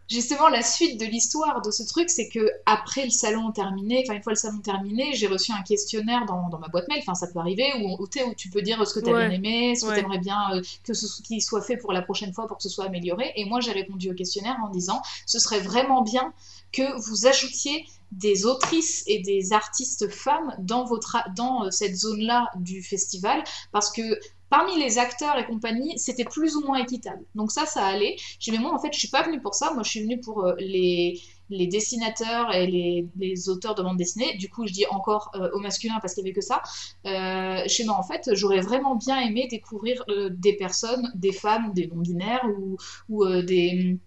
justement la suite de l'histoire de ce truc, c'est que après le salon terminé, enfin une fois le salon terminé, j'ai reçu un questionnaire dans, dans, ma boîte mail, enfin ça peut arriver, où, où, où tu peux dire ce que tu as bien aimé, ce que tu aimerais bien euh, que ce qu'il soit fait pour la prochaine fois pour que ce soit amélioré. Et moi j'ai répondu au questionnaire en disant ce serait vraiment bien que vous ajoutiez des autrices et des artistes femmes dans, votre, dans euh, cette zone-là du festival, parce que parmi les acteurs et compagnie, c'était plus ou moins équitable. Donc ça, ça allait. J'ai dit, mais moi, en fait, je suis pas venue pour ça. Moi, je suis venue pour euh, les, les dessinateurs et les, les, auteurs de bande dessinée. Du coup, je dis encore euh, au masculin parce qu'il n'y avait que ça. Euh, chez moi, en fait, j'aurais vraiment bien aimé découvrir des personnes, des femmes, des non-binaires ou, ou des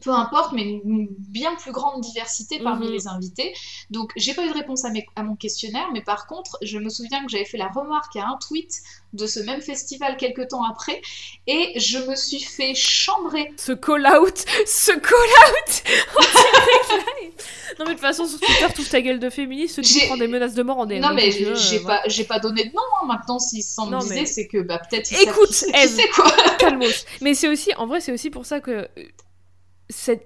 peu importe, mais une bien plus grande diversité parmi mhm. les invités. Donc, j'ai pas eu de réponse à, mes, à, mon questionnaire, mais par contre, je me souviens que j'avais fait la remarque à un tweet de ce même festival quelques temps après, et je me suis fait chambrer. Ce call-out Ce call-out Non, mais de toute façon, sur Twitter, toute ta gueule de féministe, ceux qui des menaces de mort en Non, mais j'ai pas, pas donné de nom, hein. maintenant, s'ils s'en me disaient, c'est que bah, peut-être. Écoute, Eve, quoi. calmos. Mais c'est aussi, en vrai, c'est aussi pour ça que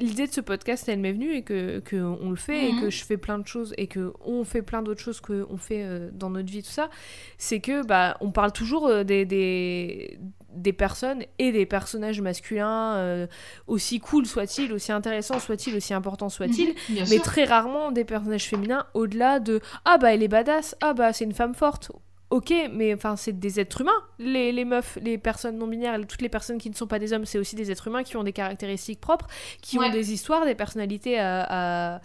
l'idée de ce podcast, elle m'est venue et que, que on le fait et Mhm. que je fais plein de choses et que on fait plein d'autres choses qu'on fait euh, dans notre vie, tout ça, c'est que bah on parle toujours euh, des, des, des personnes et des personnages masculins, euh, aussi cool soit-il, aussi intéressant soit-il, aussi important soit-il, Mhm, mais sûr. très rarement des personnages féminins au-delà de ah bah elle est badass, ah bah c'est une femme forte. Ok, mais enfin c'est des êtres humains, les, les meufs, les personnes non binaires, toutes les personnes qui ne sont pas des hommes, c'est aussi des êtres humains qui ont des caractéristiques propres, qui Ouais. ont des histoires, des personnalités à, à,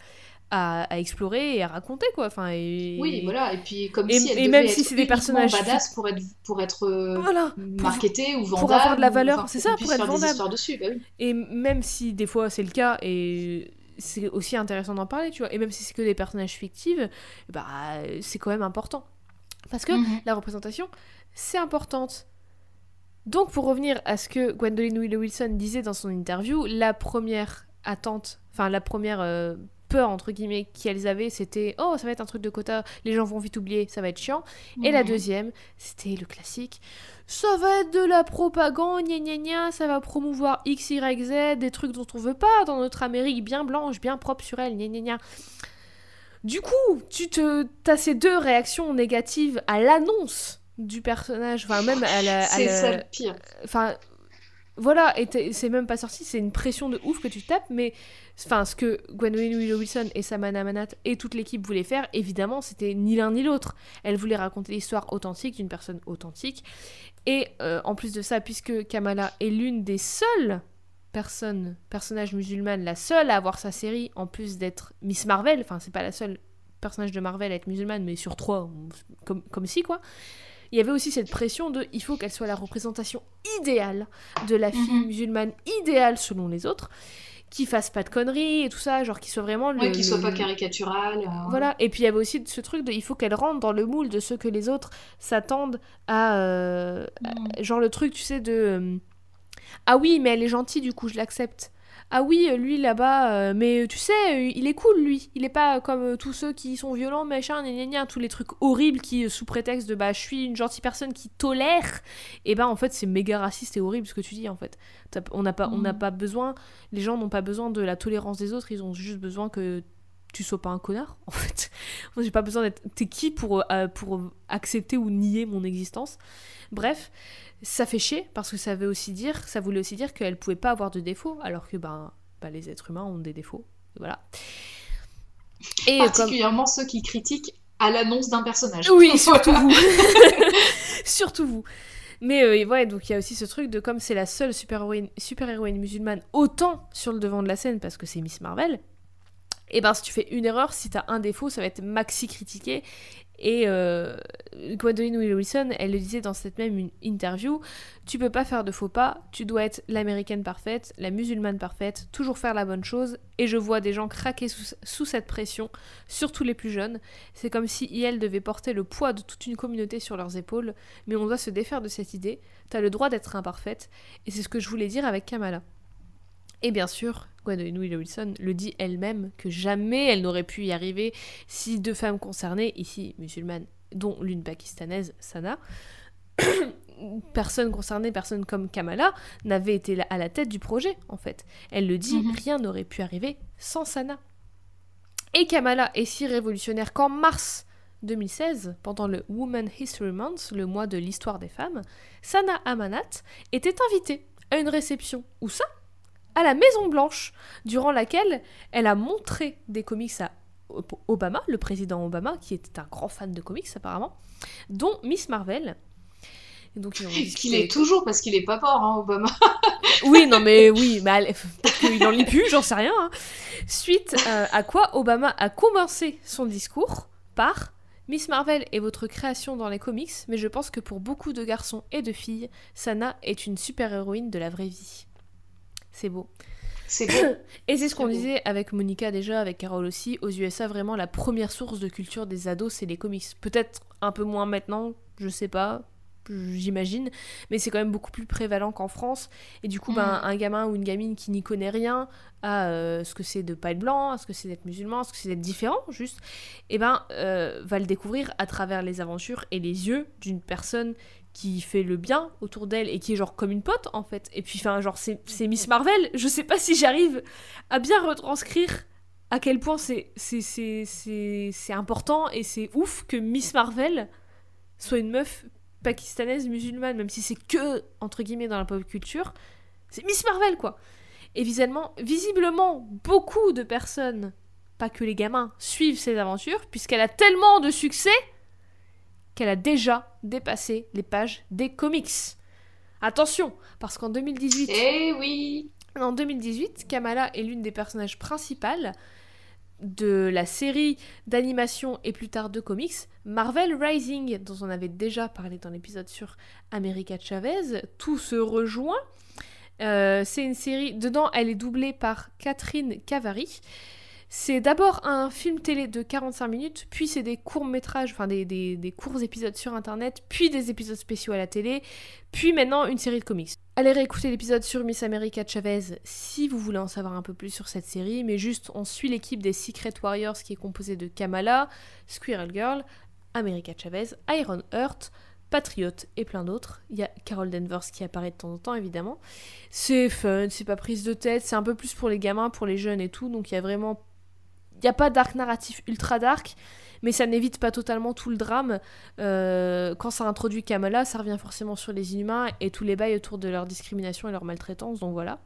à- à explorer et à raconter quoi. Enfin, et... Oui, voilà. Et puis, comme Et- si elle et même si c'est des personnages badass pour être, pour être euh, Voilà. marketé ou vendable. pour avoir de la valeur, c'est ça, pour être vendable. dessus, bah oui. Et même si des fois c'est le cas, et c'est aussi intéressant d'en parler, tu vois, et même si c'est que des personnages fictifs, bah c'est quand même important. Parce que Mhm. la représentation, c'est importante. Donc pour revenir à ce que Gwendoline Wilson disait dans son interview, la première attente, enfin la première euh, peur entre guillemets qu'elles avaient, c'était oh ça va être un truc de quota, les gens vont vite oublier, ça va être chiant. Et la deuxième, c'était le classique. Ça va être de la propagande, gna gna gna, ça va promouvoir X, Y, Z, des trucs dont on veut pas dans notre Amérique bien blanche, bien propre sur elle, gna gna gna. Du coup, tu te, as ces deux réactions négatives à l'annonce du personnage, enfin même à la, à C'est la- ça le pire. enfin voilà et c'est même pas sorti c'est une pression de ouf que tu tapes mais enfin ce que Gwendoline Willow Wilson et Samana Manat et toute l'équipe voulaient faire évidemment c'était ni l'un ni l'autre elle voulait raconter l'histoire authentique d'une personne authentique et euh, en plus de ça puisque Kamala est l'une des seules personnes personnages musulmanes la seule à avoir sa série en plus d'être Miss Marvel enfin c'est pas la seule personnage de Marvel à être musulmane mais sur trois comme, comme si quoi il y avait aussi cette pression de il faut qu'elle soit la représentation idéale de la fille Mhm. musulmane idéale selon les autres, qui fasse pas de conneries et tout ça, genre qui soit vraiment le. Ouais, qu'il soit pas caricatural. euh, Voilà, et puis il y avait aussi ce truc de il faut qu'elle rentre dans le moule de ce que les autres s'attendent à, euh, Mhm. Genre le truc, tu sais, de. Ah oui, mais elle est gentille, du coup, je l'accepte. Ah oui, lui là-bas, euh, mais tu sais, il est cool, lui. Il est pas comme euh, tous ceux qui sont violents, machin, gna gna gna, tous les trucs horribles qui, euh, sous prétexte de bah, je suis une gentille personne qui tolère, et ben en fait, c'est méga raciste et horrible ce que tu dis, en fait. On n'a pas, on n'a Mhm. pas besoin, les gens n'ont pas besoin de la tolérance des autres, ils ont juste besoin que tu sois pas un connard, <laughs> en fait. Moi, j'ai pas besoin d'être. T'es qui pour, euh, pour accepter ou nier mon existence? Bref, ça fait chier parce que ça veut aussi dire, ça voulait aussi dire qu'elle pouvait pas avoir de défauts, alors que ben, ben, les êtres humains ont des défauts. Voilà. Et comme... Particulièrement ceux qui critiquent à l'annonce d'un personnage. Oui, <laughs> surtout vous. <laughs> surtout vous. Mais euh, ouais, donc il y a aussi ce truc de comme c'est la seule super-héroïne super -héroïne musulmane autant sur le devant de la scène parce que c'est Miss Marvel, et ben si tu fais une erreur, si t'as un défaut, ça va être maxi critiqué. Et euh, Gwendoline Wilson, elle le disait dans cette même interview, tu peux pas faire de faux pas, tu dois être l'américaine parfaite, la musulmane parfaite, toujours faire la bonne chose. Et je vois des gens craquer sous, cette pression, surtout les plus jeunes. C'est comme si elles devaient porter le poids de toute une communauté sur leurs épaules, mais on doit se défaire de cette idée. T'as le droit d'être imparfaite, et c'est ce que je voulais dire avec Kamala. Et bien sûr, Gwendoline Wilson le dit elle-même que jamais elle n'aurait pu y arriver si deux femmes concernées, ici musulmanes, dont l'une pakistanaise, Sana, <coughs> personne concernée, personne comme Kamala, n'avait été à la tête du projet, en fait. Elle le dit, Mhm. rien n'aurait pu arriver sans Sana. Et Kamala est si révolutionnaire qu'en mars 2016, pendant le Women History Month, le mois de l'histoire des femmes, Sana Amanat était invitée à une réception. Où ça? À la Maison Blanche, durant laquelle elle a montré des comics à Obama, le président Obama, qui était un grand fan de comics apparemment, dont Miss Marvel. Et donc Qu'il est toujours parce qu'il est pas mort, hein, Obama. <laughs> oui, non, mais oui, peut-être qu'il en lit plus, j'en sais rien. hein. Suite euh, à quoi Obama a commencé son discours par Miss Marvel est votre création dans les comics, mais je pense que pour beaucoup de garçons et de filles, Sana est une super-héroïne de la vraie vie. C'est beau. C'est beau. <laughs> Et c'est ce qu'on disait avec Monica déjà, avec Carole aussi. Aux USA, vraiment, la première source de culture des ados, c'est les comics. Peut-être un peu moins maintenant, je sais pas. j'imagine, mais c'est quand même beaucoup plus prévalent qu'en France. Et du coup, ben, Mm. un gamin ou une gamine qui n'y connaît rien à euh, ce que c'est de pas être blanc, à ce que c'est d'être musulman, à ce que c'est d'être différent, juste, et ben, euh, va le découvrir à travers les aventures et les yeux d'une personne qui fait le bien autour d'elle et qui est genre comme une pote en fait. Et puis, enfin, genre, c'est Miss Marvel. Je sais pas si j'arrive à bien retranscrire à quel point c'est c'est- c'est c'est- c'est important et c'est ouf que Miss Marvel soit une meuf pakistanaise musulmane, même si c'est que, entre guillemets, dans la pop culture. C'est Miss Marvel, quoi. Et visiblement, visiblement, beaucoup de personnes, pas que les gamins, suivent ses aventures, puisqu'elle a tellement de succès qu'elle a déjà dépassé les pages des comics. Attention, parce qu'en 2018, Eh oui en 2018, Kamala est l'une des personnages principales de la série d'animation et plus tard de comics Marvel Rising, dont on avait déjà parlé dans l'épisode sur America Chavez. Tout se rejoint. Euh, c'est une série, dedans elle est doublée par Catherine Cavary. C'est d'abord un film télé de 45 minutes, puis c'est des courts-métrages, enfin des, des, courts épisodes sur internet, puis des épisodes spéciaux à la télé, puis maintenant une série de comics. Allez réécouter l'épisode sur Miss America Chavez si vous voulez en savoir un peu plus sur cette série, mais juste on suit l'équipe des Secret Warriors qui est composée de Kamala, Squirrel Girl, America Chavez, Iron Heart, Patriot et plein d'autres. Il y a Carol Danvers qui apparaît de temps en temps évidemment. C'est fun, c'est pas prise de tête, c'est un peu plus pour les gamins, pour les jeunes et tout, donc il y a vraiment... Il n'y a pas d'arc narratif ultra dark, mais ça n'évite pas totalement tout le drame. Euh, quand ça introduit Kamala, ça revient forcément sur les inhumains et tous les bails autour de leur discrimination et leur maltraitance, donc voilà.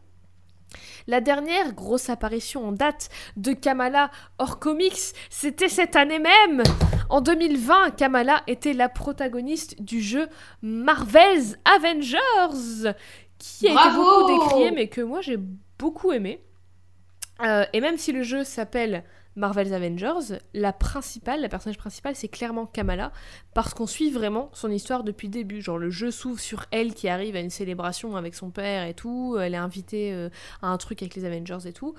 La dernière grosse apparition en date de Kamala hors comics, c'était cette année même En 2020, Kamala était la protagoniste du jeu Marvel's Avengers, qui a été beaucoup décrié, mais que moi j'ai beaucoup aimé. Euh, et même si le jeu s'appelle Marvel's Avengers, la principale, la personnage principale, c'est clairement Kamala, parce qu'on suit vraiment son histoire depuis le début. Genre le jeu s'ouvre sur elle qui arrive à une célébration avec son père et tout, elle est invitée euh, à un truc avec les Avengers et tout,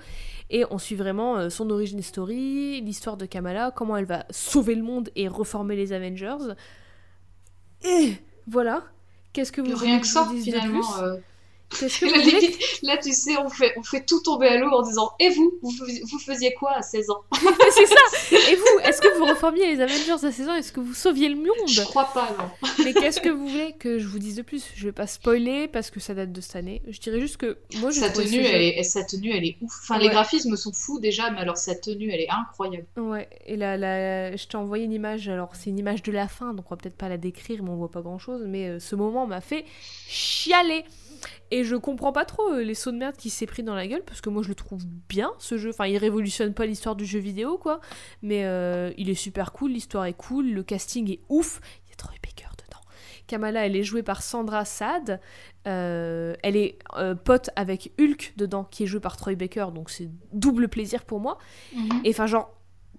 et on suit vraiment euh, son origin story, l'histoire de Kamala, comment elle va sauver le monde et reformer les Avengers. Et voilà. Qu'est-ce que vous Rien que ça, dise de finalement. plus? euh, que limite, là, tu sais, on fait, on fait tout tomber à l'eau en disant Et vous, vous, faisiez- vous faisiez quoi à 16 ans? <laughs> C'est ça Et vous, est-ce que vous reformiez les Avengers à 16 ans? Est-ce que vous sauviez le Je monde crois pas, non. <laughs> Mais qu'est-ce que vous voulez que je vous dise de plus? Je vais pas spoiler parce que ça date de cette année. Je dirais juste que moi, je Sa tenue, elle est, sa tenue, elle est ouf. Enfin, les graphismes sont fous déjà, mais alors sa tenue, elle est incroyable. Ouais, et là, là, je t'ai envoyé une image, alors c'est une image de la fin, donc on va peut-être pas la décrire, mais on voit pas grand chose, mais euh, ce moment m'a fait chialer. Et je comprends pas trop euh, les sauts de merde qui s'est pris dans la gueule, parce que moi je le trouve bien ce jeu. Enfin, il révolutionne pas l'histoire du jeu vidéo, quoi, mais euh, il est super cool, l'histoire est cool, le casting est ouf. Il y a Troy Baker dedans. Kamala, elle est jouée par Sandra Saad. Euh, elle est euh, pote avec Hulk dedans, qui est joué par Troy Baker, donc c'est double plaisir pour moi. Et enfin, genre,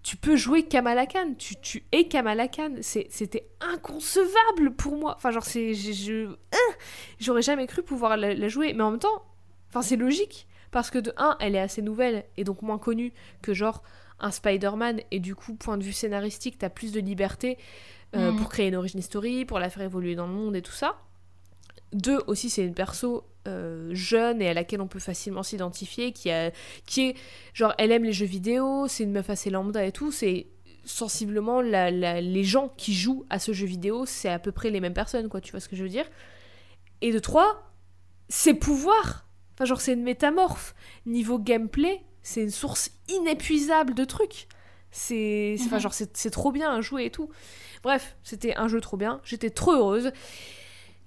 tu peux jouer Kamala Khan, tu, tu es Kamala Khan. C'était inconcevable pour moi. Enfin, genre, c'est. je- je- J'aurais jamais cru pouvoir la, la jouer, mais en même temps, enfin, c'est logique. Parce que de 1, elle est assez nouvelle et donc moins connue que genre un Spider-Man, et du coup, point de vue scénaristique, t'as plus de liberté euh, Mhm. pour créer une origin story, pour la faire évoluer dans le monde et tout ça. Deux, aussi, c'est une perso euh, jeune et à laquelle on peut facilement s'identifier, qui, a, qui est genre, elle aime les jeux vidéo, c'est une meuf assez lambda et tout, c'est sensiblement la, la- les gens qui jouent à ce jeu vidéo, c'est à peu près les mêmes personnes, quoi, tu vois ce que je veux dire? Et de trois, ses pouvoirs, enfin, genre, c'est une métamorphe. Niveau gameplay, c'est une source inépuisable de trucs. C'est, c'est- enfin, Mhm. genre, c'est, c'est trop bien à jouer et tout. Bref, c'était un jeu trop bien, j'étais trop heureuse.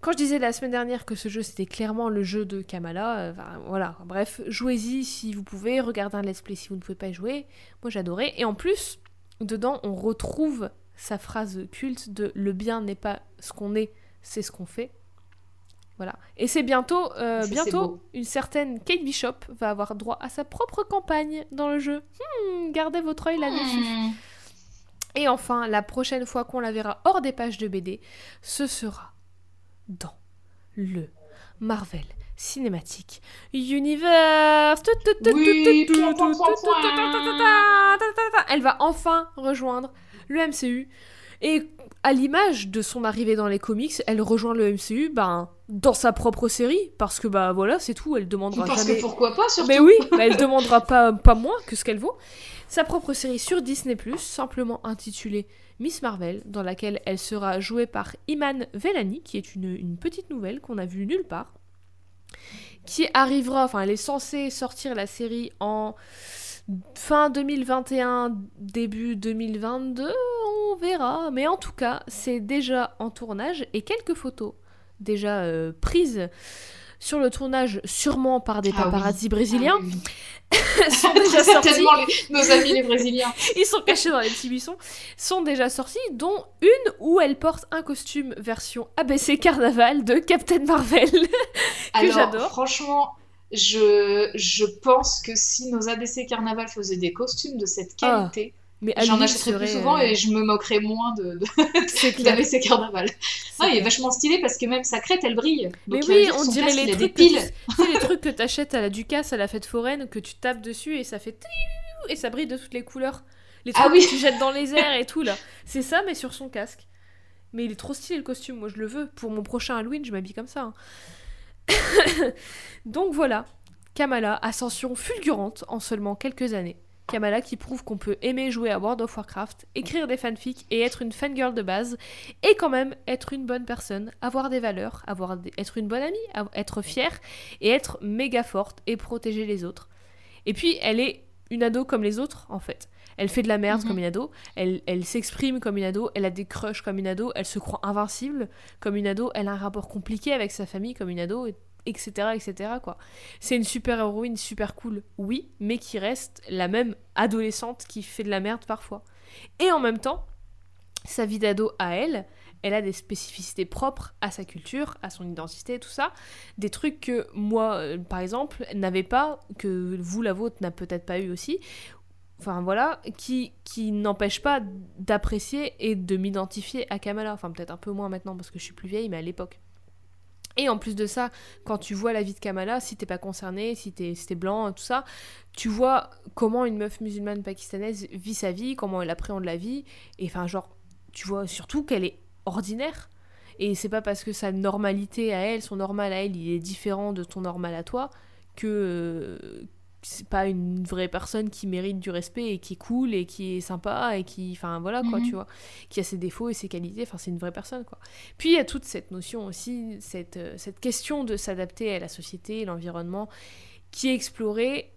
Quand je disais la semaine dernière que ce jeu c'était clairement le jeu de Kamala, euh, enfin, voilà, bref, jouez-y si vous pouvez, regardez un let's play si vous ne pouvez pas y jouer. Moi j'adorais. Et en plus, dedans on retrouve sa phrase culte de le bien n'est pas ce qu'on est, c'est ce qu'on fait. Voilà. Et c'est bientôt, euh, bientôt, une certaine Kate Bishop va avoir droit à sa propre campagne dans le jeu. Hmm, gardez votre œil là-dessus. Hmm. Et enfin, la prochaine fois qu'on la verra hors des pages de BD, ce sera dans le Marvel Cinematic Universe. Oui. Elle va enfin rejoindre le MCU. Et à l'image de son arrivée dans les comics, elle rejoint le MCU ben, dans sa propre série, parce que bah voilà, c'est tout, elle demandera Parce jamais... que pourquoi pas, surtout. Mais oui, bah, elle demandera pas, pas moins que ce qu'elle vaut. Sa propre série sur Disney+, simplement intitulée Miss Marvel, dans laquelle elle sera jouée par Iman Velani, qui est une, une petite nouvelle qu'on a vue nulle part, qui arrivera, enfin elle est censée sortir la série en fin 2021, début 2022, on verra. Mais en tout cas, c'est déjà en tournage et quelques photos déjà euh, prises sur le tournage, sûrement par des Ah oui. paparazzi brésiliens, Ah oui, oui. <laughs> sont déjà les- nos amis les Brésiliens. <laughs> Ils sont cachés dans les petits buissons, sont déjà sortis, dont une où elle porte un costume version ABC Carnaval de Captain Marvel. <laughs> Alors, j'adore. franchement, je, je pense que si nos ABC Carnaval faisaient des costumes de cette Ah, qualité, Mais j'en achèterais plus souvent euh, et je me moquerais moins de, de, <laughs> d'ABC Carnaval. Ah, il est vachement stylé parce que même sa crête, elle brille. Mais oui, a on dirait les trucs, des piles. que tu les trucs que t'achètes à la Ducasse à la fête foraine, que tu tapes dessus et ça fait et ça brille de toutes les couleurs. Les trucs Ah oui. que tu jettes dans les airs et tout là. <laughs> C'est ça, mais sur son casque. Mais il est trop stylé le costume, moi je le veux. Pour mon prochain Halloween, je m'habille comme ça. hein. <laughs> Donc voilà, Kamala, ascension fulgurante en seulement quelques années. Kamala qui prouve qu'on peut aimer jouer à World of Warcraft, écrire des fanfics et être une fangirl de base, et quand même être une bonne personne, avoir des valeurs, avoir être une bonne amie, être fière et être méga forte et protéger les autres. Et puis elle est une ado comme les autres en fait. Elle fait de la merde Mhm. comme une ado, elle, elle s'exprime comme une ado, elle a des crushs comme une ado, elle se croit invincible comme une ado, elle a un rapport compliqué avec sa famille comme une ado, et- etc. etc. quoi. C'est une super héroïne super cool, oui, mais qui reste la même adolescente qui fait de la merde parfois. Et en même temps, sa vie d'ado à elle, elle a des spécificités propres à sa culture, à son identité, tout ça. Des trucs que moi, euh, par exemple, n'avais pas, que vous, la vôtre, n'a peut-être pas eu aussi. Enfin voilà, qui, qui n'empêche pas d'apprécier et de m'identifier à Kamala. Enfin peut-être un peu moins maintenant parce que je suis plus vieille, mais à l'époque. Et en plus de ça, quand tu vois la vie de Kamala, si t'es pas concerné, si t'es si blanc, tout ça, tu vois comment une meuf musulmane pakistanaise vit sa vie, comment elle appréhende la vie, et enfin genre, tu vois surtout qu'elle est ordinaire. Et c'est pas parce que sa normalité à elle, son normal à elle, il est différent de ton normal à toi, que euh, c'est pas une vraie personne qui mérite du respect et qui est cool et qui est sympa et qui, enfin voilà quoi, Mhm. tu vois, qui a ses défauts et ses qualités, enfin c'est une vraie personne quoi. Puis il y a toute cette notion aussi, cette, euh, cette question de s'adapter à la société, l'environnement, qui est explorée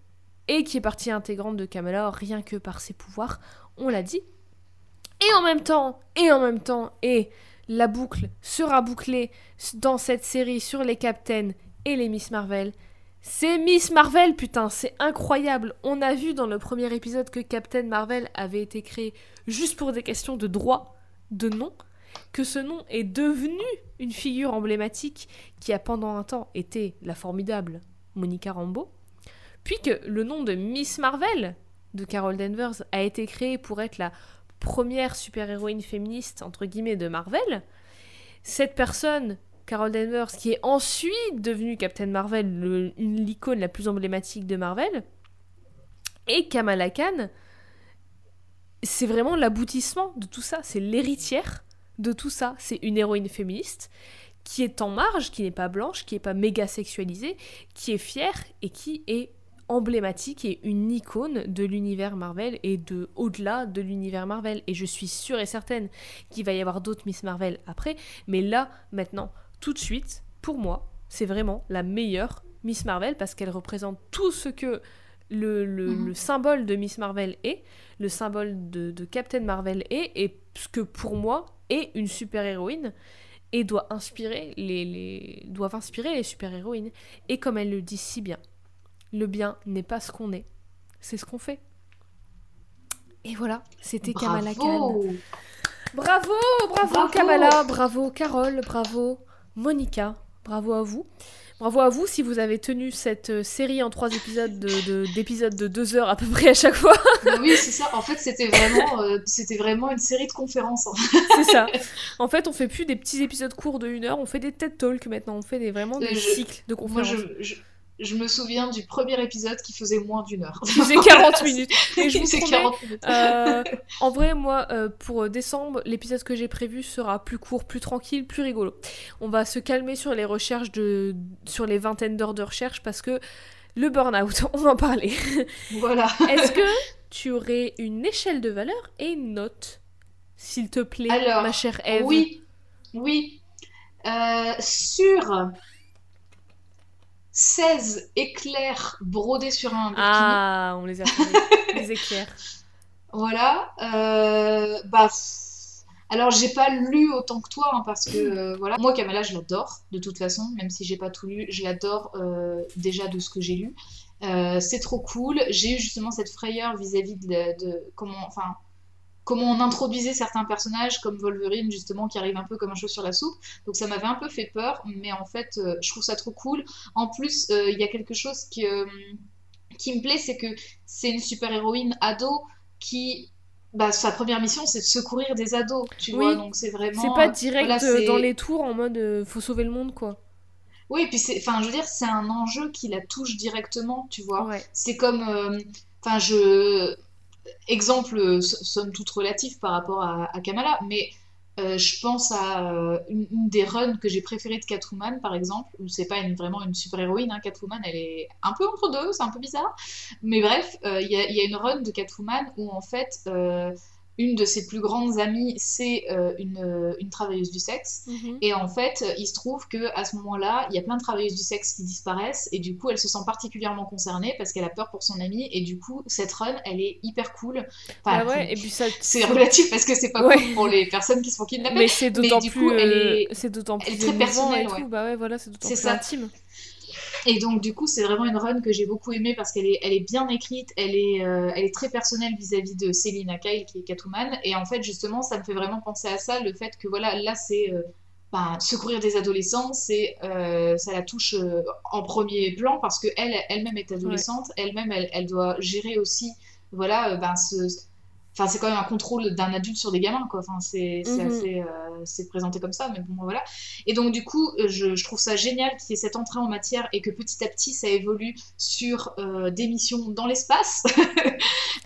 et qui est partie intégrante de Kamala rien que par ses pouvoirs, on l'a dit. Et en même temps, et en même temps, et la boucle sera bouclée dans cette série sur les Captains et les Miss Marvel. C'est Miss Marvel, putain, c'est incroyable. On a vu dans le premier épisode que Captain Marvel avait été créé juste pour des questions de droit, de nom, que ce nom est devenu une figure emblématique qui a pendant un temps été la formidable Monica Rambeau, puis que le nom de Miss Marvel de Carol Danvers a été créé pour être la première super-héroïne féministe entre guillemets de Marvel. Cette personne, Carol Danvers, qui est ensuite devenue Captain Marvel, l'icône la plus emblématique de Marvel, et Kamala Khan, c'est vraiment l'aboutissement de tout ça, c'est l'héritière de tout ça. C'est une héroïne féministe qui est en marge, qui n'est pas blanche, qui n'est pas méga sexualisée, qui est fière et qui est emblématique et une icône de l'univers Marvel et de au-delà de l'univers Marvel. Et je suis sûre et certaine qu'il va y avoir d'autres Miss Marvel après, mais là, maintenant, tout de suite, pour moi, c'est vraiment la meilleure Miss Marvel parce qu'elle représente tout ce que le, le- Mhm. le symbole de Miss Marvel est, le symbole de, de Captain Marvel est, et ce que pour moi est une super-héroïne et doit inspirer les, les- doivent inspirer les super-héroïnes. Et comme elle le dit si bien, le bien n'est pas ce qu'on est, c'est ce qu'on fait. Et voilà, c'était Kamala Khan. Bravo, bravo, Bravo. Kamala, bravo Carole, bravo Monica, bravo à vous. Bravo à vous si vous avez tenu cette euh, série en trois épisodes de, de- d'épisodes de deux heures à peu près à chaque fois. <laughs> Oui, c'est ça. En fait, c'était vraiment, euh, c'était vraiment une série de conférences. hein. C'est ça. En fait, on fait plus des petits épisodes courts de une heure, on fait des TED Talks maintenant, on fait des, vraiment des je- cycles de Moi, conférences. je, je, je me souviens du premier épisode qui faisait moins d'une heure. <laughs> Qui faisait 40 minutes. <laughs> Et je vous C'est promets, 40 minutes. euh, en vrai, moi, euh, pour décembre, l'épisode que j'ai prévu sera plus court, plus tranquille, plus rigolo. On va se calmer sur les recherches de, sur les vingtaines d'heures de recherche parce que le burn-out, <laughs> on en parlait. Voilà. Est-ce que tu aurais une échelle de valeur et une note, s'il te plaît, Alors, ma chère Eve Oui, oui. Euh, sur 16 éclairs brodés sur un bikini, Ah, on les a les éclairs. <laughs> voilà. euh, bah, alors j'ai pas lu autant que toi hein, parce que euh, voilà, moi Kamala je l'adore de toute façon, même si j'ai pas tout lu, je l'adore euh, déjà de ce que j'ai lu. Euh, c'est trop cool. J'ai eu justement cette frayeur vis-à-vis de, de comment, enfin, comment on introduisait certains personnages comme Wolverine justement qui arrive un peu comme un cheveu sur la soupe. Donc ça m'avait un peu fait peur, mais en fait euh, je trouve ça trop cool. En plus euh, il y a quelque chose qui, euh, qui me plaît, c'est que c'est une super héroïne ado qui bah, sa première mission c'est de secourir des ados, tu Oui. vois. Donc c'est vraiment C'est pas direct voilà, dans les tours en mode faut sauver le monde, quoi. Oui, et puis c'est, enfin, je veux dire, c'est un enjeu qui la touche directement, tu vois. Ouais. C'est comme, enfin, je, exemple, euh, so- somme toute relatif par rapport à, Kamala, mais euh, je pense à euh, une, des runs que j'ai préférées de Catwoman, par exemple, où c'est pas vraiment une super-héroïne, hein, Catwoman, elle est un peu entre deux, c'est un peu bizarre, mais bref, il y y a une run de Catwoman où en fait, une de ses plus grandes amies, c'est euh, une, euh, une travailleuse du sexe. Mhm. Et en fait, il se trouve que à ce moment-là, il y a plein de travailleuses du sexe qui disparaissent et du coup, elle se sent particulièrement concernée parce qu'elle a peur pour son amie et du coup, cette run, elle est hyper cool. Enfin, Ah ouais, et puis ça. <laughs> c'est relatif parce que c'est pas Ouais. cool pour les personnes qui se font kidnapper. Mais c'est d'autant plus, euh, est- c'est d'autant plus elle est très personnelle, tout. ouais. Bah ouais, voilà, c'est d'autant plus ça. intime. Et donc, du coup, c'est vraiment une run que j'ai beaucoup aimée parce qu'elle est, elle est bien écrite, elle est, euh, elle est très personnelle vis-à-vis de Selina Kyle qui est Catwoman. Et en fait, justement, ça me fait vraiment penser à ça, le fait que voilà, là, c'est euh, ben, secourir des adolescents, c'est, euh, ça la touche en premier plan parce que elle, elle-même est adolescente, elle-même, elle, elle doit gérer aussi, voilà, ben, ce, Enfin, c'est quand même un contrôle d'un adulte sur des gamins, quoi. Enfin, c'est Mhm. assez, euh, c'est présenté comme ça, mais bon, voilà. Et donc, du coup, euh, je, je trouve ça génial qu'il y ait cette entrée en matière et que petit à petit, ça évolue sur euh, des missions dans l'espace. <laughs>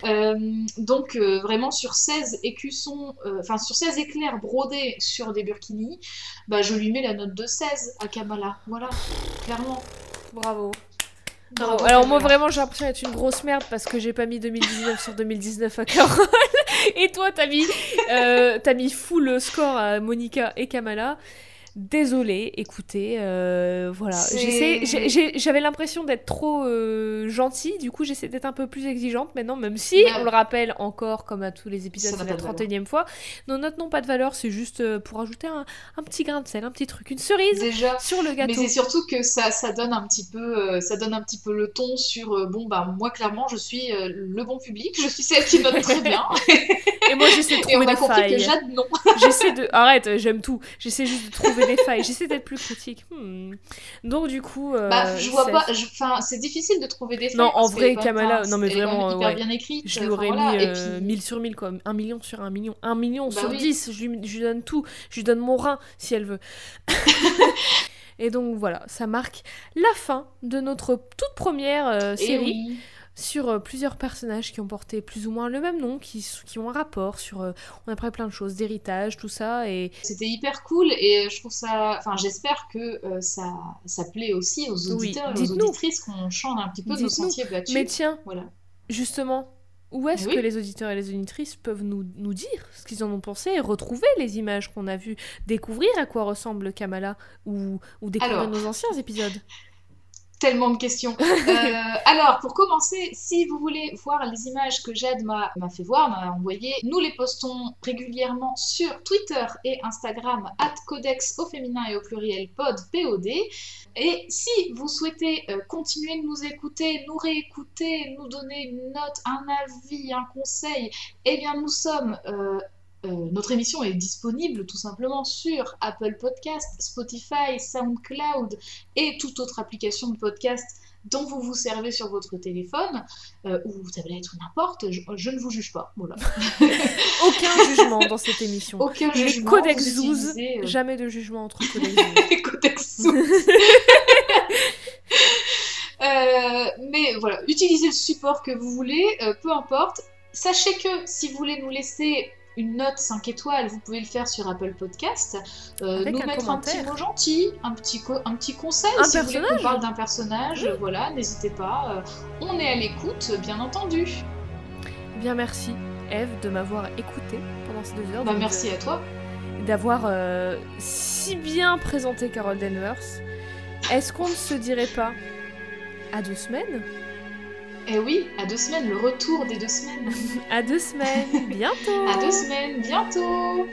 Euh, donc, euh, vraiment, sur 16 écussons, euh, enfin, sur 16 éclairs brodés sur des burkinis, bah, je lui mets la note de 16 à Kamala. Voilà, clairement. Bravo. Bravo. Alors moi vraiment j'ai l'impression d'être une grosse merde parce que j'ai pas mis 2019 sur 2019 à Carole. <laughs> Et toi t'as mis, euh, t'as mis full score à Monica et Kamala. Désolée, écoutez, euh, voilà. J'avais l'impression d'être trop euh, gentille, du coup j'essaie d'être un peu plus exigeante maintenant, même si, on le rappelle encore, comme à tous les épisodes, c'est la pas de valeur. 31 e fois, nos notes n'ont pas de valeur, c'est juste euh, pour ajouter un, un petit grain de sel, un petit truc, une cerise Déjà, sur le Mais gâteau. c'est surtout que ça, ça donne un petit peu, euh, ça donne un petit peu le ton sur bon bah moi clairement je suis le bon public, je suis celle qui <laughs> note très bien Et moi j'essaie de et on trouver a des compris failles. que Jade non. J'essaie de. Arrête, j'aime tout. J'essaie juste de trouver failles. J'essaie d'être plus critique. Hmm. Donc, du coup. euh, Bah je vois pas, je- enfin c'est difficile de trouver des failles. Non, en vrai, même- Kamala, non, mais vraiment, hyper ouais. bien écrite. Je lui enfin, aurais voilà. mis euh, puis 1000 sur 1000, quoi. 1 million sur 1 million. 1 million Bah sur oui. 10. Je lui, je lui donne tout. Je lui donne mon rein, si elle veut. <laughs> Et donc, voilà, ça marque la fin de notre toute première euh, et série oui. Sur euh, plusieurs personnages qui ont porté plus ou moins le même nom, qui, qui ont un rapport sur. euh, on a appris plein de choses, d'héritage, tout ça. Et C'était hyper cool et je trouve ça, enfin j'espère que euh, ça, ça plaît aussi aux Oui, auditeurs et aux auditrices qu'on change un petit peu nos sentiers battus. Mais tiens, Voilà. justement, où est-ce Oui. que les auditeurs et les auditrices peuvent nous, nous dire ce qu'ils en ont pensé et retrouver les images qu'on a vues, découvrir à quoi ressemble Kamala ou, ou découvrir Alors. nos anciens épisodes? Tellement de questions. <laughs> Euh, alors, pour commencer, si vous voulez voir les images que Jade m'a fait voir, m'a envoyé, nous les postons régulièrement sur Twitter et Instagram, at codex au féminin et au pluriel pod, POD. Et si vous souhaitez euh, continuer de nous écouter, nous réécouter, nous donner une note, un avis, un conseil, eh bien nous sommes... euh, euh, notre émission est disponible tout simplement sur Apple Podcast, Spotify, SoundCloud et toute autre application de podcast dont vous vous servez sur votre téléphone euh, ou tablette ou n'importe, je, je ne vous juge pas. Voilà. <laughs> Aucun jugement dans cette émission. Aucun Les jugement. codex zouz, euh, Jamais de jugement entre <laughs> codex zouz. codex zouz. <laughs> Euh, voilà, utilisez le support que vous voulez, euh, peu importe. Sachez que si vous voulez nous laisser une note 5 étoiles, vous pouvez le faire sur Apple Podcast. Euh, nous mettre un petit mot gentil, un petit, un petit conseil. Un si vous voulez qu'on personnage. parle d'un personnage, voilà, n'hésitez pas. euh, on est à l'écoute, bien entendu. Bien merci, Eve, de m'avoir écouté pendant ces deux heures. Bah, merci à toi. euh, D'avoir euh, si bien présenté Carol Danvers. Est-ce qu'on ne se dirait pas à deux semaines? Eh oui, à deux semaines, le retour des deux semaines. <laughs> À deux semaines, bientôt à deux semaines, bientôt